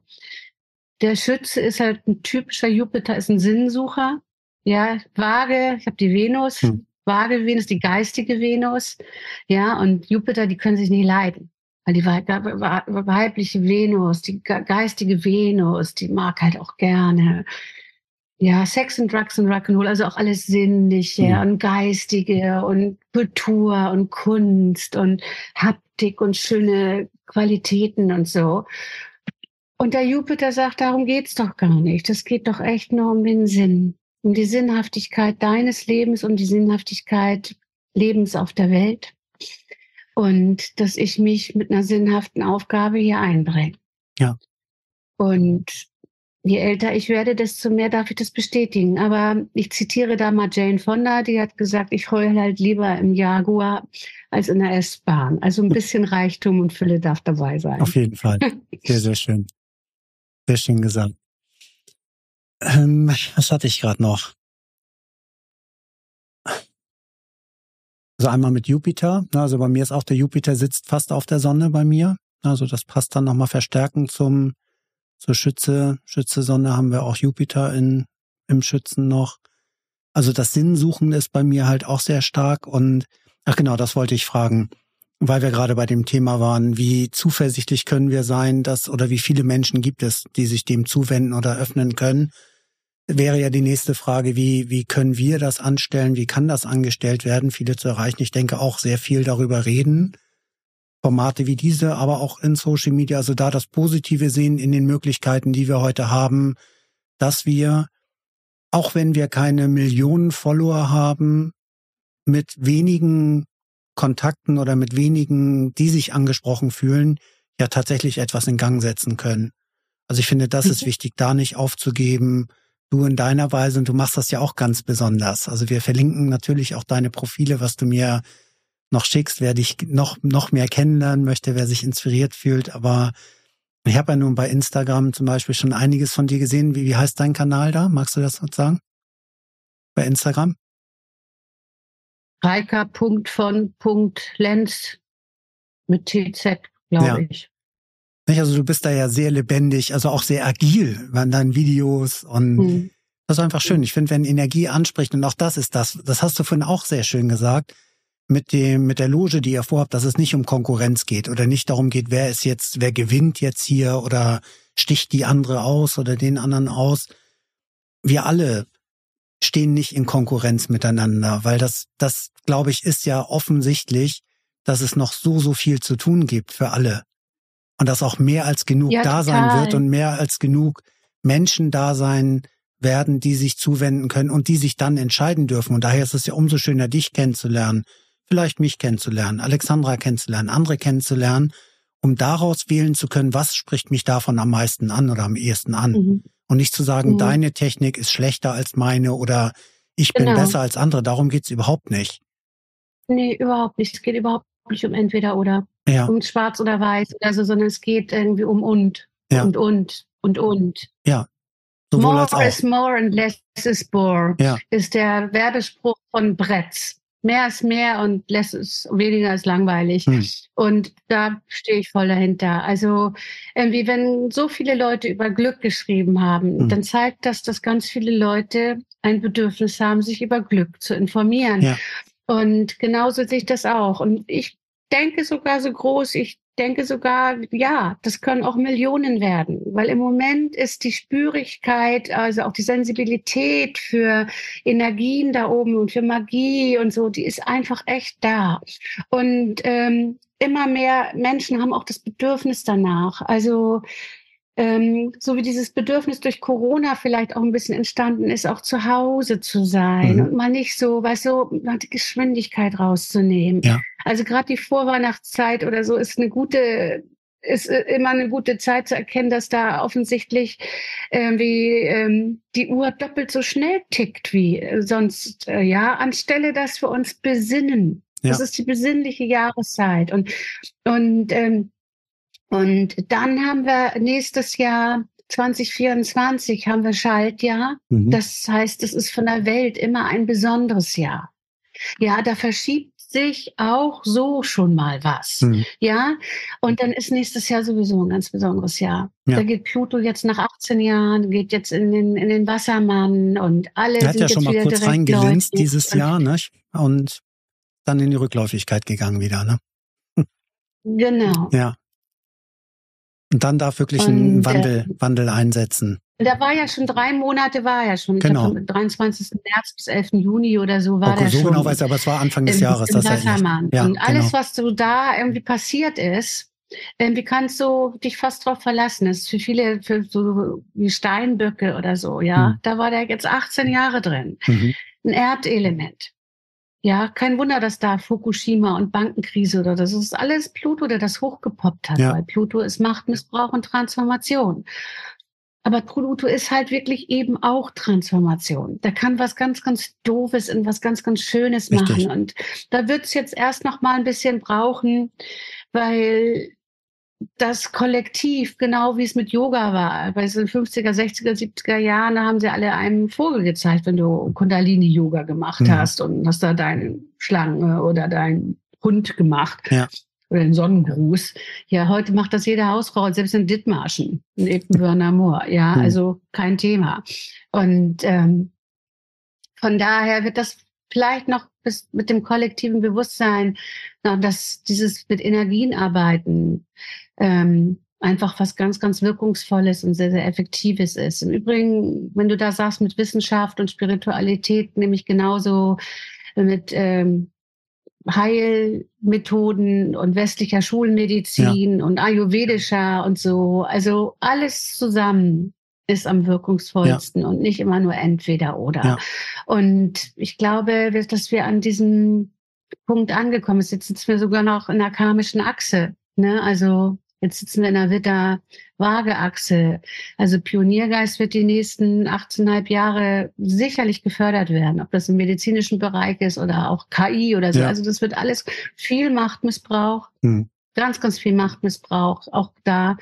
[SPEAKER 1] der Schütze ist halt ein typischer Jupiter, ist ein Sinnsucher. Ja, Waage, ich habe die Venus, mhm. Waage Venus, die geistige Venus. Ja, und Jupiter, die können sich nicht leiden. Weil die weibliche Venus, die geistige Venus, die mag halt auch gerne ja, Sex and Drugs and Rock'n'Roll, also auch alles Sinnliche ja. und Geistige und Kultur und Kunst und Haptik und schöne Qualitäten und so. Und der Jupiter sagt, darum geht's doch gar nicht. Das geht doch echt nur um den Sinn, um die Sinnhaftigkeit deines Lebens, um die Sinnhaftigkeit Lebens auf der Welt und dass ich mich mit einer sinnhaften Aufgabe hier einbringe.
[SPEAKER 2] Ja.
[SPEAKER 1] Und je älter ich werde, desto mehr darf ich das bestätigen. Aber ich zitiere da mal Jane Fonda, die hat gesagt, ich heule halt lieber im Jaguar als in der S-Bahn. Also ein bisschen Reichtum und Fülle darf dabei sein.
[SPEAKER 2] Auf jeden Fall. [LAUGHS] Sehr, sehr schön. Sehr schön gesagt. Ähm, was hatte ich gerade noch? Also einmal mit Jupiter. Also bei mir ist auch der Jupiter sitzt fast auf der Sonne bei mir. Also das passt dann nochmal verstärkend zum, zur Schütze. Schütze Sonne haben wir auch Jupiter in, im Schützen noch. Also das Sinnsuchen ist bei mir halt auch sehr stark und, ach genau, das wollte ich fragen. weil wir gerade bei dem Thema waren, wie zuversichtlich können wir sein, dass oder wie viele Menschen gibt es, die sich dem zuwenden oder öffnen können, wäre ja die nächste Frage, wie, wie können wir das anstellen, wie kann das angestellt werden, viele zu erreichen. Ich denke auch sehr viel darüber reden. Formate wie diese, aber auch in Social Media, also da das Positive sehen in den Möglichkeiten, die wir heute haben, dass wir, auch wenn wir keine Millionen Follower haben, mit wenigen Kontakten oder mit wenigen, die sich angesprochen fühlen, ja tatsächlich etwas in Gang setzen können. Also ich finde, das ist mhm. wichtig, da nicht aufzugeben. Du in deiner Weise und du machst das ja auch ganz besonders. Also wir verlinken natürlich auch deine Profile, was du mir noch schickst, wer dich noch, noch mehr kennenlernen möchte, wer sich inspiriert fühlt. Aber ich habe ja nun bei Instagram zum Beispiel schon einiges von dir gesehen. Wie, wie heißt dein Kanal da? Magst du das sozusagen? Bei Instagram?
[SPEAKER 1] Reika.von.lenz mit TZ, glaube ja. ich.
[SPEAKER 2] Also du bist da ja sehr lebendig, also auch sehr agil bei deinen Videos und mhm. das ist einfach schön. Ich finde, wenn Energie anspricht und auch das ist das, das hast du vorhin auch sehr schön gesagt, mit dem, mit der Loge, die ihr vorhabt, dass es nicht um Konkurrenz geht oder nicht darum geht, wer ist jetzt, wer gewinnt jetzt hier oder sticht die andere aus oder den anderen aus. Wir alle stehen nicht in Konkurrenz miteinander, weil das, das, glaube ich, ist ja offensichtlich, dass es noch so, so viel zu tun gibt für alle. Und dass auch mehr als genug ja, da sein wird und mehr als genug Menschen da sein werden, die sich zuwenden können und die sich dann entscheiden dürfen. Und daher ist es ja umso schöner, dich kennenzulernen, vielleicht mich kennenzulernen, Alexandra kennenzulernen, andere kennenzulernen, um daraus wählen zu können, was spricht mich davon am meisten an oder am ehesten an. Mhm. Und nicht zu sagen, mhm. deine Technik ist schlechter als meine oder ich bin genau. besser als andere. Darum geht's überhaupt nicht.
[SPEAKER 1] Nee, überhaupt nicht. Es geht überhaupt nicht um entweder oder. Ja. Um schwarz oder weiß oder so, sondern es geht irgendwie um und. Ja. Und und und und.
[SPEAKER 2] Ja.
[SPEAKER 1] Sowohl more is more and less is more. Ja. Ist der Werbespruch von Bretz mehr ist mehr und less ist weniger ist langweilig. Hm. Und da stehe ich voll dahinter. Also irgendwie, wenn so viele Leute über Glück geschrieben haben, hm. dann zeigt das, dass ganz viele Leute ein Bedürfnis haben, sich über Glück zu informieren. Ja. Und genauso sehe ich das auch. Und ich denke sogar so groß, ich denke sogar, ja, das können auch Millionen werden, weil im Moment ist die Spürigkeit, also auch die Sensibilität für Energien da oben und für Magie und so, die ist einfach echt da. Und ähm, immer mehr Menschen haben auch das Bedürfnis danach. Also ähm, so wie dieses Bedürfnis durch Corona vielleicht auch ein bisschen entstanden ist, auch zu Hause zu sein mhm. und mal nicht so, weißt du, die Geschwindigkeit rauszunehmen. Ja. Also gerade die Vorweihnachtszeit oder so ist eine gute ist äh, immer eine gute Zeit zu erkennen, dass da offensichtlich äh, wie ähm, die Uhr doppelt so schnell tickt wie äh, sonst. Äh, ja, anstelle, dass wir uns besinnen. Ja. Das ist die besinnliche Jahreszeit und und ähm, und dann haben wir nächstes Jahr 2024 haben wir Schaltjahr. Mhm. Das heißt, es ist von der Welt immer ein besonderes Jahr. Ja, da verschiebt sich auch so schon mal was. Mhm. Ja, und dann ist nächstes Jahr sowieso ein ganz besonderes Jahr. Ja. Da geht Pluto jetzt nach 18 Jahren, geht jetzt in den, in den Wassermann und alle
[SPEAKER 2] er hat ja schon mal kurz reingelinst dieses Jahr, ne? Und dann in die Rückläufigkeit gegangen wieder, ne?
[SPEAKER 1] Genau.
[SPEAKER 2] Ja. Und dann darf wirklich ein und, Wandel, äh, Wandel einsetzen.
[SPEAKER 1] Da war ja schon drei Monate, war ja schon.
[SPEAKER 2] Genau.
[SPEAKER 1] Glaub, 23. März bis 11. Juni oder so war okay, der
[SPEAKER 2] so
[SPEAKER 1] schon.
[SPEAKER 2] So genau weiß ich, aber es war Anfang des Jahres. Das
[SPEAKER 1] ja, ja, und alles, genau. was so da irgendwie passiert ist, irgendwie kannst du dich fast drauf verlassen. Das ist für viele, für so wie Steinböcke oder so, ja. Hm. Da war der jetzt 18 Jahre drin. Mhm. Ein Erdelement. Ja, kein Wunder, dass da Fukushima und Bankenkrise oder das ist alles Pluto, der das hochgepoppt hat, ja. weil Pluto ist Machtmissbrauch und Transformation. Aber Pluto ist halt wirklich eben auch Transformation. Der kann was ganz, ganz Doofes in was ganz, ganz Schönes Richtig. machen. Und da wird's jetzt erst noch mal ein bisschen brauchen, weil das Kollektiv, genau wie es mit Yoga war. Bei den 50er, 60er, 70er Jahren, da haben sie alle einem Vogel gezeigt, wenn du Kundalini-Yoga gemacht mhm. hast und hast da deine Schlange oder deinen Hund gemacht. Ja. Oder den Sonnengruß. Ja, heute macht das jede Hausfrau, selbst in Dithmarschen, in Epenburner Moor. Ja, mhm. also kein Thema. Und ähm, von daher wird das vielleicht noch bis mit dem kollektiven Bewusstsein, dass dieses mit Energien arbeiten ähm, einfach was ganz, ganz Wirkungsvolles und sehr, sehr Effektives ist. Im Übrigen, wenn du da sagst mit Wissenschaft und Spiritualität, nämlich genauso mit ähm, Heilmethoden und westlicher Schulmedizin ja. und ayurvedischer und so. Also alles zusammen ist am wirkungsvollsten ja. und nicht immer nur entweder oder. Ja. Und ich glaube, dass wir an diesem Punkt angekommen sind. Jetzt sitzen wir sogar noch in der karmischen Achse. Ne? Also Jetzt sitzen wir in der Witter-Waage-Achse. Also Pioniergeist wird die nächsten 18,5 Jahre sicherlich gefördert werden, ob das im medizinischen Bereich ist oder auch KI oder so. Ja. Also das wird alles viel Machtmissbrauch, mhm. ganz, ganz viel Machtmissbrauch, auch da.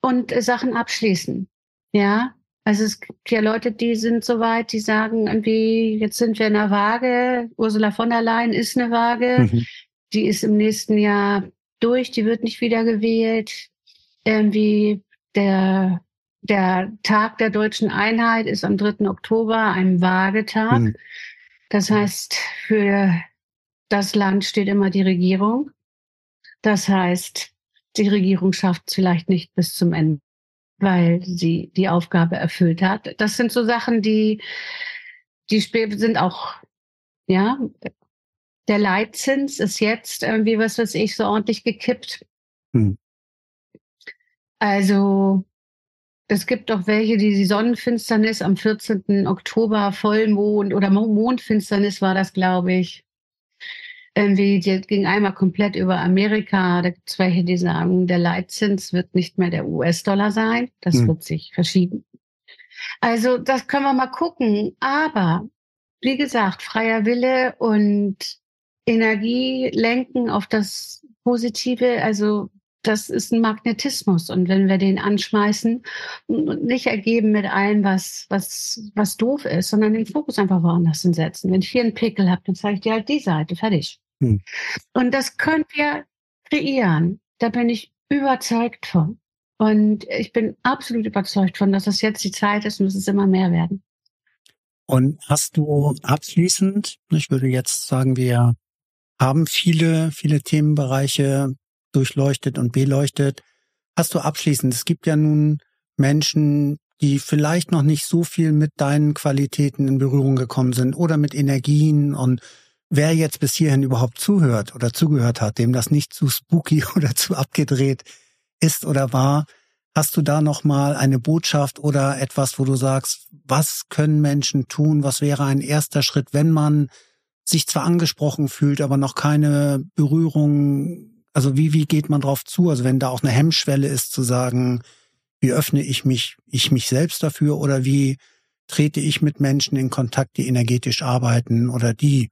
[SPEAKER 1] Und äh, Sachen abschließen. Ja, also es gibt ja Leute, die sind so weit, die sagen irgendwie, jetzt sind wir in der Waage. Ursula von der Leyen ist eine Waage. Mhm. Die ist im nächsten Jahr durch, die wird nicht wieder gewählt. Irgendwie der, der Tag der deutschen Einheit ist am 3. Oktober ein Waagetag. Mhm. Das heißt, für das Land steht immer die Regierung. Das heißt, die Regierung schafft es vielleicht nicht bis zum Ende, weil sie die Aufgabe erfüllt hat. Das sind so Sachen, die, die sind auch, ja, der Leitzins ist jetzt irgendwie, was weiß ich, so ordentlich gekippt. Hm. Also es gibt auch welche, die die Sonnenfinsternis am 14. Oktober, Vollmond oder Mondfinsternis war das, glaube ich. Irgendwie, die ging einmal komplett über Amerika. Da gibt es welche, die sagen, der Leitzins wird nicht mehr der US-Dollar sein. Das hm. wird sich verschieben. Also das können wir mal gucken. Aber wie gesagt, freier Wille und Energie lenken auf das Positive, also das ist ein Magnetismus. Und wenn wir den anschmeißen und nicht ergeben mit allem, was, was, was doof ist, sondern den Fokus einfach woanders hinsetzen. Wenn ich hier einen Pickel habe, dann zeige ich dir halt die Seite, fertig. Hm. Und das könnt ihr kreieren. Da bin ich überzeugt von. Und ich bin absolut überzeugt von, dass das jetzt die Zeit ist und dass es immer mehr werden.
[SPEAKER 2] Und hast du abschließend, ich würde jetzt sagen, wir haben viele, viele Themenbereiche durchleuchtet und beleuchtet. Hast du abschließend, es gibt ja nun Menschen, die vielleicht noch nicht so viel mit deinen Qualitäten in Berührung gekommen sind oder mit Energien und wer jetzt bis hierhin überhaupt zuhört oder zugehört hat, dem das nicht zu spooky [LAUGHS] oder zu abgedreht ist oder war, hast du da noch mal eine Botschaft oder etwas, wo du sagst, was können Menschen tun, was wäre ein erster Schritt, wenn man sich zwar angesprochen fühlt, aber noch keine Berührung, also wie, wie geht man drauf zu? Also wenn da auch eine Hemmschwelle ist zu sagen, wie öffne ich mich, ich mich selbst dafür oder wie trete ich mit Menschen in Kontakt, die energetisch arbeiten oder die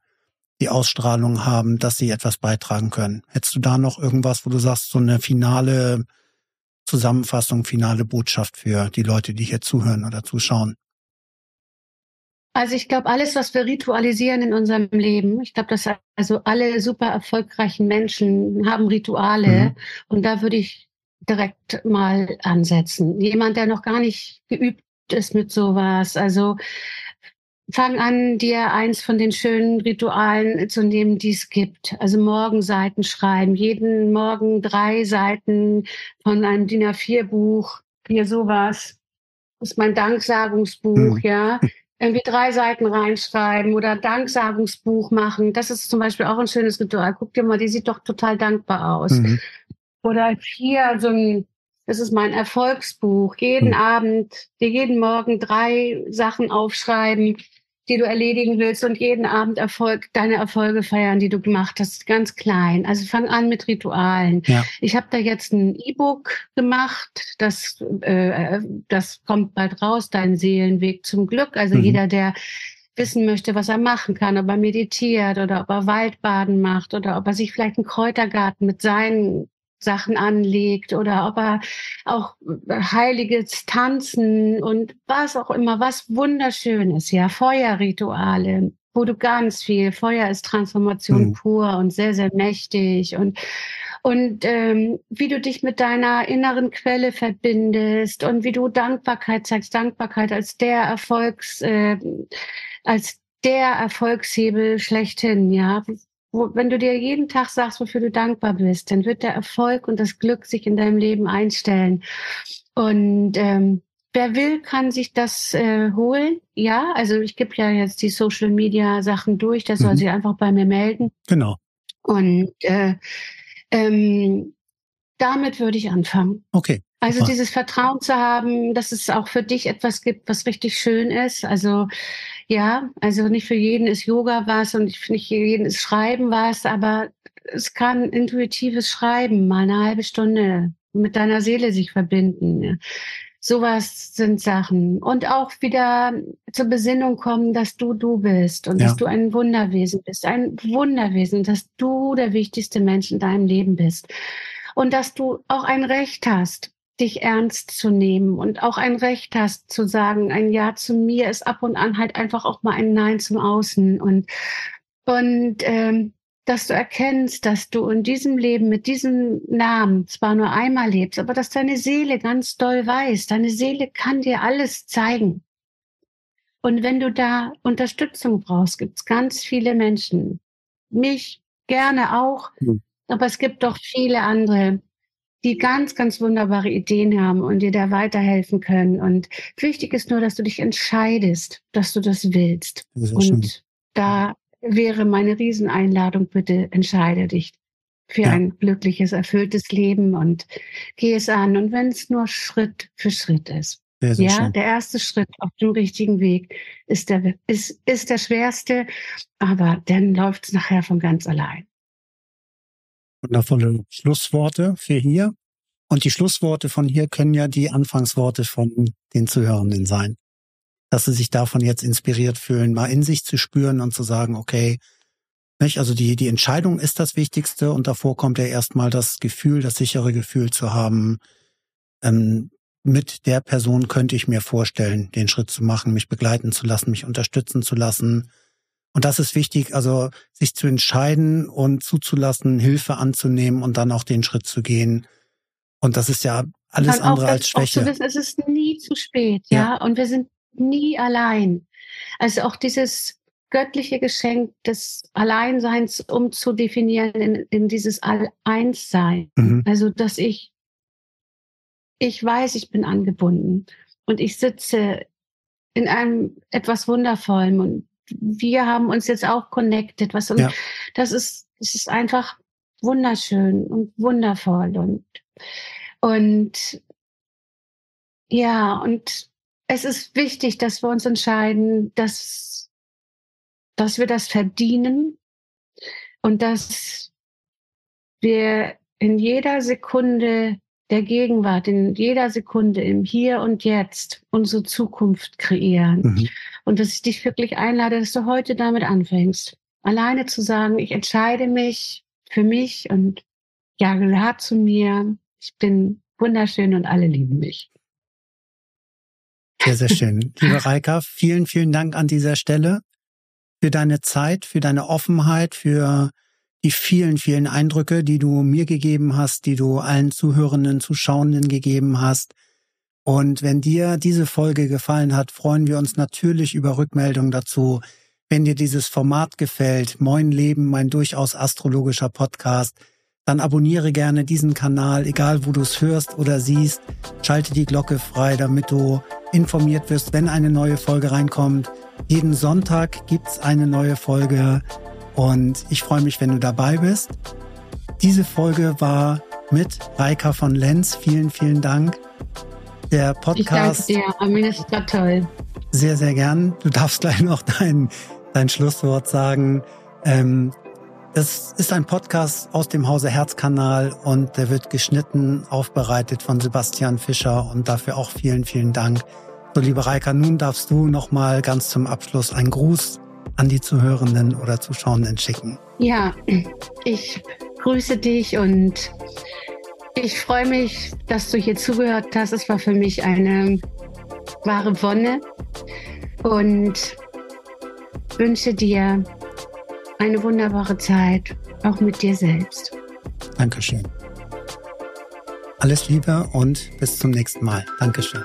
[SPEAKER 2] die Ausstrahlung haben, dass sie etwas beitragen können. Hättest du da noch irgendwas, wo du sagst, so eine finale Zusammenfassung, finale Botschaft für die Leute, die hier zuhören oder zuschauen?
[SPEAKER 1] Also ich glaube, alles, was wir ritualisieren in unserem Leben, ich glaube, dass also alle super erfolgreichen Menschen haben Rituale mhm. und da würde ich direkt mal ansetzen. Jemand, der noch gar nicht geübt ist mit sowas, also fang an, dir eins von den schönen Ritualen zu nehmen, die es gibt. Also Morgenseiten schreiben, jeden Morgen drei Seiten von einem DIN A4-Buch, hier sowas. Das ist mein Danksagungsbuch, mhm. ja [LAUGHS] irgendwie drei Seiten reinschreiben oder Danksagungsbuch machen. Das ist zum Beispiel auch ein schönes Ritual. Guck dir mal, die sieht doch total dankbar aus. Mhm. Oder hier so ein, das ist mein Erfolgsbuch. Jeden mhm. Abend, jeden Morgen drei Sachen aufschreiben, die du erledigen willst und jeden Abend Erfolg, deine Erfolge feiern, die du gemacht hast, ganz klein. Also fang an mit Ritualen. Ja. Ich habe da jetzt ein E-Book gemacht, das, äh, das kommt bald raus, dein Seelenweg zum Glück. Also mhm. jeder, der wissen möchte, was er machen kann, ob er meditiert oder ob er Waldbaden macht oder ob er sich vielleicht einen Kräutergarten mit seinen Sachen anlegt oder ob er auch heiliges Tanzen und was auch immer, was wunderschönes, ja, Feuerrituale, wo du ganz viel, Feuer ist Transformation mhm. pur und sehr, sehr mächtig und und ähm, wie du dich mit deiner inneren Quelle verbindest und wie du Dankbarkeit zeigst, Dankbarkeit als der Erfolgs, äh, als der Erfolgshebel schlechthin, ja. Wo, wenn du dir jeden Tag sagst, wofür du dankbar bist, dann wird der Erfolg und das Glück sich in deinem Leben einstellen. Und ähm, wer will, kann sich das äh, holen. Ja, also ich gebe ja jetzt die Social Media Sachen durch, soll mhm. sich einfach bei mir melden.
[SPEAKER 2] Genau.
[SPEAKER 1] Und äh, ähm, damit würde ich anfangen.
[SPEAKER 2] Okay.
[SPEAKER 1] Also dieses Vertrauen zu haben, dass es auch für dich etwas gibt, was richtig schön ist. Also ja, also nicht für jeden ist Yoga was und nicht für jeden ist Schreiben was, aber es kann intuitives Schreiben, mal eine halbe Stunde mit deiner Seele sich verbinden. Sowas sind Sachen. Und auch wieder zur Besinnung kommen, dass du du bist und ja. dass du ein Wunderwesen bist. Ein Wunderwesen, dass du der wichtigste Mensch in deinem Leben bist. Und dass du auch ein Recht hast, dich ernst zu nehmen und auch ein Recht hast zu sagen, ein Ja zu mir ist ab und an halt einfach auch mal ein Nein zum Außen und und ähm, dass du erkennst, dass du in diesem Leben mit diesem Namen zwar nur einmal lebst, aber dass deine Seele ganz doll weiß, deine Seele kann dir alles zeigen. Und wenn du da Unterstützung brauchst, gibt es ganz viele Menschen, mich gerne auch, mhm. aber es gibt doch viele andere, die ganz, ganz wunderbare Ideen haben und dir da weiterhelfen können. Und wichtig ist nur, dass du dich entscheidest, dass du das willst. Das und schön. da wäre meine Rieseneinladung, bitte entscheide dich für ja. ein glückliches, erfülltes Leben und geh es an. Und wenn es nur Schritt für Schritt ist. Sehr, sehr ja, schön. der erste Schritt auf dem richtigen Weg ist der, ist, ist der schwerste, aber dann läuft es nachher von ganz allein
[SPEAKER 2] wundervolle Schlussworte für hier. Und die Schlussworte von hier können ja die Anfangsworte von den Zuhörenden sein. Dass sie sich davon jetzt inspiriert fühlen, mal in sich zu spüren und zu sagen, okay, nicht? Also die, die Entscheidung ist das Wichtigste und davor kommt ja erstmal das Gefühl, das sichere Gefühl zu haben, ähm, mit der Person könnte ich mir vorstellen, den Schritt zu machen, mich begleiten zu lassen, mich unterstützen zu lassen, und das ist wichtig, also sich zu entscheiden und zuzulassen, Hilfe anzunehmen und dann auch den Schritt zu gehen. Und das ist ja alles andere auch, als Schwäche.
[SPEAKER 1] Auch zu wissen, es ist nie zu spät, ja? ja, und wir sind nie allein. Also auch dieses göttliche Geschenk des Alleinseins um zu definieren in, in dieses All-Eins-Sein. Mhm. Also, dass ich, ich weiß, ich bin angebunden und ich sitze in einem etwas Wundervollem und wir haben uns jetzt auch connected. Was und ja. das ist, es ist einfach wunderschön und wundervoll und und ja und es ist wichtig, dass wir uns entscheiden, dass dass wir das verdienen und dass wir in jeder Sekunde der Gegenwart, in jeder Sekunde im Hier und Jetzt unsere Zukunft kreieren. Mhm. Und dass ich dich wirklich einlade, dass du heute damit anfängst. Alleine zu sagen, ich entscheide mich für mich und ja, gehört zu mir. Ich bin wunderschön und alle lieben mich.
[SPEAKER 2] Sehr, sehr schön. [LAUGHS] Liebe Reika, vielen, vielen Dank an dieser Stelle für deine Zeit, für deine Offenheit, für die vielen, vielen Eindrücke, die du mir gegeben hast, die du allen Zuhörenden, Zuschauenden gegeben hast. Und wenn dir diese Folge gefallen hat, freuen wir uns natürlich über Rückmeldungen dazu. Wenn dir dieses Format gefällt, Moin Leben, mein durchaus astrologischer Podcast, dann abonniere gerne diesen Kanal, egal wo du es hörst oder siehst. Schalte die Glocke frei, damit du informiert wirst, wenn eine neue Folge reinkommt. Jeden Sonntag gibt's eine neue Folge und ich freue mich, wenn du dabei bist. Diese Folge war mit Reika von Lenz. Vielen, vielen Dank. Der Podcast.
[SPEAKER 1] Ich danke dir, Armin, ist war toll.
[SPEAKER 2] Sehr, sehr gern. Du darfst [LAUGHS] gleich noch dein, dein Schlusswort sagen. Ähm, das ist ein Podcast aus dem Hause Herzkanal und der wird geschnitten, aufbereitet von Sebastian Fischer und dafür auch vielen, vielen Dank. So, liebe Reika, nun darfst du noch mal ganz zum Abschluss einen Gruß an die Zuhörenden oder Zuschauenden schicken?
[SPEAKER 1] Ja, ich grüße dich und ich freue mich, dass du hier zugehört hast. Es war für mich eine wahre Wonne und wünsche dir eine wunderbare Zeit, auch mit dir selbst.
[SPEAKER 2] Dankeschön. Alles Liebe und bis zum nächsten Mal. Dankeschön.